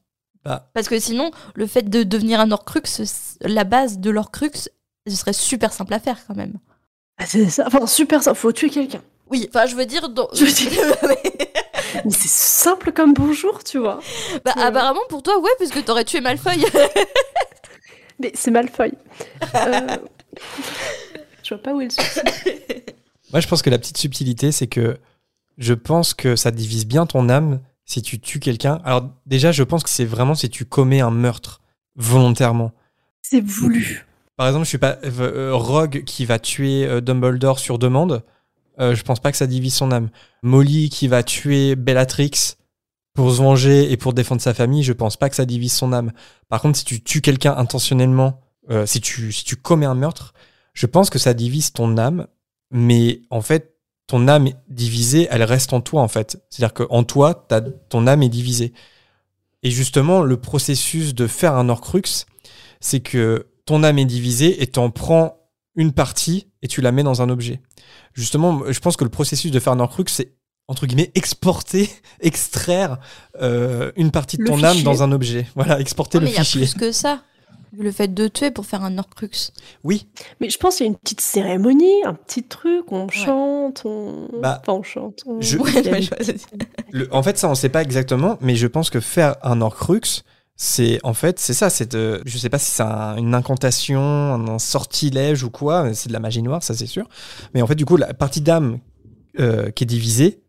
Bah. Parce que sinon, le fait de devenir un Horcrux, la base de l'Horcrux, ce serait super simple à faire quand même. Ah, c'est ça. Enfin, super ça. Faut tuer quelqu'un. Oui, enfin, je veux dire. dans- Je veux dire- Mais c'est simple comme bonjour, tu vois. bah, apparemment, pour toi, ouais, puisque t'aurais tué Malfoy. Mais c'est Malfoy. Euh, Je vois pas où est le souci. Moi, je pense que la petite subtilité, c'est que je pense que ça divise bien ton âme si tu tues quelqu'un. Alors, déjà, je pense que c'est vraiment si tu commets un meurtre volontairement. C'est voulu. Par exemple, je suis pas euh, euh, Rogue qui va tuer euh, Dumbledore sur demande. euh, je pense pas que ça divise son âme. Molly qui va tuer Bellatrix pour se venger et pour défendre sa famille, je pense pas que ça divise son âme. Par contre, si tu tues quelqu'un intentionnellement, si tu si tu commets un meurtre, je pense que ça divise ton âme. Mais en fait, ton âme divisée, elle reste en toi en fait. C'est-à-dire qu'en toi, t'as- ton âme est divisée. Et justement, le processus de faire un Horcrux, c'est que ton âme est divisée et t'en prends une partie et tu la mets dans un objet. Justement, je pense que le processus de faire un Horcrux, c'est entre guillemets exporter, extraire euh, une partie de Le ton âme fichier. dans un objet. Voilà, exporter Non, mais le il y a fichier. plus que ça. Le fait de tuer pour faire un Horcrux. Oui, Mais je pense qu'il y a une petite cérémonie, un petit truc, on chante, on. Bah, Enfin, on chante. On... je- Ouais, Le- en fait, ça, on sait pas exactement, mais je pense que faire un Horcrux, c'est en fait, c'est ça. C'est de, je sais pas si c'est un- une incantation, un sortilège ou quoi. mais C'est de la magie noire, ça c'est sûr. Mais en fait, du coup, la partie d'âme euh, qui est divisée,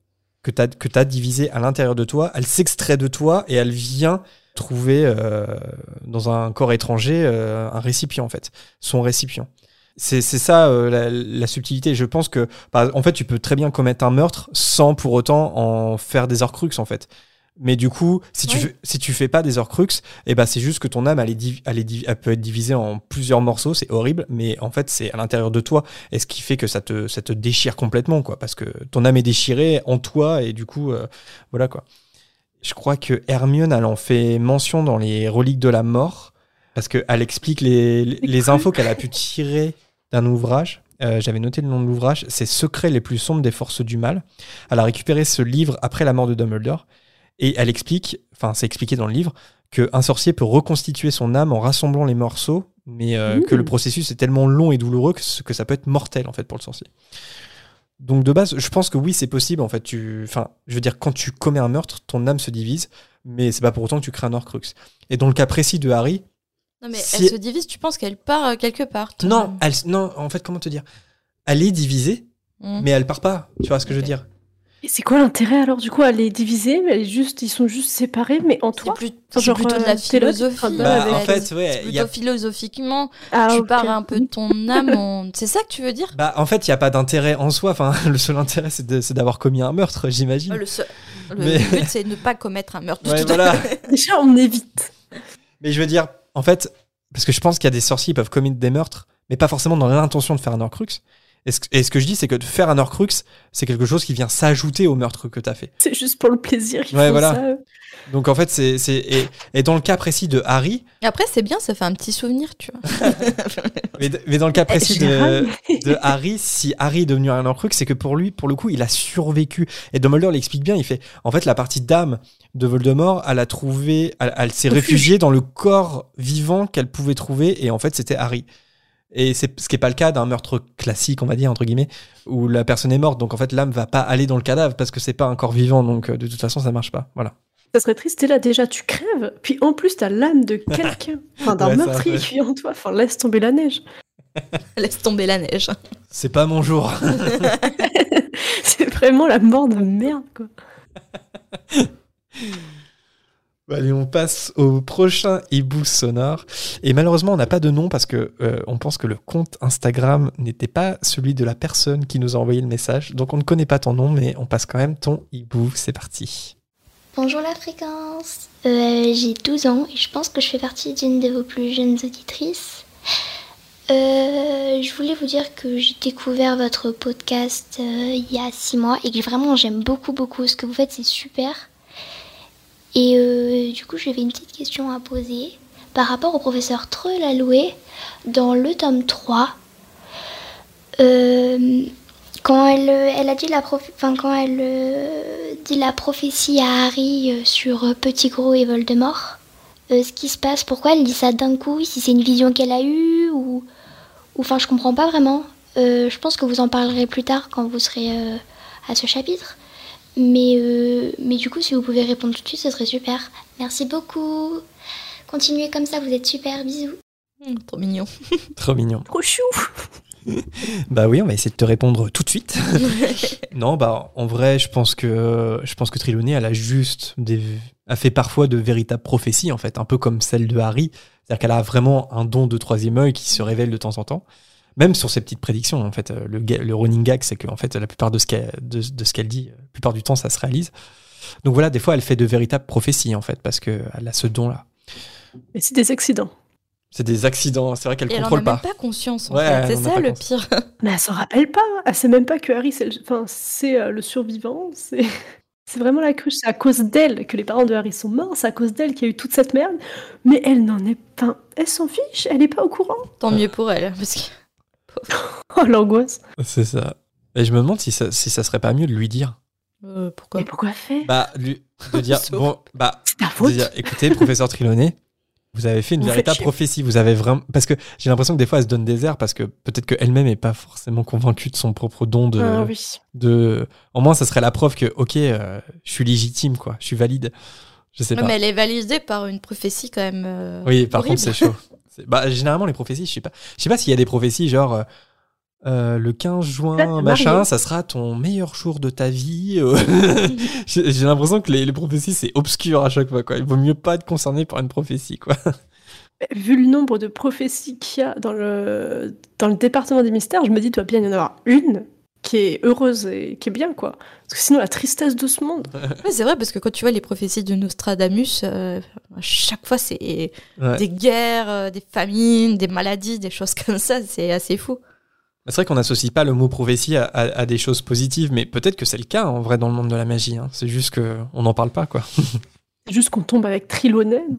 que tu as, que t'as divisée à l'intérieur de toi, elle s'extrait de toi et elle vient trouver euh, dans un corps étranger euh, un récipient en fait, son récipient. C'est ça euh, la, la subtilité. Je pense que, par- en fait, tu peux très bien commettre un meurtre sans pour autant en faire des Horcrux en fait. Mais du coup, si tu fais, si tu fais pas des Horcrux, eh ben c'est juste que ton âme elle, est elle, est elle peut être divisée en plusieurs morceaux, c'est horrible, mais en fait c'est à l'intérieur de toi, et ce qui fait que ça te ça te déchire complètement quoi, parce que ton âme est déchirée en toi et du coup voilà quoi. Je crois que Hermione elle en fait mention dans les reliques de la mort parce qu'elle explique les, les, les quoi infos qu'elle a pu tirer d'un ouvrage. Euh, J'avais noté le nom de l'ouvrage, c'est Secrets les plus sombres des forces du mal. Elle a récupéré ce livre après la mort de Dumbledore et elle explique, enfin c'est expliqué dans le livre, qu'un sorcier peut reconstituer son âme en rassemblant les morceaux, mais euh, Mmh. que le processus est tellement long et douloureux que, que ça peut être mortel en fait pour le sorcier. Donc de base, je pense que oui, c'est possible en fait. Tu, enfin, je veux dire, quand tu commets un meurtre, ton âme se divise, mais c'est pas pour autant que tu crées un Horcrux. Et dans le cas précis de Harry, Non, mais Si- elle se divise, tu penses qu'elle part euh, quelque part non, elle, non, en fait, comment te dire? Elle est divisée, Mm. mais elle part pas. Tu vois ce que je veux dire? Et c'est quoi l'intérêt alors Du coup, elle est divisée, mais elle est juste, ils sont juste séparés, mais en toi? plus- c'est genre, plutôt de euh, la tu philosophie. Bah, avec- en fait, ouais, y a- plutôt philosophiquement, Ah, tu pars un peu de ton âme. en- C'est ça que tu veux dire? Bah, en fait, il y a pas d'intérêt en soi. Enfin, le seul intérêt, c'est de- c'est d'avoir commis un meurtre, j'imagine. Ah, Le, seul- le Mais- but, c'est de ne pas commettre un meurtre. Ouais, Tout à voilà. Déjà, on évite. Mais je veux dire, en fait, parce que je pense qu'il y a des sorciers qui peuvent commettre des meurtres, mais pas forcément dans l'intention de faire un Horcrux. Et ce, et ce que je dis, c'est que de faire un Horcrux, c'est quelque chose qui vient s'ajouter au meurtre que tu as fait. C'est juste pour le plaisir qu'ils Ouais, voilà. ça. Donc en fait, c'est. c'est- Et, et dans le cas précis de Harry, Et Après, c'est bien, ça fait un petit souvenir, tu vois. mais, mais dans le cas précis je l'ai de, Harry, si Harry est devenu un Horcrux, c'est que pour lui, pour le coup, il a survécu. Et Dumbledore l'explique bien, il fait, en fait, la partie d'âme de Voldemort, elle a trouvé, elle, elle s'est Refuge. réfugiée dans le corps vivant qu'elle pouvait trouver, et en fait, c'était Harry. Et c'est ce qui n'est pas le cas d'un meurtre classique, on va dire, entre guillemets, où la personne est morte. Donc en fait, l'âme va pas aller dans le cadavre parce que c'est pas un corps vivant. Donc euh, de toute façon, ça marche pas. Voilà. Ça serait triste, t'es là déjà, tu crèves, puis en plus, t'as l'âme de quelqu'un, enfin d'un Ouais, meurtrier ouais. qui vit en toi. Enfin, laisse tomber la neige. Laisse tomber la neige. C'est pas mon jour. c'est vraiment la mort de merde, quoi. Allez, on passe au prochain hibou sonore. Et malheureusement, on n'a pas de nom parce que euh, on pense que le compte Instagram n'était pas celui de la personne qui nous a envoyé le message. Donc on ne connaît pas ton nom, mais on passe quand même ton hibou. C'est parti. Bonjour la fréquence. Euh, J'ai 12 ans et je pense que je fais partie d'une de vos plus jeunes auditrices. Euh, je voulais vous dire que j'ai découvert votre podcast il y a 6 mois et que vraiment j'aime beaucoup beaucoup ce que vous faites, c'est super. Du coup, j'avais une petite question à poser par rapport au professeur Trelaloué dans le tome 3. Euh, quand elle, elle a dit la, prof- quand elle euh, dit la prophétie à Harry euh, sur Petit Gros et Voldemort, ce qui se passe, pourquoi elle dit ça d'un coup, si c'est une vision qu'elle a eue ou, enfin je comprends pas vraiment. Je pense que vous en parlerez plus tard quand vous serez à ce chapitre. Mais, euh, mais du coup, si vous pouvez répondre tout de suite, ce serait super. Merci beaucoup. Continuez comme ça, vous êtes super. Bisous. Hum, trop mignon. Trop mignon. Trop chou Bah oui, on va essayer de te répondre tout de suite. non, bah en vrai, je pense que je pense que elle a juste des, a fait parfois de véritables prophéties en fait, un peu comme celle de Harry. C'est-à-dire qu'elle a vraiment un don de troisième œil qui se révèle de temps en temps. Même sur ses petites prédictions, en fait, le, ga- le running gag, c'est que en fait, la plupart de ce qu'elle de, de ce qu'elle dit, la plupart du temps, ça se réalise. Donc voilà, des fois, elle fait de véritables prophéties en fait, parce que elle a ce don-là. Mais c'est des accidents. C'est des accidents. C'est vrai qu'elle Et elle en a contrôle même pas. pas conscience, en Ouais, fait. elle C'est ça pas le conscience. pire. Mais elle s'en rappelle pas. Elle sait même pas que Harry, c'est le, enfin, c'est, euh, le survivant. C'est c'est vraiment la cruche. C'est à cause d'elle que les parents de Harry sont morts. C'est à cause d'elle qu'il y a eu toute cette merde. Mais elle n'en est pas. Elle s'en fiche. Elle n'est pas au courant. Tant mieux pour elle. Parce que... Oh, l'angoisse. C'est ça. Et je me demande si ça, si ça serait pas mieux de lui dire. Euh, pourquoi Mais pourquoi faire Bah, lui, de dire, Sauf. bon, bah, de dire, écoutez, professeur Trelawney, vous avez fait une Vous véritable prophétie. Vous avez vraiment, parce que j'ai l'impression que des fois, elle se donne des airs parce que peut-être qu'elle-même est pas forcément convaincue de son propre don de, Ah oui. de, au moins, ça serait la preuve que, ok, euh, je suis légitime, quoi. Je suis valide. Je sais Ouais, pas. mais elle est validée par une prophétie quand même. euh, Oui, par horrible. contre, c'est chaud. Bah, généralement, les prophéties, je sais pas. Je sais pas s'il y a des prophéties genre. Euh, le 15 Là, juin, machin, marié. ça sera ton meilleur jour de ta vie. euh. J'ai l'impression que les, les prophéties, c'est obscur à chaque fois. Quoi. Il vaut mieux pas être concerné par une prophétie. Quoi. Vu le nombre de prophéties qu'il y a dans le, dans le département des mystères, je me dis, il doit bien y en avoir une qui est heureuse et qui est bien, quoi. Parce que sinon, la tristesse de ce monde. Ouais, c'est vrai, parce que quand tu vois les prophéties de Nostradamus, euh, à chaque fois, c'est Ouais. des guerres, des famines, des maladies, des choses comme ça. C'est assez fou. C'est vrai qu'on n'associe pas le mot prophétie à, à- à des choses positives, mais peut-être que c'est le cas en vrai dans le monde de la magie. hein. C'est juste qu'on n'en parle pas. quoi. C'est juste qu'on tombe avec Trelawney, donc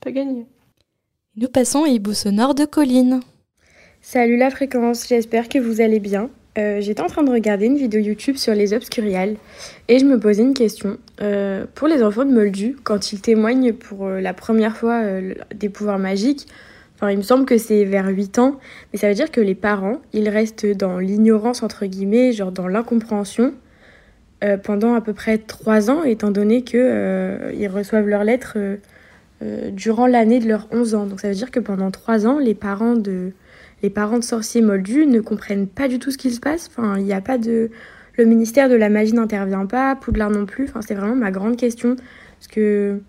pas gagné. Nous passons à Hibou sonore de Colline. Salut la fréquence, j'espère que vous allez bien. Euh, J'étais en train de regarder une vidéo YouTube sur les obscuriales et je me posais une question. Euh, pour les enfants de Moldu, quand ils témoignent pour euh, la première fois euh, des pouvoirs magiques, il me semble que c'est vers 8 ans, mais ça veut dire que les parents, ils restent dans l'ignorance entre guillemets, genre dans l'incompréhension euh, pendant à peu près 3 ans, étant donné que euh, reçoivent leurs lettres euh, durant l'année de leurs 11 ans. Donc ça veut dire que pendant 3 ans, les parents de les parents de sorciers moldus ne comprennent pas du tout ce qui se passe. Enfin, il a pas de. Le ministère de la magie n'intervient pas, Poudlard non plus. Enfin, c'est vraiment ma grande question. Parce que.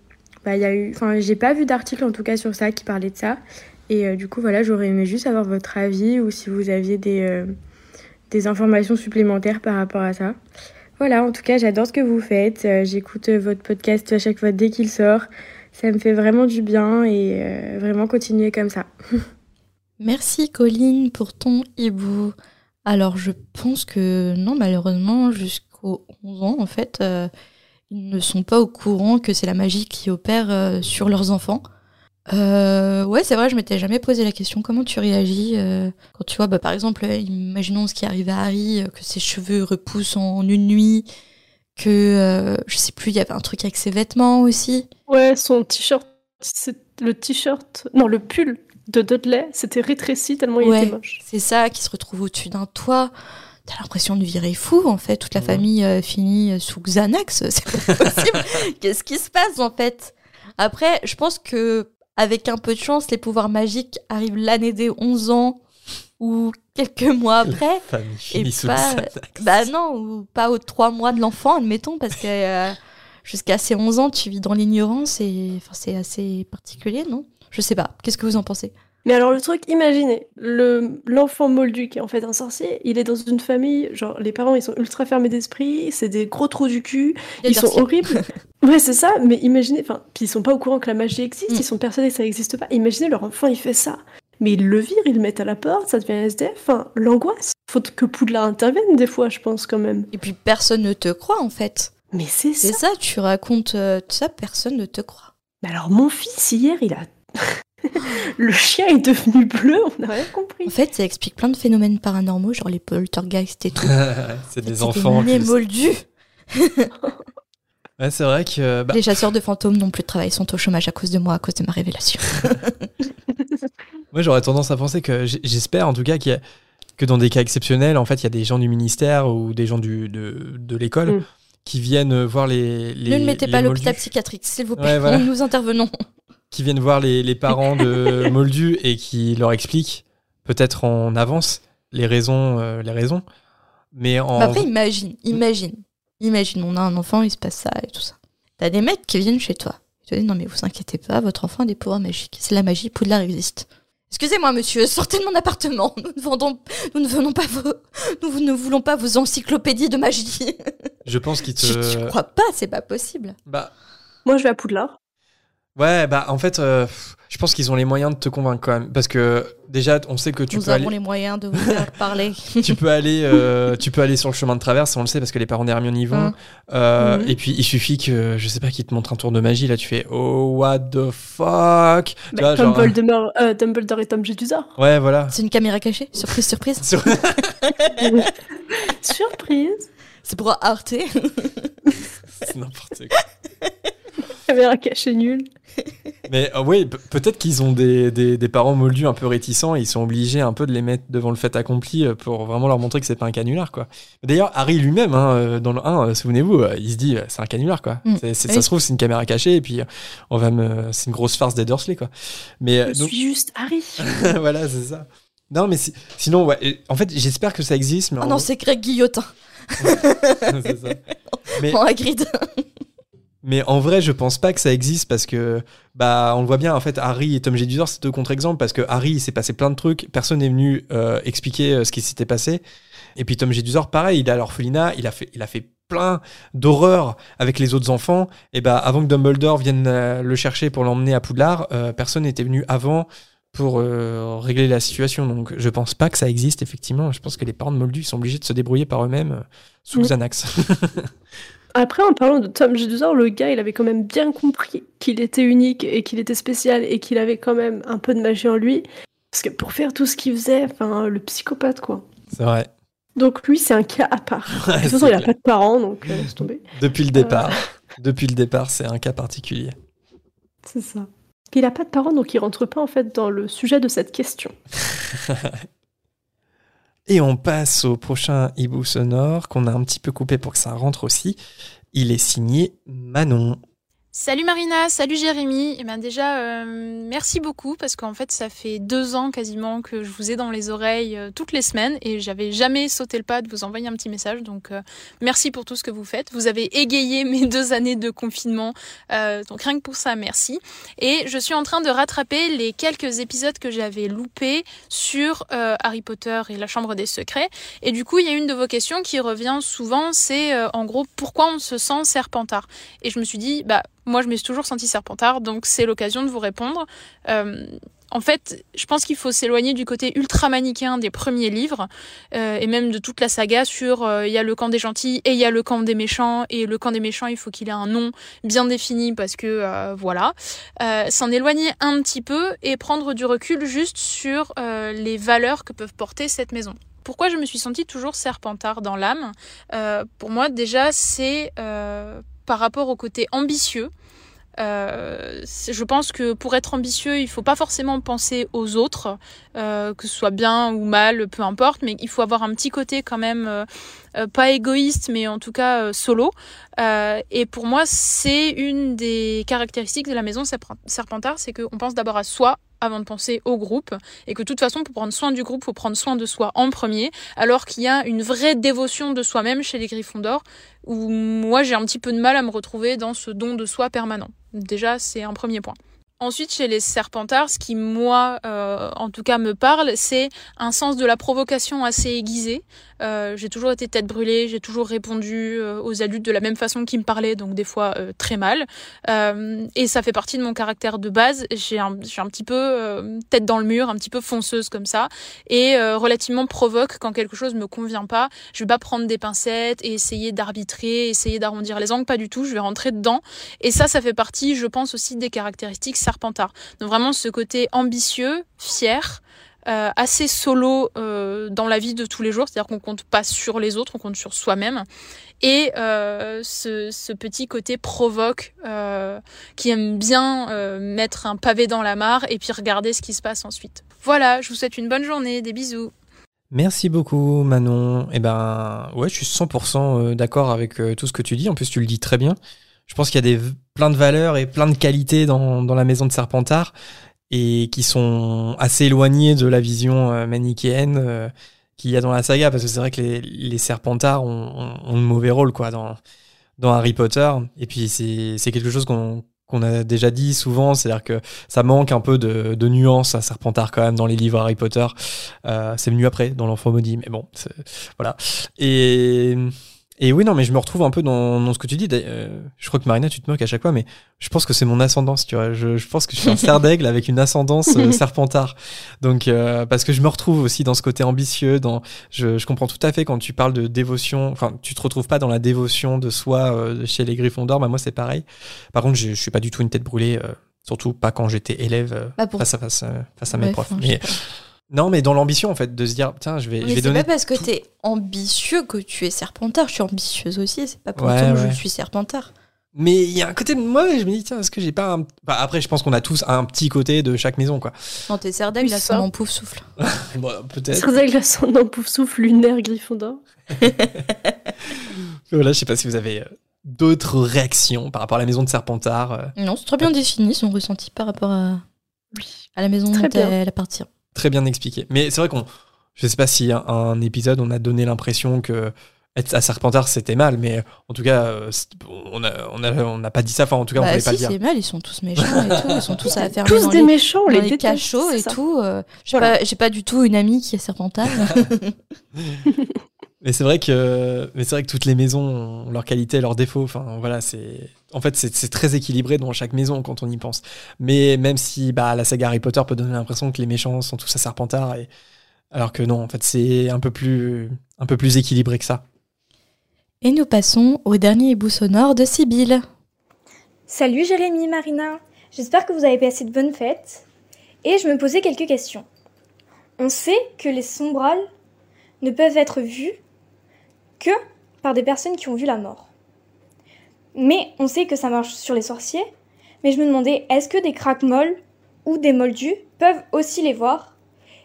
Bah, y a eu. Enfin, j'ai pas vu d'article en tout cas sur ça qui parlait de ça. Et euh, du coup, voilà, j'aurais aimé juste avoir votre avis ou si vous aviez des, euh, des informations supplémentaires par rapport à ça. Voilà, en tout cas, j'adore ce que vous faites. Euh, J'écoute votre podcast à chaque fois dès qu'il sort. Ça me fait vraiment du bien et vraiment continuer comme ça. Merci Colline pour ton hibou. Alors je pense que non, malheureusement, jusqu'aux 11 ans, en fait, ils ne sont pas au courant que c'est la magie qui opère sur leurs enfants. Euh, ouais, c'est vrai, je m'étais jamais posé la question comment tu réagis euh, quand tu vois, bah, par exemple, euh, imaginons ce qui arrive à Harry, euh, que ses cheveux repoussent en une nuit, que euh, je sais plus, il y avait un truc avec ses vêtements aussi. Ouais, son t-shirt, c'est le t-shirt, non, le pull de Dudley, c'était rétréci tellement il Ouais. était moche. C'est ça qui se retrouve au-dessus d'un toit. T'as l'impression de virer fou, en fait. Toute la Ouais. famille euh, finit sous Xanax. C'est pas possible. Qu'est-ce qui se passe, en fait? Après, je pense que avec un peu de chance, les pouvoirs magiques arrivent l'année des 11 ans ou quelques mois après. Et pas-. Bah non, ou pas aux 3 mois de l'enfant, admettons, parce que euh, jusqu'à ses 11 ans, tu vis dans l'ignorance et enfin, c'est assez particulier, non? Je sais pas. Qu'est-ce que vous en pensez? Mais alors le truc, imaginez, le l'enfant moldu qui est en fait un sorcier, il est dans une famille, genre les parents ils sont ultra fermés d'esprit, c'est des gros trous du cul, ils sont horribles. ouais, c'est ça, mais imaginez, enfin, puis ils sont pas au courant que la magie existe, Mm. ils sont persuadés que ça existe pas. Imaginez leur enfant, il fait ça. Mais ils le virent, ils le mettent à la porte, ça devient un SDF, enfin, l'angoisse. Faut que Poudlard intervienne des fois, je pense quand même. Et puis personne ne te croit en fait. Mais c'est ça. C'est ça, tu racontes euh, ça, personne ne te croit. Mais alors mon fils hier, il a le chien est devenu bleu, on n'a rien compris. En fait, ça explique plein de phénomènes paranormaux, genre les poltergeists et tout. c'est des enfants. Des moldus. Ouais, c'est vrai que. bah, Les chasseurs de fantômes n'ont plus de travail, sont au chômage à cause de moi, à cause de ma révélation. Moi, j'aurais tendance à penser que j'espère, en tout cas, qu'il y a- que dans des cas exceptionnels, en fait, il y a des gens du ministère ou des gens du, de, de l'école Mm. qui viennent voir les. les ne mettez les pas moldus, l'hôpital psychiatrique, s'il vous plaît. Ouais, voilà. Nous intervenons. Qui viennent voir les, les parents de Moldus et qui leur expliquent, peut-être en avance, les raisons. euh, les raisons. Mais en. Mais après, imagine, imagine. Imagine, on a un enfant, il se passe ça et tout ça. T'as des mecs qui viennent chez toi. Ils te disent, non mais vous inquiétez pas, votre enfant a des pouvoirs magiques. C'est la magie, Poudlard existe. Excusez-moi, monsieur, sortez de mon appartement. Nous ne, vendons, nous ne venons pas vos, nous ne voulons pas vos encyclopédies de magie. je pense qu'ils te. Je, je crois pas, c'est pas possible. Bah, Moi, je vais à Poudlard. Ouais, bah, en fait, euh, je pense qu'ils ont les moyens de te convaincre quand même. Parce que déjà, on sait que tu nous peux avons aller. les moyens de vous faire parler. tu peux aller euh, tu peux aller sur le chemin de traverse on le sait parce que les parents d'Hermione y vont Mm. Euh, Mhm. et puis il suffit que je sais pas qu'ils te montrent un tour de magie là tu fais oh what the fuck Bah, comme genre, euh, Dumbledore et Tom Jedusor. ouais voilà C'est une caméra cachée Surprise, surprise. Sur- Surprise C'est pour Arte. c'est n'importe quoi Caméra cachée nulle. mais euh, oui pe- peut-être qu'ils ont des, des, des parents moldus un peu réticents et ils sont obligés un peu de les mettre devant le fait accompli euh, pour vraiment leur montrer que c'est pas un canular quoi d'ailleurs Harry lui-même hein, euh, dans le 1 euh, souvenez-vous il se dit c'est un canular quoi Mm. Oui. ça se trouve c'est une caméra cachée et puis on va me c'est une grosse farce des Dursley quoi mais Je donc- suis juste Harry. voilà, c'est ça. Non, mais si- sinon, ouais. En fait, j'espère que ça existe, mais Oh non, c'est Greg Guillotin c'est ça. Mais. Mais en vrai, je pense pas que ça existe parce que, bah, on le voit bien. En fait, Harry et Tom Jedusor, c'est deux contre-exemples parce que Harry, il s'est passé plein de trucs. Personne n'est venu euh, expliquer euh, ce qui s'était passé. Et puis Tom Jedusor, pareil, il est à l'orphelinat, il a fait, il a fait plein d'horreurs avec les autres enfants. Et bah, avant que Dumbledore vienne euh, le chercher pour l'emmener à Poudlard, euh, personne n'était venu avant pour régler la situation. Donc, je pense pas que ça existe effectivement. Je pense que les parents de Moldu ils sont obligés de se débrouiller par eux-mêmes sous. Xanax. Après, en parlant de Tom Jedusor, le gars, il avait quand même bien compris qu'il était unique et qu'il était spécial et qu'il avait quand même un peu de magie en lui. Parce que pour faire tout ce qu'il faisait, enfin, le psychopathe, quoi. c'est vrai. Donc lui, c'est un cas à part. Ouais, de toute façon, il a clair. pas de parents, donc euh, laisse tomber. Depuis le départ. Depuis le départ, c'est un cas particulier. C'est ça. Il a pas de parents, donc il rentre pas en fait dans le sujet de cette question. Et on passe au prochain hibou sonore qu'on a un petit peu coupé pour que ça rentre aussi. Il est signé Manon. Salut Marina, salut Jérémy. Et ben déjà, euh, merci beaucoup parce qu'en fait, ça fait deux ans quasiment que je vous ai dans les oreilles euh, toutes les semaines et j'avais jamais sauté le pas de vous envoyer un petit message. Donc, euh, merci pour tout ce que vous faites. Vous avez égayé mes deux années de confinement. Donc, rien que pour ça, merci. Et je suis en train de rattraper les quelques épisodes que j'avais loupés sur Harry Potter et la Chambre des Secrets. Et du coup, il y a une de vos questions qui revient souvent, c'est en gros pourquoi on se sent serpentard? Et je me suis dit, bah moi je me suis toujours senti serpentard, donc c'est l'occasion de vous répondre. Euh, en fait, je pense qu'il faut s'éloigner du côté ultra manichéen des premiers livres euh, et même de toute la saga sur euh, il y a le camp des gentils et il y a le camp des méchants et le camp des méchants il faut qu'il ait un nom bien défini parce que euh, voilà euh, s'en éloigner un petit peu et prendre du recul juste sur euh, les valeurs que peuvent porter cette maison. Pourquoi je me suis sentie toujours serpentard dans l'âme? Pour moi déjà c'est par rapport au côté ambitieux. Euh, je pense que pour être ambitieux, il faut pas forcément penser aux autres, euh, que ce soit bien ou mal, peu importe, mais il faut avoir un petit côté quand même euh, pas égoïste, mais en tout cas solo. Et pour moi, c'est une des caractéristiques de la maison Serpent- Serpentard, c'est qu'on pense d'abord à soi avant de penser au groupe et que de toute façon pour prendre soin du groupe, faut prendre soin de soi en premier, alors qu'il y a une vraie dévotion de soi-même chez les Gryffondors où moi j'ai un petit peu de mal à me retrouver dans ce don de soi permanent. Déjà, c'est un premier point. Ensuite, chez les Serpentards, ce qui, moi, euh, en tout cas, me parle, c'est un sens de la provocation assez aiguisé. Euh, j'ai toujours été tête brûlée, j'ai toujours répondu euh, aux adultes de la même façon qu'ils me parlaient, donc des fois euh, très mal. Et ça fait partie de mon caractère de base. J'ai un, j'ai un petit peu tête dans le mur, un petit peu fonceuse comme ça, et relativement provoque quand quelque chose me convient pas. Je vais pas prendre des pincettes et essayer d'arbitrer, essayer d'arrondir les angles, pas du tout. Je vais rentrer dedans. Et ça, ça fait partie, je pense aussi des caractéristiques Serpentard. Donc vraiment ce côté ambitieux, fier. Euh, assez solo euh, dans la vie de tous les jours, c'est-à-dire qu'on compte pas sur les autres, on compte sur soi-même. Et euh, ce, petit côté provoque, qui aime bien mettre un pavé dans la mare et puis regarder ce qui se passe ensuite. Voilà, je vous souhaite une bonne journée, des bisous. Merci beaucoup Manon. Eh ben ouais, je suis 100% d'accord avec tout ce que tu dis. En plus, tu le dis très bien. Je pense qu'il y a des, plein de valeurs et plein de qualités dans, dans la maison de Serpentard et qui sont assez éloignés de la vision euh, manichéenne euh, qu'il y a dans la saga, parce que c'est vrai que les, les Serpentards ont, ont, mauvais rôle quoi, dans, Harry Potter, et puis c'est quelque chose qu'on a déjà dit souvent, c'est-à-dire que ça manque un peu de, de nuance à Serpentard quand même dans les livres Harry Potter. Euh, c'est venu après, dans l'Enfant maudit, mais bon, voilà. Et et oui, non, mais je me retrouve un peu dans, dans ce que tu dis. Euh, je crois que Marina, tu te moques à chaque fois, mais je pense que c'est mon ascendance, tu vois. Je, je, pense que je suis un cerf d'aigle avec une ascendance euh, serpentard. Donc, euh, parce que je me retrouve aussi dans ce côté ambitieux. Dans, je, je, comprends tout à fait quand tu parles de dévotion. Enfin, tu te retrouves pas dans la dévotion de soi euh, chez les Gryffondors. Bah, moi, c'est pareil. Par contre, je, je suis pas du tout une tête brûlée. Euh, surtout pas quand j'étais élève bah pour... face à face, face à mes profs. Mais, non, mais dans l'ambition, en fait, de se dire, tiens, je vais, mais je vais donner. C'est pas parce que t'es ambitieux que tu es serpentard. Je suis ambitieuse aussi. C'est pas pour ouais, autant que ouais. je suis serpentard. Mais il y a un côté de moi, je me dis, tiens, est-ce que j'ai pas un. Bah, après, je pense qu'on a tous un petit côté de chaque maison, quoi. Non, t'es Serdaigle, là, son pouf souffle. bon, peut-être. Serdaigle, son pouf souffle lunaire Gryffondor. voilà, je sais pas si vous avez d'autres réactions par rapport à la maison de Serpentard. euh. Non, c'est très bien défini son ressenti par rapport à, à la maison Très dont bien. elle appartient. Très bien expliqué. Mais c'est vrai qu'on. Je sais pas si un, un épisode, on a donné l'impression que être à Serpentard c'était mal, mais en tout cas, euh, on n'a on a, on n'a pas dit ça. Enfin, en tout cas, on Bah voulait pas si, le dire. c'est mal, ils sont tous méchants et tout. Ils sont tous à fermer Tous dans des les, méchants, les les cachots et ça. tout. euh, J'ai Voilà. pas, j'ai pas du tout une amie qui est serpentard. Mais c'est vrai que, mais c'est vrai que toutes les maisons ont leurs qualités, leurs défauts. Enfin, voilà, c'est, en fait, c'est c'est très équilibré dans chaque maison quand on y pense. Mais même si, bah, la saga Harry Potter peut donner l'impression que les méchants sont tous à Serpentard, et alors que non, en fait, c'est un peu plus, un peu plus équilibré que ça. et nous passons au dernier hibou sonore de Sibylle. Salut Jérémy, Marina. J'espère que vous avez passé de bonnes fêtes. Et je me posais quelques questions. On sait que les sombrales ne peuvent être vus que par des personnes qui ont vu la mort. Mais on sait que ça marche sur les sorciers. Mais je me demandais, est-ce que des craques-molles ou des moldus peuvent aussi les voir?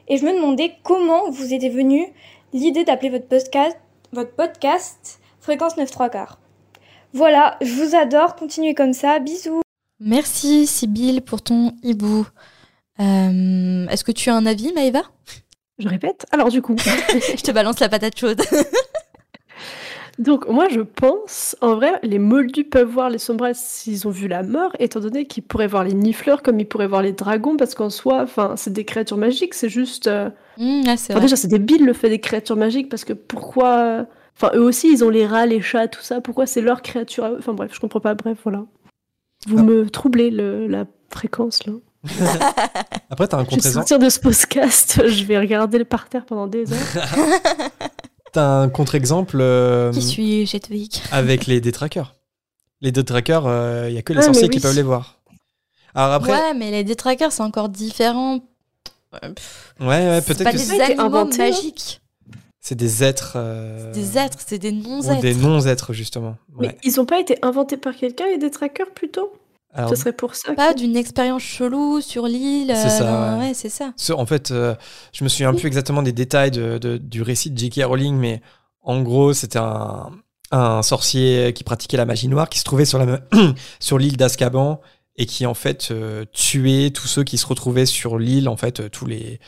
Et je me demandais comment vous était venue l'idée d'appeler votre podcast, votre podcast Fréquence 9 3 quarts. Voilà, je vous adore, continuez comme ça, bisous. Merci Sibylle pour ton hibou. Euh, Est-ce que tu as un avis, Maëva? Je répète. Alors du coup, Je te balance la patate chaude. donc moi je pense, en vrai, les moldus peuvent voir les sombrales s'ils ont vu la mort, étant donné qu'ils pourraient voir les nifleurs comme ils pourraient voir les dragons, parce qu'en soi, enfin, c'est des créatures magiques, c'est juste. euh, Mmh, ah, Enfin, déjà, c'est débile le fait des créatures magiques, parce que pourquoi. Enfin, eux aussi, ils ont les rats, les chats, tout ça. Pourquoi c'est leur créature à eux? Enfin, bref, je comprends pas. Bref, voilà. Vous Ah. me troublez le, la fréquence, là. Après, t'as un Je vais sortir de ce podcast, je vais regarder le par terre pendant des heures. T'as un contre-exemple euh, Qui suis Jetwick avec les détraqueurs. Les détraqueurs, il y a que les Ah, sorciers oui. qui peuvent les voir. Alors après, Ouais, mais les détraqueurs, c'est encore différent. Ouais, pff, ouais, ouais, c'est peut-être pas que des animaux inventé, magiques. c'est des êtres. euh, Des êtres, c'est des Ou non-êtres. des non-êtres, justement. Mais ils ont pas été inventés par quelqu'un, les détraqueurs, plutôt? Alors, Ce serait pour ça. Pas que- d'une expérience chelou sur l'île. C'est ça, euh, ouais. c'est ça. ce- en fait, euh, je me souviens plus exactement des détails de, de- du récit de J.K. Rowling, mais en gros, c'était un, un sorcier qui pratiquait la magie noire qui se trouvait sur la- sur l'île d'Azkaban et qui en fait euh, tuait tous ceux qui se retrouvaient sur l'île, en fait, tous les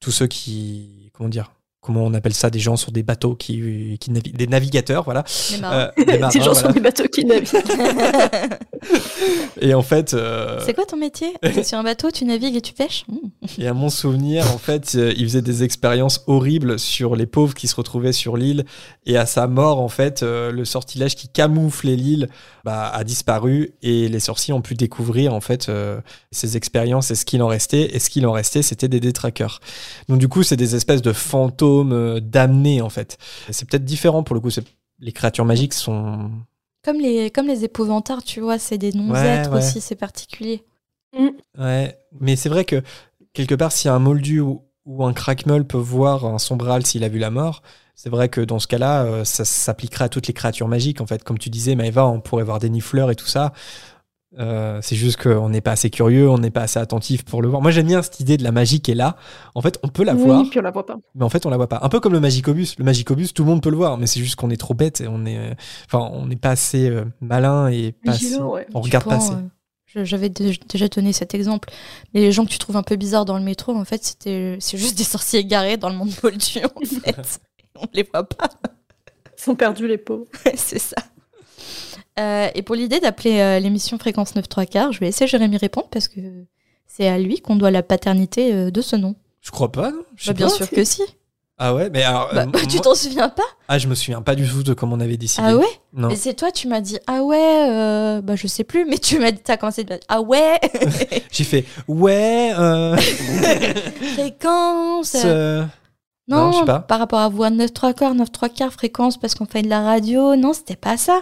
tous ceux qui comment dire comment on appelle ça des gens sur des bateaux qui, qui naviguent des navigateurs voilà marins. Euh, des Des marins, gens voilà. sur des bateaux qui naviguent. et en fait euh, C'est quoi ton métier? Sur un bateau, tu navigues et tu pêches? Mmh. Et à mon souvenir, en fait, euh, il faisait des expériences horribles sur les pauvres qui se retrouvaient sur l'île. Et à sa mort, en fait, euh, le sortilège qui camouflait l'île bah, a disparu et les sorciers ont pu découvrir, en fait, euh, ces expériences et ce qu'il en restait. Et ce qu'il en restait, c'était des détraqueurs. Donc, du coup, c'est des espèces de fantômes euh, damnés, en fait. C'est peut-être différent pour le coup. c'est- Les créatures magiques sont. Comme les, comme les épouvantards, tu vois, c'est des non-êtres Ouais, ouais. aussi, c'est particulier. Ouais, mais c'est vrai que quelque part, si un moldu ou, ou un crackmol peut voir un sombral s'il a vu la mort, c'est vrai que dans ce cas-là, euh, ça s'appliquerait à toutes les créatures magiques. En fait, comme tu disais, Maëva, on pourrait voir des nifleurs et tout ça. Euh, c'est juste qu'on n'est pas assez curieux, on n'est pas assez attentif pour le voir. Moi, j'aime bien cette idée de la magie qui est là. En fait, on peut la voir, Oui, puis on la voit pas. mais en fait, on la voit pas. Un peu comme le Magicobus. Le Magicobus, tout le monde peut le voir, mais c'est juste qu'on est trop bête et on est, enfin, on n'est pas assez euh, malin et pas assez- Vigilant, ouais. on Tu regarde pas assez. euh, J'avais dé- déjà donné cet exemple. Mais les gens que tu trouves un peu bizarres dans le métro, en fait, c'était, c'est juste des sorciers égarés dans le monde moldu, en fait. On les voit pas. Ils sont perdus, les pauvres. c'est ça. Euh, et pour l'idée d'appeler euh, l'émission Fréquence 9 3 quarts, je vais laisser Jérémy répondre parce que c'est à lui qu'on doit la paternité euh, de ce nom. Je crois pas, non Bah, bien pas. sûr que si. Ah ouais, mais alors. Bah, tu t'en souviens pas? Ah, je me souviens pas du tout de comment on avait décidé. Ah ouais? Non. Et c'est toi, tu m'as dit ah ouais, bah je sais plus, mais tu m'as dit t'as commencé de ah ouais, J'ai fait ouais. Fréquence. ce- Non, Non, je sais pas. par rapport à voix 9 3 quarts, 9 3 quarts, fréquence parce qu'on fait de la radio. Non, c'était pas ça.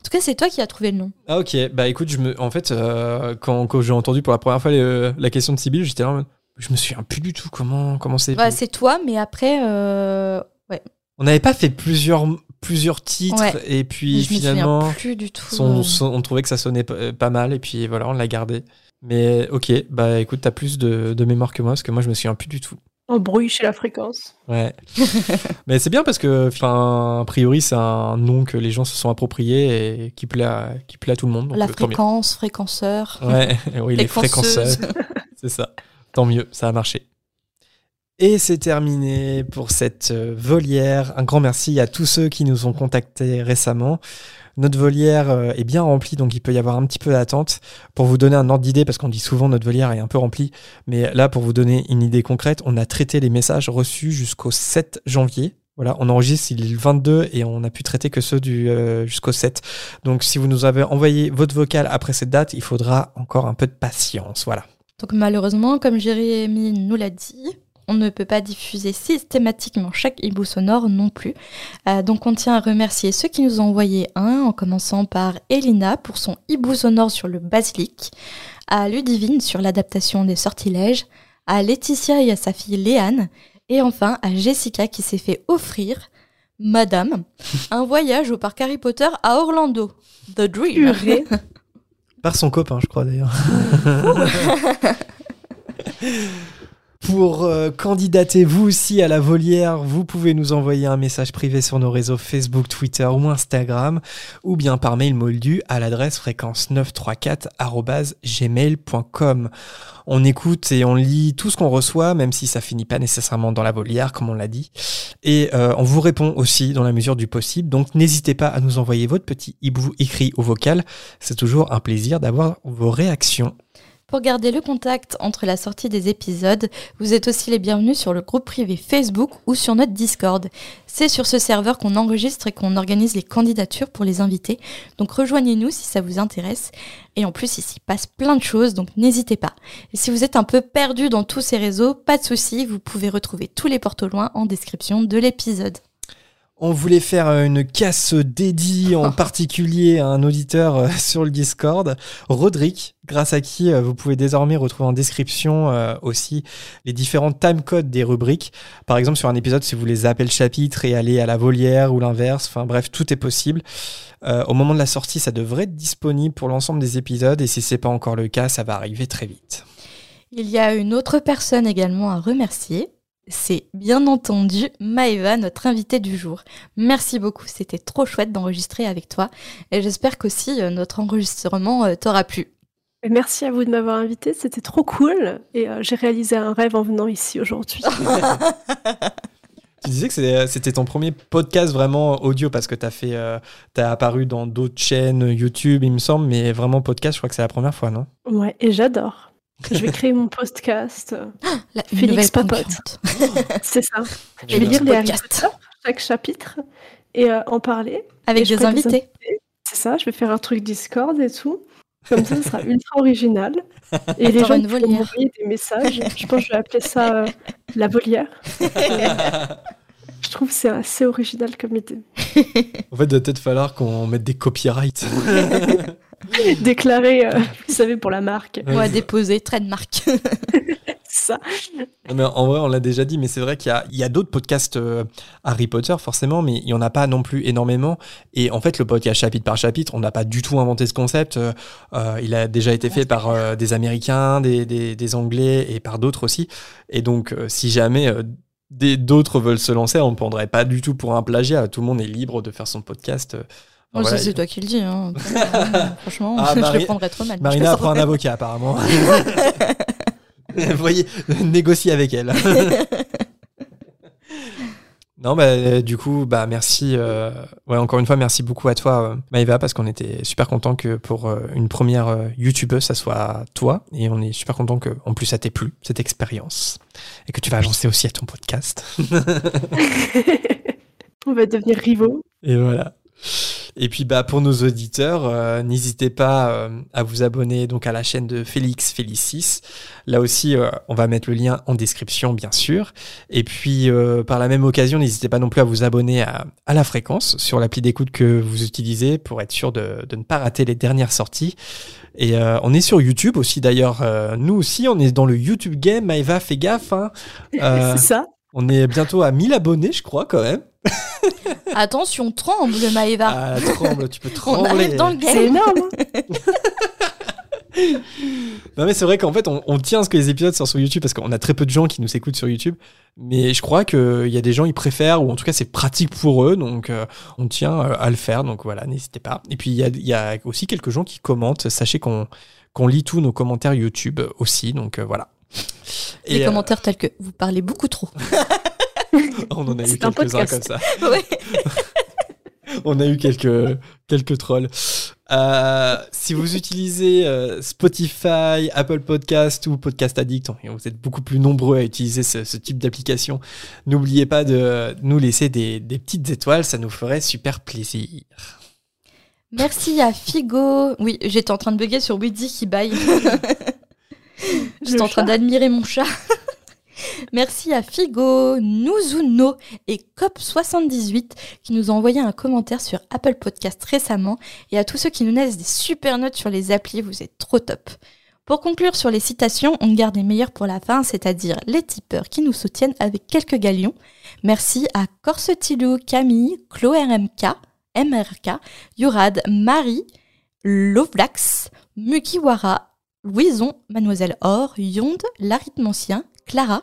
En tout cas, c'est toi qui as trouvé le nom. Ah ok. Bah écoute, je me, en fait, euh, quand, quand j'ai entendu pour la première fois la question de Sibyl, j'étais là. en mode, Je me souviens plus du tout comment comment c'est. Ouais, c'est toi, mais après, euh, ouais, on n'avait pas fait plusieurs plusieurs titres Ouais. et puis je me finalement, plus du tout. son- euh. son- on trouvait que ça sonnait pas, pas mal et puis voilà, on l'a gardé. Mais ok, bah écoute, t'as plus de, de mémoire que moi parce que moi je me souviens plus du tout. En bruit chez la fréquence. Ouais. Mais c'est bien parce que, enfin, a priori, c'est un nom que les gens se sont appropriés et qui plaît à, qui plaît à tout le monde. donc, la euh, fréquence, fréquenceur. Ouais, oui, les fréquenceurs. c'est ça. Tant mieux, ça a marché. Et c'est terminé pour cette euh, volière. Un grand merci à tous ceux qui nous ont contactés récemment. Notre volière euh, est bien remplie, donc il peut y avoir un petit peu d'attente. Pour vous donner un ordre d'idée, parce qu'on dit souvent notre volière est un peu remplie, mais là, pour vous donner une idée concrète, on a traité les messages reçus jusqu'au 7 janvier. Voilà, on enregistre il est le 22 et on a pu traiter que ceux du euh, jusqu'au 7. Donc si vous nous avez envoyé votre vocal après cette date, il faudra encore un peu de patience. Voilà. Donc malheureusement, comme Jérémy nous l'a dit, on ne peut pas diffuser systématiquement chaque hibou sonore non plus. Euh, donc on tient à remercier ceux qui nous ont envoyé un, en commençant par Elina pour son hibou sonore sur le basilic, à Ludivine sur l'adaptation des sortilèges, à Laetitia et à sa fille Léane, et enfin à Jessica qui s'est fait offrir, Madame, un voyage au parc Harry Potter à Orlando. The Dream. Par son copain, je crois d'ailleurs. Pour euh, candidater vous aussi à la volière, vous pouvez nous envoyer un message privé sur nos réseaux Facebook, Twitter ou Instagram, ou bien par mail moldu à l'adresse fréquence934@gmail.com. On écoute et on lit tout ce qu'on reçoit, même si ça finit pas nécessairement dans la volière, comme on l'a dit. Et euh, on vous répond aussi dans la mesure du possible. Donc n'hésitez pas à nous envoyer votre petit hibou écrit ou vocal. C'est toujours un plaisir d'avoir vos réactions. Pour garder le contact entre la sortie des épisodes, vous êtes aussi les bienvenus sur le groupe privé Facebook ou sur notre Discord. C'est sur ce serveur qu'on enregistre et qu'on organise les candidatures pour les invités. Donc rejoignez-nous si ça vous intéresse. Et en plus, ici passe plein de choses, donc n'hésitez pas. Et si vous êtes un peu perdu dans tous ces réseaux, pas de souci, vous pouvez retrouver tous les portes au loin en description de l'épisode. On voulait faire euh, une casse dédiée en particulier à un auditeur euh, sur le Discord, Roderick, grâce à qui euh, vous pouvez désormais retrouver en description aussi les différents timecodes des rubriques. Par exemple, sur un épisode, si vous voulez zapper le chapitre et aller à la volière ou l'inverse, enfin bref, tout est possible. Au moment de la sortie, ça devrait être disponible pour l'ensemble des épisodes et si c'est pas encore le cas, ça va arriver très vite. Il y a une autre personne également à remercier. C'est bien entendu Maëva, notre invitée du jour. Merci beaucoup, c'était trop chouette d'enregistrer avec toi et j'espère qu'aussi euh, notre enregistrement euh, t'aura plu. Merci à vous de m'avoir invité, c'était trop cool et euh, j'ai réalisé un rêve en venant ici aujourd'hui. Tu disais que c'était ton premier podcast vraiment audio parce que tu as fait, euh, t'as apparu dans d'autres chaînes YouTube, il me semble, mais vraiment podcast, je crois que c'est la première fois, non? Ouais, et j'adore. Je vais créer mon podcast. La Félix nouvelle Papote. C'est ça. Je vais lire les Harry. Potter, chaque chapitre, et euh, en parler. Avec des invités. C'est ça, je vais faire un truc Discord et tout. Comme ça, ce sera ultra original. Et les T'auras gens volière. m'envoyer des messages. Je pense que je vais appeler ça euh, la volière. je trouve que c'est assez original comme idée. En fait, il va peut-être falloir qu'on mette des copyrights. Déclaré, euh, vous savez, pour la marque. On va déposer trademark. C'est ça. Non, mais en vrai, on l'a déjà dit, mais c'est vrai qu'il y a, d'autres podcasts euh, Harry Potter, forcément, mais il n'y en a pas non plus énormément. Et en fait, le podcast chapitre par chapitre, on n'a pas du tout inventé ce concept. Euh, il a déjà été fait par euh, des Américains, des, des, des Anglais et par d'autres aussi. Et donc, euh, si jamais euh, d'autres veulent se lancer, on ne prendrait pas du tout pour un plagiat. Tout le monde est libre de faire son podcast. Voilà, c'est il- toi qui le dis. hein. Franchement, Ah, je Marie- le prendrais trop mal. Marina prend un avocat, apparemment. Vous voyez, négocier avec elle. non, bah, euh, du coup, bah, merci. euh, ouais, encore une fois, merci beaucoup à toi, euh, Maëva, parce qu'on était super content que pour euh, une première euh, YouTubeuse, ça soit toi. Et on est super content que, en plus, ça t'ait plu, cette expérience. Et que tu vas lancer aussi à ton podcast. On va devenir rivaux. Et voilà. Et puis bah pour nos auditeurs, euh, n'hésitez pas euh, à vous abonner donc à la chaîne de Félix Félicis. Là aussi, euh, on va mettre le lien en description bien sûr. Et puis euh, par la même occasion, n'hésitez pas non plus à vous abonner à, à la fréquence sur l'appli d'écoute que vous utilisez pour être sûr de, de ne pas rater les dernières sorties. Et euh, on est sur YouTube aussi d'ailleurs. Euh, nous aussi, on est dans le YouTube game. Maëva, fais gaffe. Hein. Euh, C'est ça. On est bientôt à 1000 abonnés, je crois quand même. Attention, tremble, Maëva. Ah, tremble, tu peux On trembler. arrive dans le C'est énorme. hein. Non mais c'est vrai qu'en fait on, on tient à ce que les épisodes sortent sur YouTube parce qu'on a très peu de gens qui nous écoutent sur YouTube. Mais je crois qu'il y a des gens ils préfèrent ou en tout cas c'est pratique pour eux donc euh, on tient euh, à le faire donc voilà n'hésitez pas. Et puis il y a, il y a aussi quelques gens qui commentent. Sachez qu'on qu'on lit tous nos commentaires YouTube aussi donc euh, voilà. Des euh, commentaires tels que vous parlez beaucoup trop. on en a eu quelques-uns comme ça. Ouais. On a eu quelques, quelques trolls. Euh, si vous utilisez euh, Spotify, Apple Podcast ou Podcast Addict, et vous êtes beaucoup plus nombreux à utiliser ce, ce type d'application, n'oubliez pas de nous laisser des, des petites étoiles, ça nous ferait super plaisir. Merci à Figo. Oui, j'étais en train de bugger sur Woody qui baille. J'étais Le en train d'admirer mon chat. Merci à Figo, Nuzuno et Cop78 qui nous ont envoyé un commentaire sur Apple Podcast récemment et à tous ceux qui nous laissent des super notes sur les applis, vous êtes trop top. Pour conclure sur les citations, on garde les meilleurs pour la fin, c'est-à-dire les tipeurs qui nous soutiennent avec quelques galions. Merci à Corsetilou, Camille, Chloé RMK, MRK, Yurad, Marie, Lovlax, Mukiwara, Louison, Mademoiselle Or, Yonde, l'arithmancien, Clara,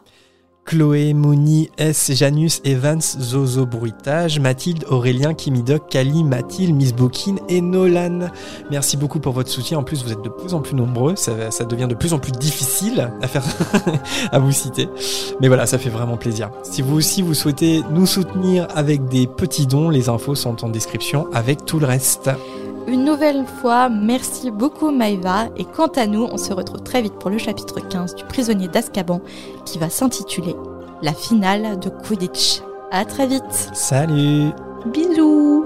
Chloé, Mouni, S, Janus, Evans, Zozo Bruitage, Mathilde, Aurélien, Kimidoc, Kali, Mathilde, Miss Bookin et Nolan. Merci beaucoup pour votre soutien. En plus, vous êtes de plus en plus nombreux. Ça, ça devient de plus en plus difficile à faire, à vous citer. Mais voilà, ça fait vraiment plaisir. Si vous aussi vous souhaitez nous soutenir avec des petits dons, les infos sont en description avec tout le reste. Une nouvelle fois, merci beaucoup Maëva et quant à nous, on se retrouve très vite pour le chapitre 15 du prisonnier d'Azkaban qui va s'intituler La finale de Quidditch. À très vite Salut! Bisous.